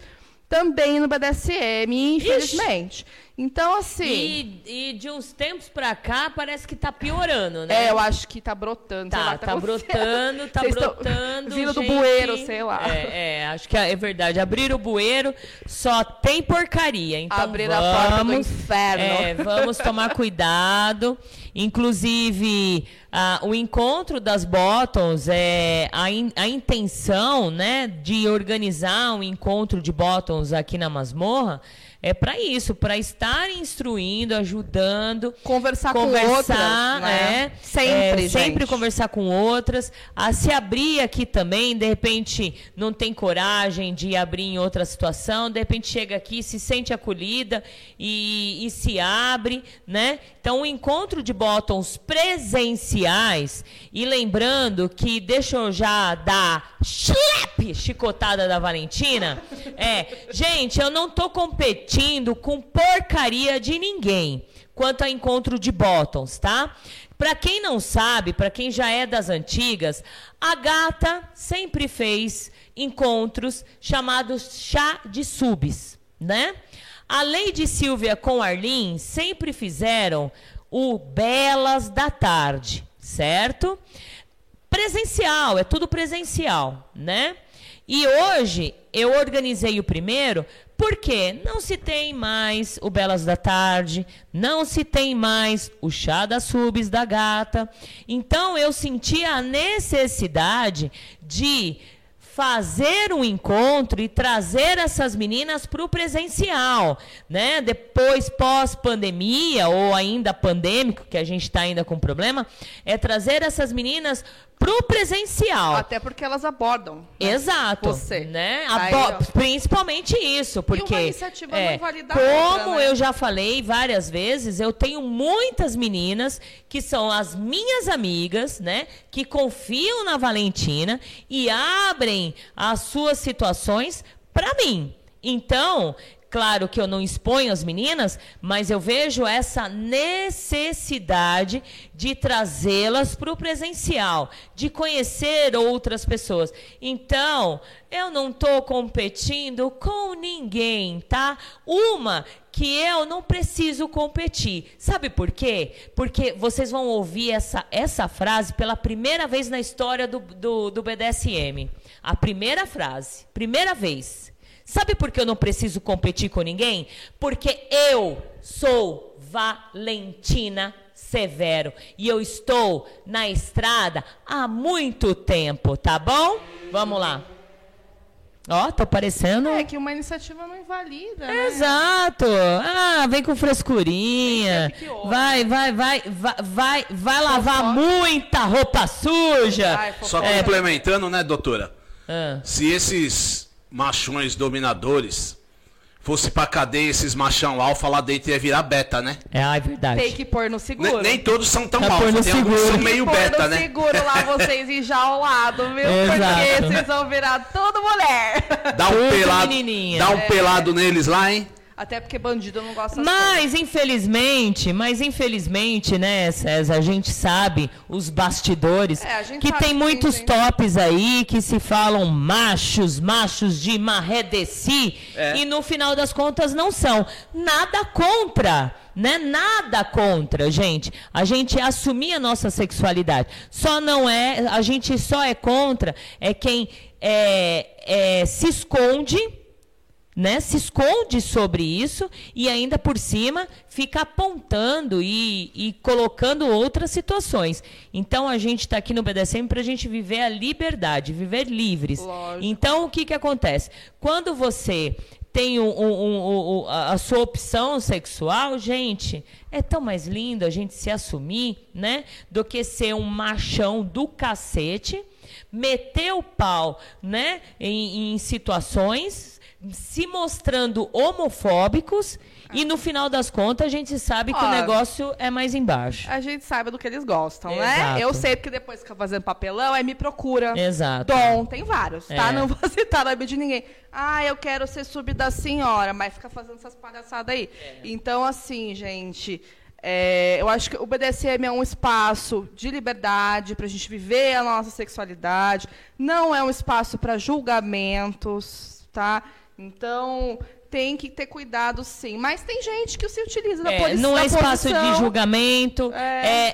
Também no BDSM, infelizmente. Então, assim. E, e de uns tempos pra cá, parece que tá piorando, né? É, eu acho que tá brotando. Tá, lá, tá acontecendo. brotando, tá Vocês brotando. Vindo do bueiro, sei lá. É, é, acho que é verdade. Abrir o bueiro só tem porcaria. Então Abrir a vamos, porta do inferno. É, vamos tomar cuidado. Inclusive, ah, o encontro das bottoms, é, a, in- a intenção né, de organizar um encontro de bottoms aqui na masmorra é para isso, para estar instruindo, ajudando, Conversar com conversar, outras, né? é, Sempre, é, sempre conversar com outras, a se abrir aqui também, de repente não tem coragem de abrir em outra situação, de repente chega aqui, se sente acolhida e, e se abre, né? Então, o encontro de bottoms presenciais, e lembrando que, deixa eu já dar chlep, chicotada da Valentina, é, gente, eu não tô competindo com porcaria de ninguém quanto a encontro de bottoms, tá? Para quem não sabe, para quem já é das antigas, a gata sempre fez encontros chamados chá de subs, né? A Lady Silvia com Arlene sempre fizeram o Belas da Tarde, certo? Presencial, é tudo presencial, né? E hoje eu organizei o primeiro porque não se tem mais o Belas da Tarde, não se tem mais o chá das subs da gata. Então eu senti a necessidade de fazer um encontro e trazer essas meninas para o presencial, né? Depois pós-pandemia ou ainda pandêmico, que a gente está ainda com problema, é trazer essas meninas para o presencial. Até porque elas abordam. né? Exato. Você. Né? Aí, Abo- ó. Principalmente isso, porque iniciativa não é, invalida a como outra, né? eu já falei várias vezes, eu tenho muitas meninas que são as minhas amigas, né, que confiam na Valentina e abrem as suas situações para mim. Então, Claro que eu não exponho as meninas, mas eu vejo essa necessidade de trazê-las para o presencial, de conhecer outras pessoas. Então, eu não estou competindo com ninguém, tá? Uma que eu não preciso competir. Sabe por quê? Porque vocês vão ouvir essa, essa frase pela primeira vez na história do, do, do BDSM. A primeira frase. Primeira vez. Sabe por que eu não preciso competir com ninguém? Porque eu sou Valentina Severo e eu estou na estrada há muito tempo, tá bom? Vamos lá. Ó, tô parecendo. É que uma iniciativa não invalida, né? Exato. Ah, vem com frescurinha. Vai, vai, vai, vai, vai, vai lavar muita roupa suja. Só É, complementando, né, doutora? Ah. Se esses machões dominadores fosse pra cadeia, esses machão alfa lá dentro ia virar beta, né? É, é verdade. Tem que pôr no seguro. Nem, nem todos são tão Tá alfa, tem alguns seguro. são meio Tem que pôr beta, no né? seguro lá vocês enjaulados, viu? Exato. Porque vocês vão virar tudo mulher. Dá um Tudo pelado, dá um É. pelado neles lá, hein? Até porque bandido não gosta Mas, infelizmente, mas infelizmente, né, César, a gente sabe os bastidores É, a gente que sabe tem que muitos tem- tops aí que se falam machos, machos de marredeci É. e no final das contas não são. Nada contra, né? Nada contra, gente. A gente assumir a nossa sexualidade. Só não é, a gente só é contra é quem é, é, se esconde né, se esconde sobre isso e ainda por cima fica apontando e, e colocando outras situações. Então a gente está aqui no BDSM para a gente viver a liberdade, viver livres. Lógico. Então o que, que acontece? Quando você tem um- um- um- a a sua opção sexual, gente, é tão mais lindo a gente se assumir, né? Do que ser um machão do cacete, meter o pau, né? Em, em situações, se mostrando homofóbicos. E no final das contas, a gente sabe que o Ó, negócio é mais embaixo. A gente sabe do que eles gostam, Exato. né? Eu sei porque depois que fica fazendo papelão, aí me procura. Exato. Dom, tem vários, tá? É. Não vou citar nome de ninguém. Ah, eu quero ser sub da senhora, mas fica fazendo essas palhaçadas aí. É. Então, assim, gente, é, eu acho que o BDSM é um espaço de liberdade pra gente viver a nossa sexualidade. Não é um espaço para julgamentos, tá? Então, tem que ter cuidado, sim. Mas tem gente que se utiliza da É, posição. não é espaço de posição. julgamento, é.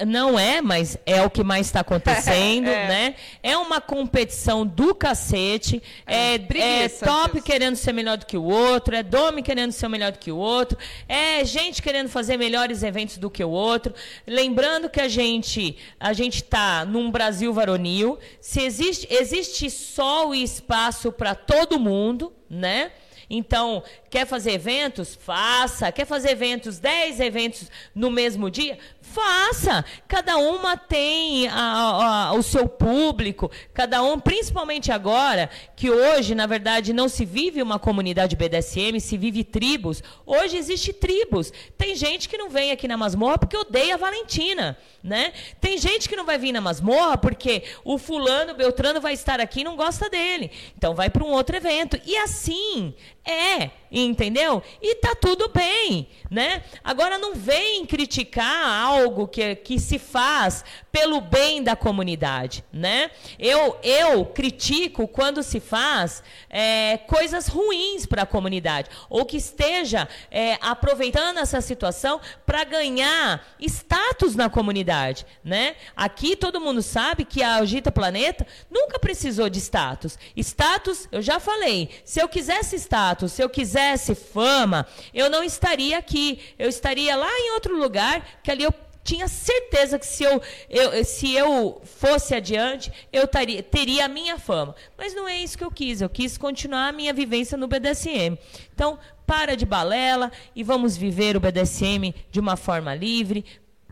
é- não é, mas é o que mais está acontecendo, É. né? É uma competição do cacete, é, é preguiça top disso. querendo ser melhor do que o outro, é dome querendo ser melhor do que o outro, é gente querendo fazer melhores eventos do que o outro. Lembrando que a gente a gente tá num Brasil varonil, se existe existe sol e espaço para todo mundo, né? Então, quer fazer eventos? Faça. Quer fazer eventos, 10 eventos no mesmo dia? Faça. Cada uma tem a- a- o seu público, cada um, principalmente agora, que hoje, na verdade, não se vive uma comunidade BDSM, se vive tribos. Hoje existe tribos. Tem gente que não vem aqui na masmorra porque odeia a Valentina, né? Tem gente que não vai vir na masmorra porque o fulano, Beltrano vai estar aqui e não gosta dele. Então vai para um outro evento. E assim é, entendeu? E tá tudo bem, né? Agora não vem criticar algo que, que se faz pelo bem da comunidade, né? Eu, eu critico quando se faz é, coisas ruins para a comunidade ou que esteja é, aproveitando essa situação para ganhar status na comunidade, né? Aqui todo mundo sabe que a Agita Planeta nunca precisou de status. Status, eu já falei, se eu quisesse status, se eu quisesse fama, eu não estaria aqui. Eu estaria lá em outro lugar, que ali eu tinha certeza que se eu, eu- se eu fosse adiante, eu taria- teria a minha fama. Mas não é isso que eu quis. Eu quis continuar a minha vivência no BDSM. Então, para de balela e vamos viver o BDSM de uma forma livre,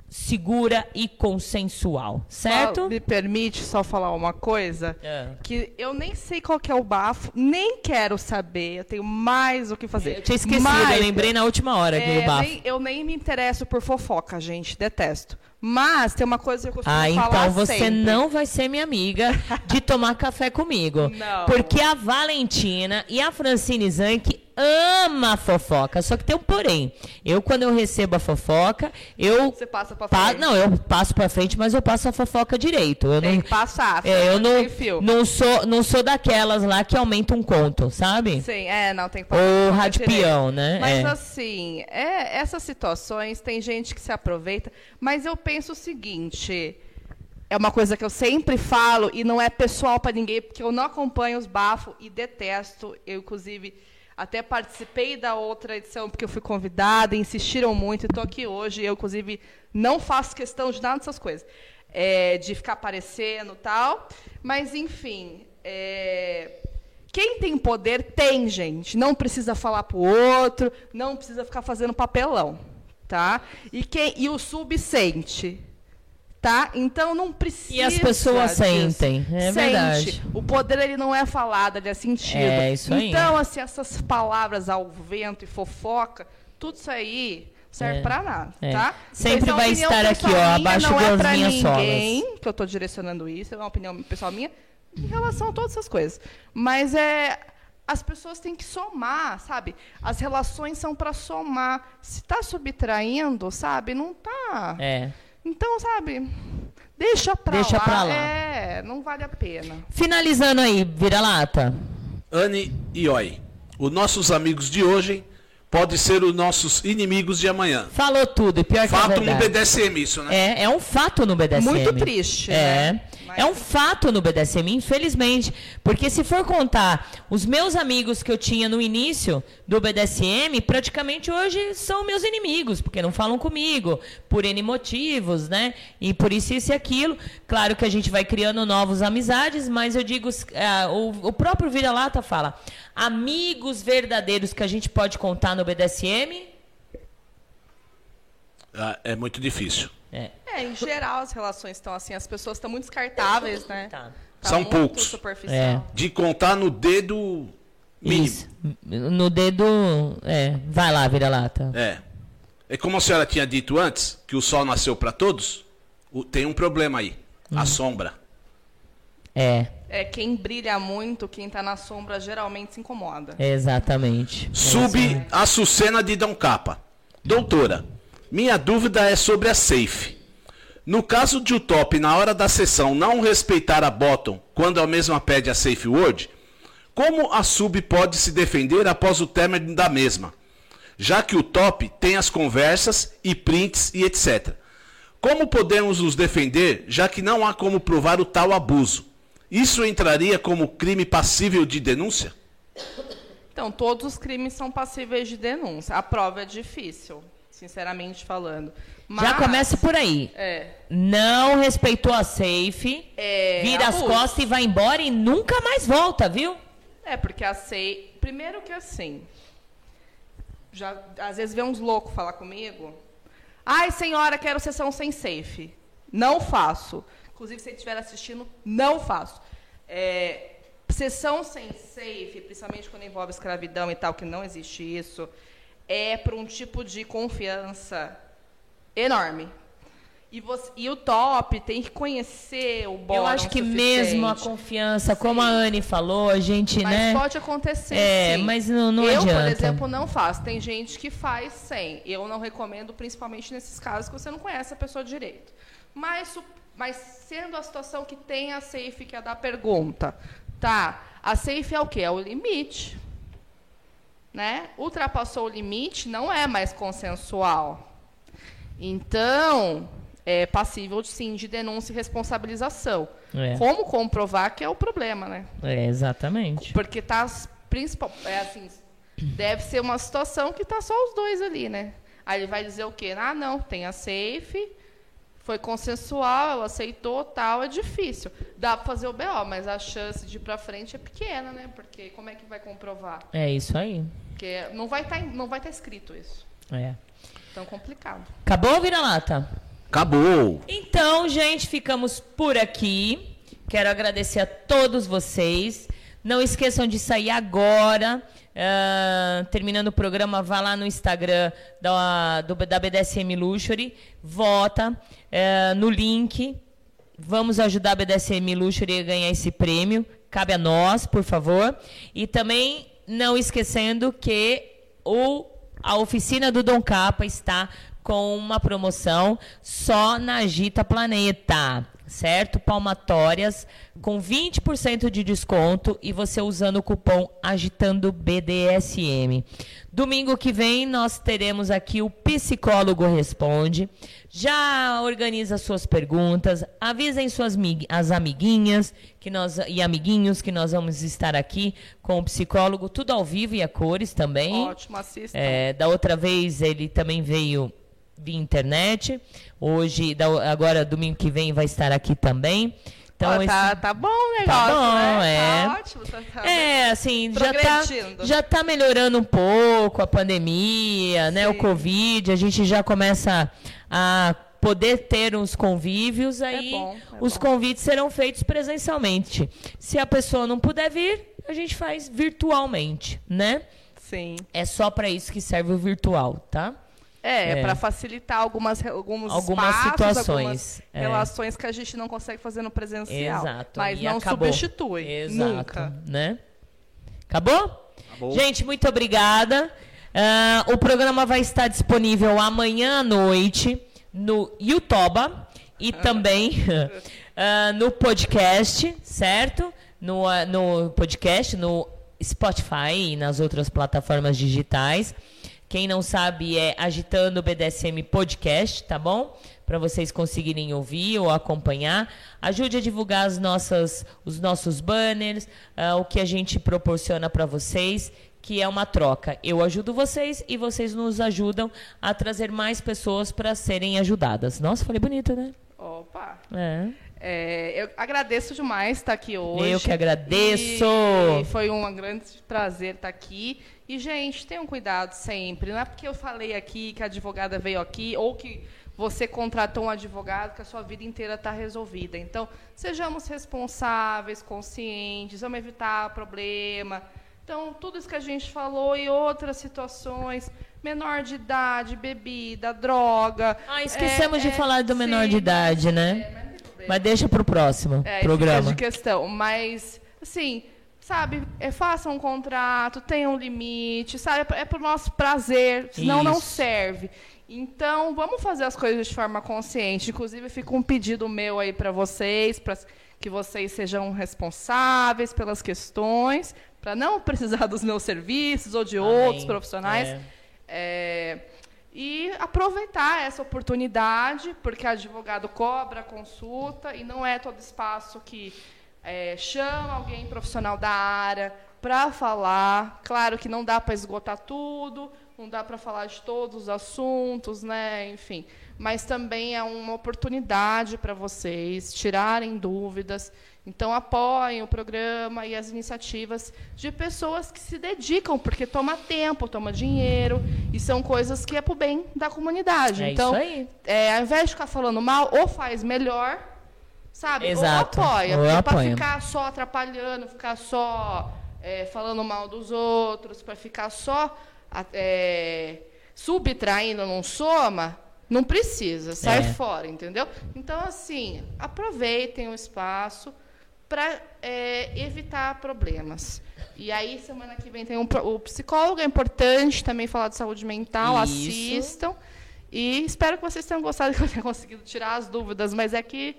segura e consensual, certo? Só me permite só falar uma coisa? É. Que eu nem sei qual que é o bafo, nem quero saber, eu tenho mais o que fazer. Eu tinha esquecido, Mas- eu lembrei na última hora É, do bafo. nem- eu nem me interesso por fofoca, gente, detesto. Mas tem uma coisa que eu costumo Ah, falar então você sempre. não vai ser minha amiga de tomar café comigo. Não. Porque a Valentina e a Francine Zanck ama a fofoca. Só que tem um porém. Eu, quando eu recebo a fofoca, eu. Você passa pra pa- frente. Não, eu passo pra frente, mas eu passo a fofoca direito. Eu Tem não, que passar, é, eu não, não, sou, não sou daquelas lá que aumenta um conto, sabe? Sim, é, não, tem que Ou passar rádio direito. peão, né? Mas É. assim, é, essas situações, tem gente que se aproveita, mas eu penso o seguinte. É uma coisa que eu sempre falo e não é pessoal para ninguém, porque eu não acompanho os bafos e detesto. Eu, inclusive, até participei da outra edição porque eu fui convidada, insistiram muito, e estou aqui hoje. Eu, inclusive, não faço questão de nada dessas coisas, é, de ficar aparecendo tal. Mas, enfim, é, quem tem poder tem, gente. Não precisa falar pro outro, não precisa ficar fazendo papelão, tá? E quem e o sub sente, tá? Então não precisa. E as pessoas disso. sentem, é Sente. verdade. O poder ele não é falado, ele é sentido. É, isso aí. Então assim essas palavras ao vento e fofoca, tudo isso aí serve É, pra nada, é. tá? Sempre é uma vai estar aqui, ó, abaixo não é minhas ninguém que eu tô direcionando isso, é uma opinião pessoal minha em relação a todas essas coisas. Mas é as pessoas têm que somar, sabe? As relações são para somar. Se tá subtraindo, sabe? Não tá. É. Então, sabe? Deixa pra Deixa lá. pra lá. É, não vale a pena. Finalizando aí, vira-lata. Anne e Oi, os nossos amigos de hoje pode ser os nossos inimigos de amanhã. Falou tudo, e pior que é Fato no. BDSM isso, né? É, é um fato no BDSM. Muito triste, É. né? É um fato no BDSM, infelizmente. Porque se for contar os meus amigos que eu tinha no início do BDSM, praticamente hoje são meus inimigos, porque não falam comigo, por N motivos, né? E por isso, isso e aquilo. Claro que a gente vai criando novas amizades, mas eu digo, ah, o, o próprio Vira-Lata fala, amigos verdadeiros que a gente pode contar no BDSM, Ah, É muito difícil. É. É, em geral as relações estão assim, as pessoas estão muito descartáveis, né? Tá. São muito poucos. superficial. De contar no dedo mínimo. Isso. No dedo. É, vai lá, vira-lata. É. É como a senhora tinha dito antes, que o sol nasceu para todos, o- tem um problema aí. A sombra. É, É, quem brilha muito, quem tá na sombra, geralmente se incomoda. exatamente. Sub Açucena de Dom Capa. Doutora, minha dúvida é sobre a safe. No caso de o top, na hora da sessão, não respeitar a bottom quando a mesma pede a safe word, como a sub pode se defender após o término da mesma? Já que o top tem as conversas e prints e etc. Como podemos nos defender, já que não há como provar o tal abuso? Isso entraria como crime passível de denúncia? Então, todos os crimes são passíveis de denúncia. A prova é difícil, sinceramente falando. Já Mas- começa por aí. É. Não respeitou a safe, É, vira as abuso. costas e vai embora e nunca mais volta, viu? É, porque a SEI. Primeiro que assim. Já, às vezes vê uns loucos falar comigo. Ai, senhora, quero sessão sem safe. Não faço. Inclusive, se você estiver assistindo, não faço. É, sessão sem safe, principalmente quando envolve escravidão e tal, que não existe isso, é para um tipo de confiança enorme. E, você- e o top tem que conhecer o bórum Eu acho que mesmo a confiança, como a Anne falou, a gente, Mas né? pode acontecer. É, sim. mas não, não eu, adianta. por exemplo, não faço. Tem gente que faz sem. Eu não recomendo, principalmente nesses casos que você não conhece a pessoa direito. Mas, mas sendo a situação que tem a safe, que é da pergunta, tá? A safe é o quê? É o limite. Né? Ultrapassou o limite, não é mais consensual. Então, é passível, sim, de denúncia e responsabilização. É. Como comprovar que é o problema, né? É, exatamente. Porque tá principal, é assim, deve ser uma situação que tá só os dois ali, né? Aí ele vai dizer o quê? Ah, não, tem a safe, foi consensual, ela aceitou, tal, é difícil. Dá para fazer o BO, mas a chance de ir para frente é pequena, né? Porque como é que vai comprovar? É isso aí. Porque não vai estar não vai estar escrito isso. É. Então complicado. Acabou, vira-lata? Acabou. Então, gente, ficamos por aqui. Quero agradecer a todos vocês. Não esqueçam de sair agora. Ah, terminando o programa, vá lá no Instagram da, do, da BDSM Luxury, vota ah, no link. Vamos ajudar a BDSM Luxury a ganhar esse prêmio. Cabe a nós, por favor. E também não esquecendo que o, a oficina do Dom Capa está com uma promoção só na Agita Planeta, certo? Palmatórias com 20% de desconto e você usando o cupom Agitando BDSM. Domingo que vem nós teremos aqui o Psicólogo Responde. Já organiza suas perguntas, avisem suas as amiguinhas que nós e amiguinhos que nós vamos estar aqui com o psicólogo, tudo ao vivo e a cores também. Ótimo, assista. É, da outra vez ele também veio via internet. Hoje, da- agora domingo que vem vai estar aqui também. Então Ó, tá, esse- tá bom o negócio, Tá bom, né? é. Tá ótimo. Tá, tá é, assim, já tá, já tá melhorando um pouco a pandemia, né? O Covid, a gente já começa a poder ter uns convívios, aí bom, é os convites serão feitos presencialmente. Se a pessoa não puder vir, a gente faz virtualmente, né? Sim. É só para isso que serve o virtual, tá? É, É. para facilitar algumas, alguns Algumas espaços, situações, algumas é. relações que a gente não consegue fazer no presencial. Exato. Mas e não acabou. substitui. Exato, Nunca. né? Acabou? Acabou. Gente, muito obrigada. Ah, o programa vai estar disponível amanhã à noite no YouTube e também ah, no podcast, certo? No, ah, no podcast, no Spotify e nas outras plataformas digitais. Quem não sabe é Agitando BDSM Podcast, tá bom? Para vocês conseguirem ouvir ou acompanhar. Ajude a divulgar as nossas, os nossos banners, ah, o que a gente proporciona para vocês, que é uma troca. Eu ajudo vocês e vocês nos ajudam a trazer mais pessoas para serem ajudadas. Nossa, falei bonito, né? Opa! É. É, eu agradeço demais estar aqui hoje. Eu que agradeço. E foi um grande prazer estar aqui. E, gente, tenham cuidado sempre. Não é porque eu falei aqui que a advogada veio aqui ou que você contratou um advogado que a sua vida inteira está resolvida. Então, sejamos responsáveis, conscientes, vamos evitar problema. Então, tudo isso que a gente falou e outras situações, menor de idade, bebida, droga. Ah, esquecemos é, de é, falar do menor sim, de idade, né? Mas deixa pro próximo é, programa. De questão. Mas, assim, sabe, é, faça um contrato, tenha um limite, sabe? É pro nosso prazer, senão não Isso. serve. Então, vamos fazer as coisas de forma consciente. Inclusive, fica um pedido meu aí para vocês, para que vocês sejam responsáveis pelas questões, para não precisar dos meus serviços ou de Amém. outros profissionais. É. É, e aproveitar essa oportunidade, porque advogado cobra consulta e não é todo espaço que é, chama alguém profissional da área para falar. Claro que não dá para esgotar tudo, não dá para falar de todos os assuntos, né? Enfim, mas também é uma oportunidade para vocês tirarem dúvidas. Então apoiem o programa e as iniciativas de pessoas que se dedicam, porque toma tempo, toma dinheiro e são coisas que é para o bem da comunidade. É então, isso aí. é, ao invés de ficar falando mal, ou faz melhor, sabe? Exato. Ou apoia. Ou porque ficar só atrapalhando, ficar só é, falando mal dos outros, para ficar só é, subtraindo num soma, não precisa, sai É. fora, entendeu? Então, assim, aproveitem o espaço para evitar problemas. E aí, semana que vem tem um, o psicólogo, é importante também falar de saúde mental, Isso. assistam. E espero que vocês tenham gostado, que eu tenha conseguido tirar as dúvidas, mas é que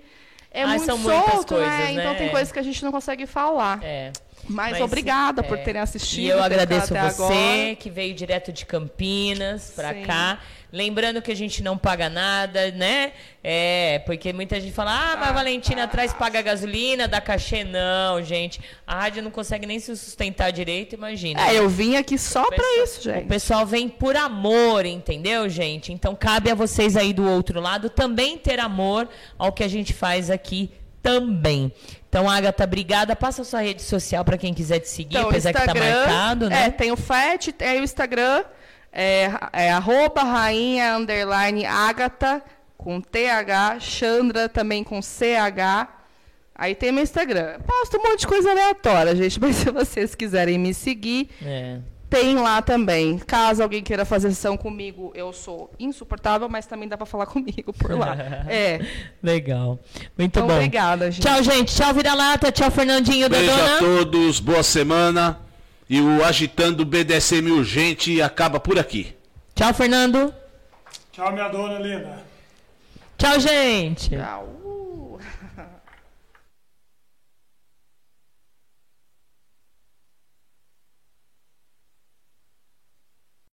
é Ah, muito são solto, coisas, né? né? Então tem É. coisas que a gente não consegue falar. É. Mas, Mas, obrigada por é. terem assistido. E eu agradeço você agora. que veio direto de Campinas Sim. cá. Lembrando que a gente não paga nada, né? É, porque muita gente fala, ah, mas a Valentina atrás paga gasolina, dá cachê. Não, gente. A rádio não consegue nem se sustentar direito, imagina. É, eu vim aqui só pessoal- isso, gente. O pessoal vem por amor, entendeu, gente? Então cabe a vocês aí do outro lado também ter amor ao que a gente faz aqui também. Então, Agatha, obrigada. Passa a sua rede social para quem quiser te seguir, Então, apesar que tá marcado, né? É, tem o FET, tem o Instagram, é, é arroba rainha underline Agatha, com TH, Chandra também com CH. Aí tem meu Instagram. Posto um monte de coisa aleatória, gente, mas se vocês quiserem me seguir, É. tem lá também. Caso alguém queira fazer sessão comigo, eu sou insuportável, mas também dá pra falar comigo por lá. É. Legal. Muito Então, bom. obrigada, gente. Tchau, gente. Tchau, vira-lata. Tchau, Fernandinho da Beijo Dona. a todos, boa semana. E o Agitando BDSM Urgente acaba por aqui. Tchau, Fernando. Tchau, minha dona linda. Tchau, gente. Tchau.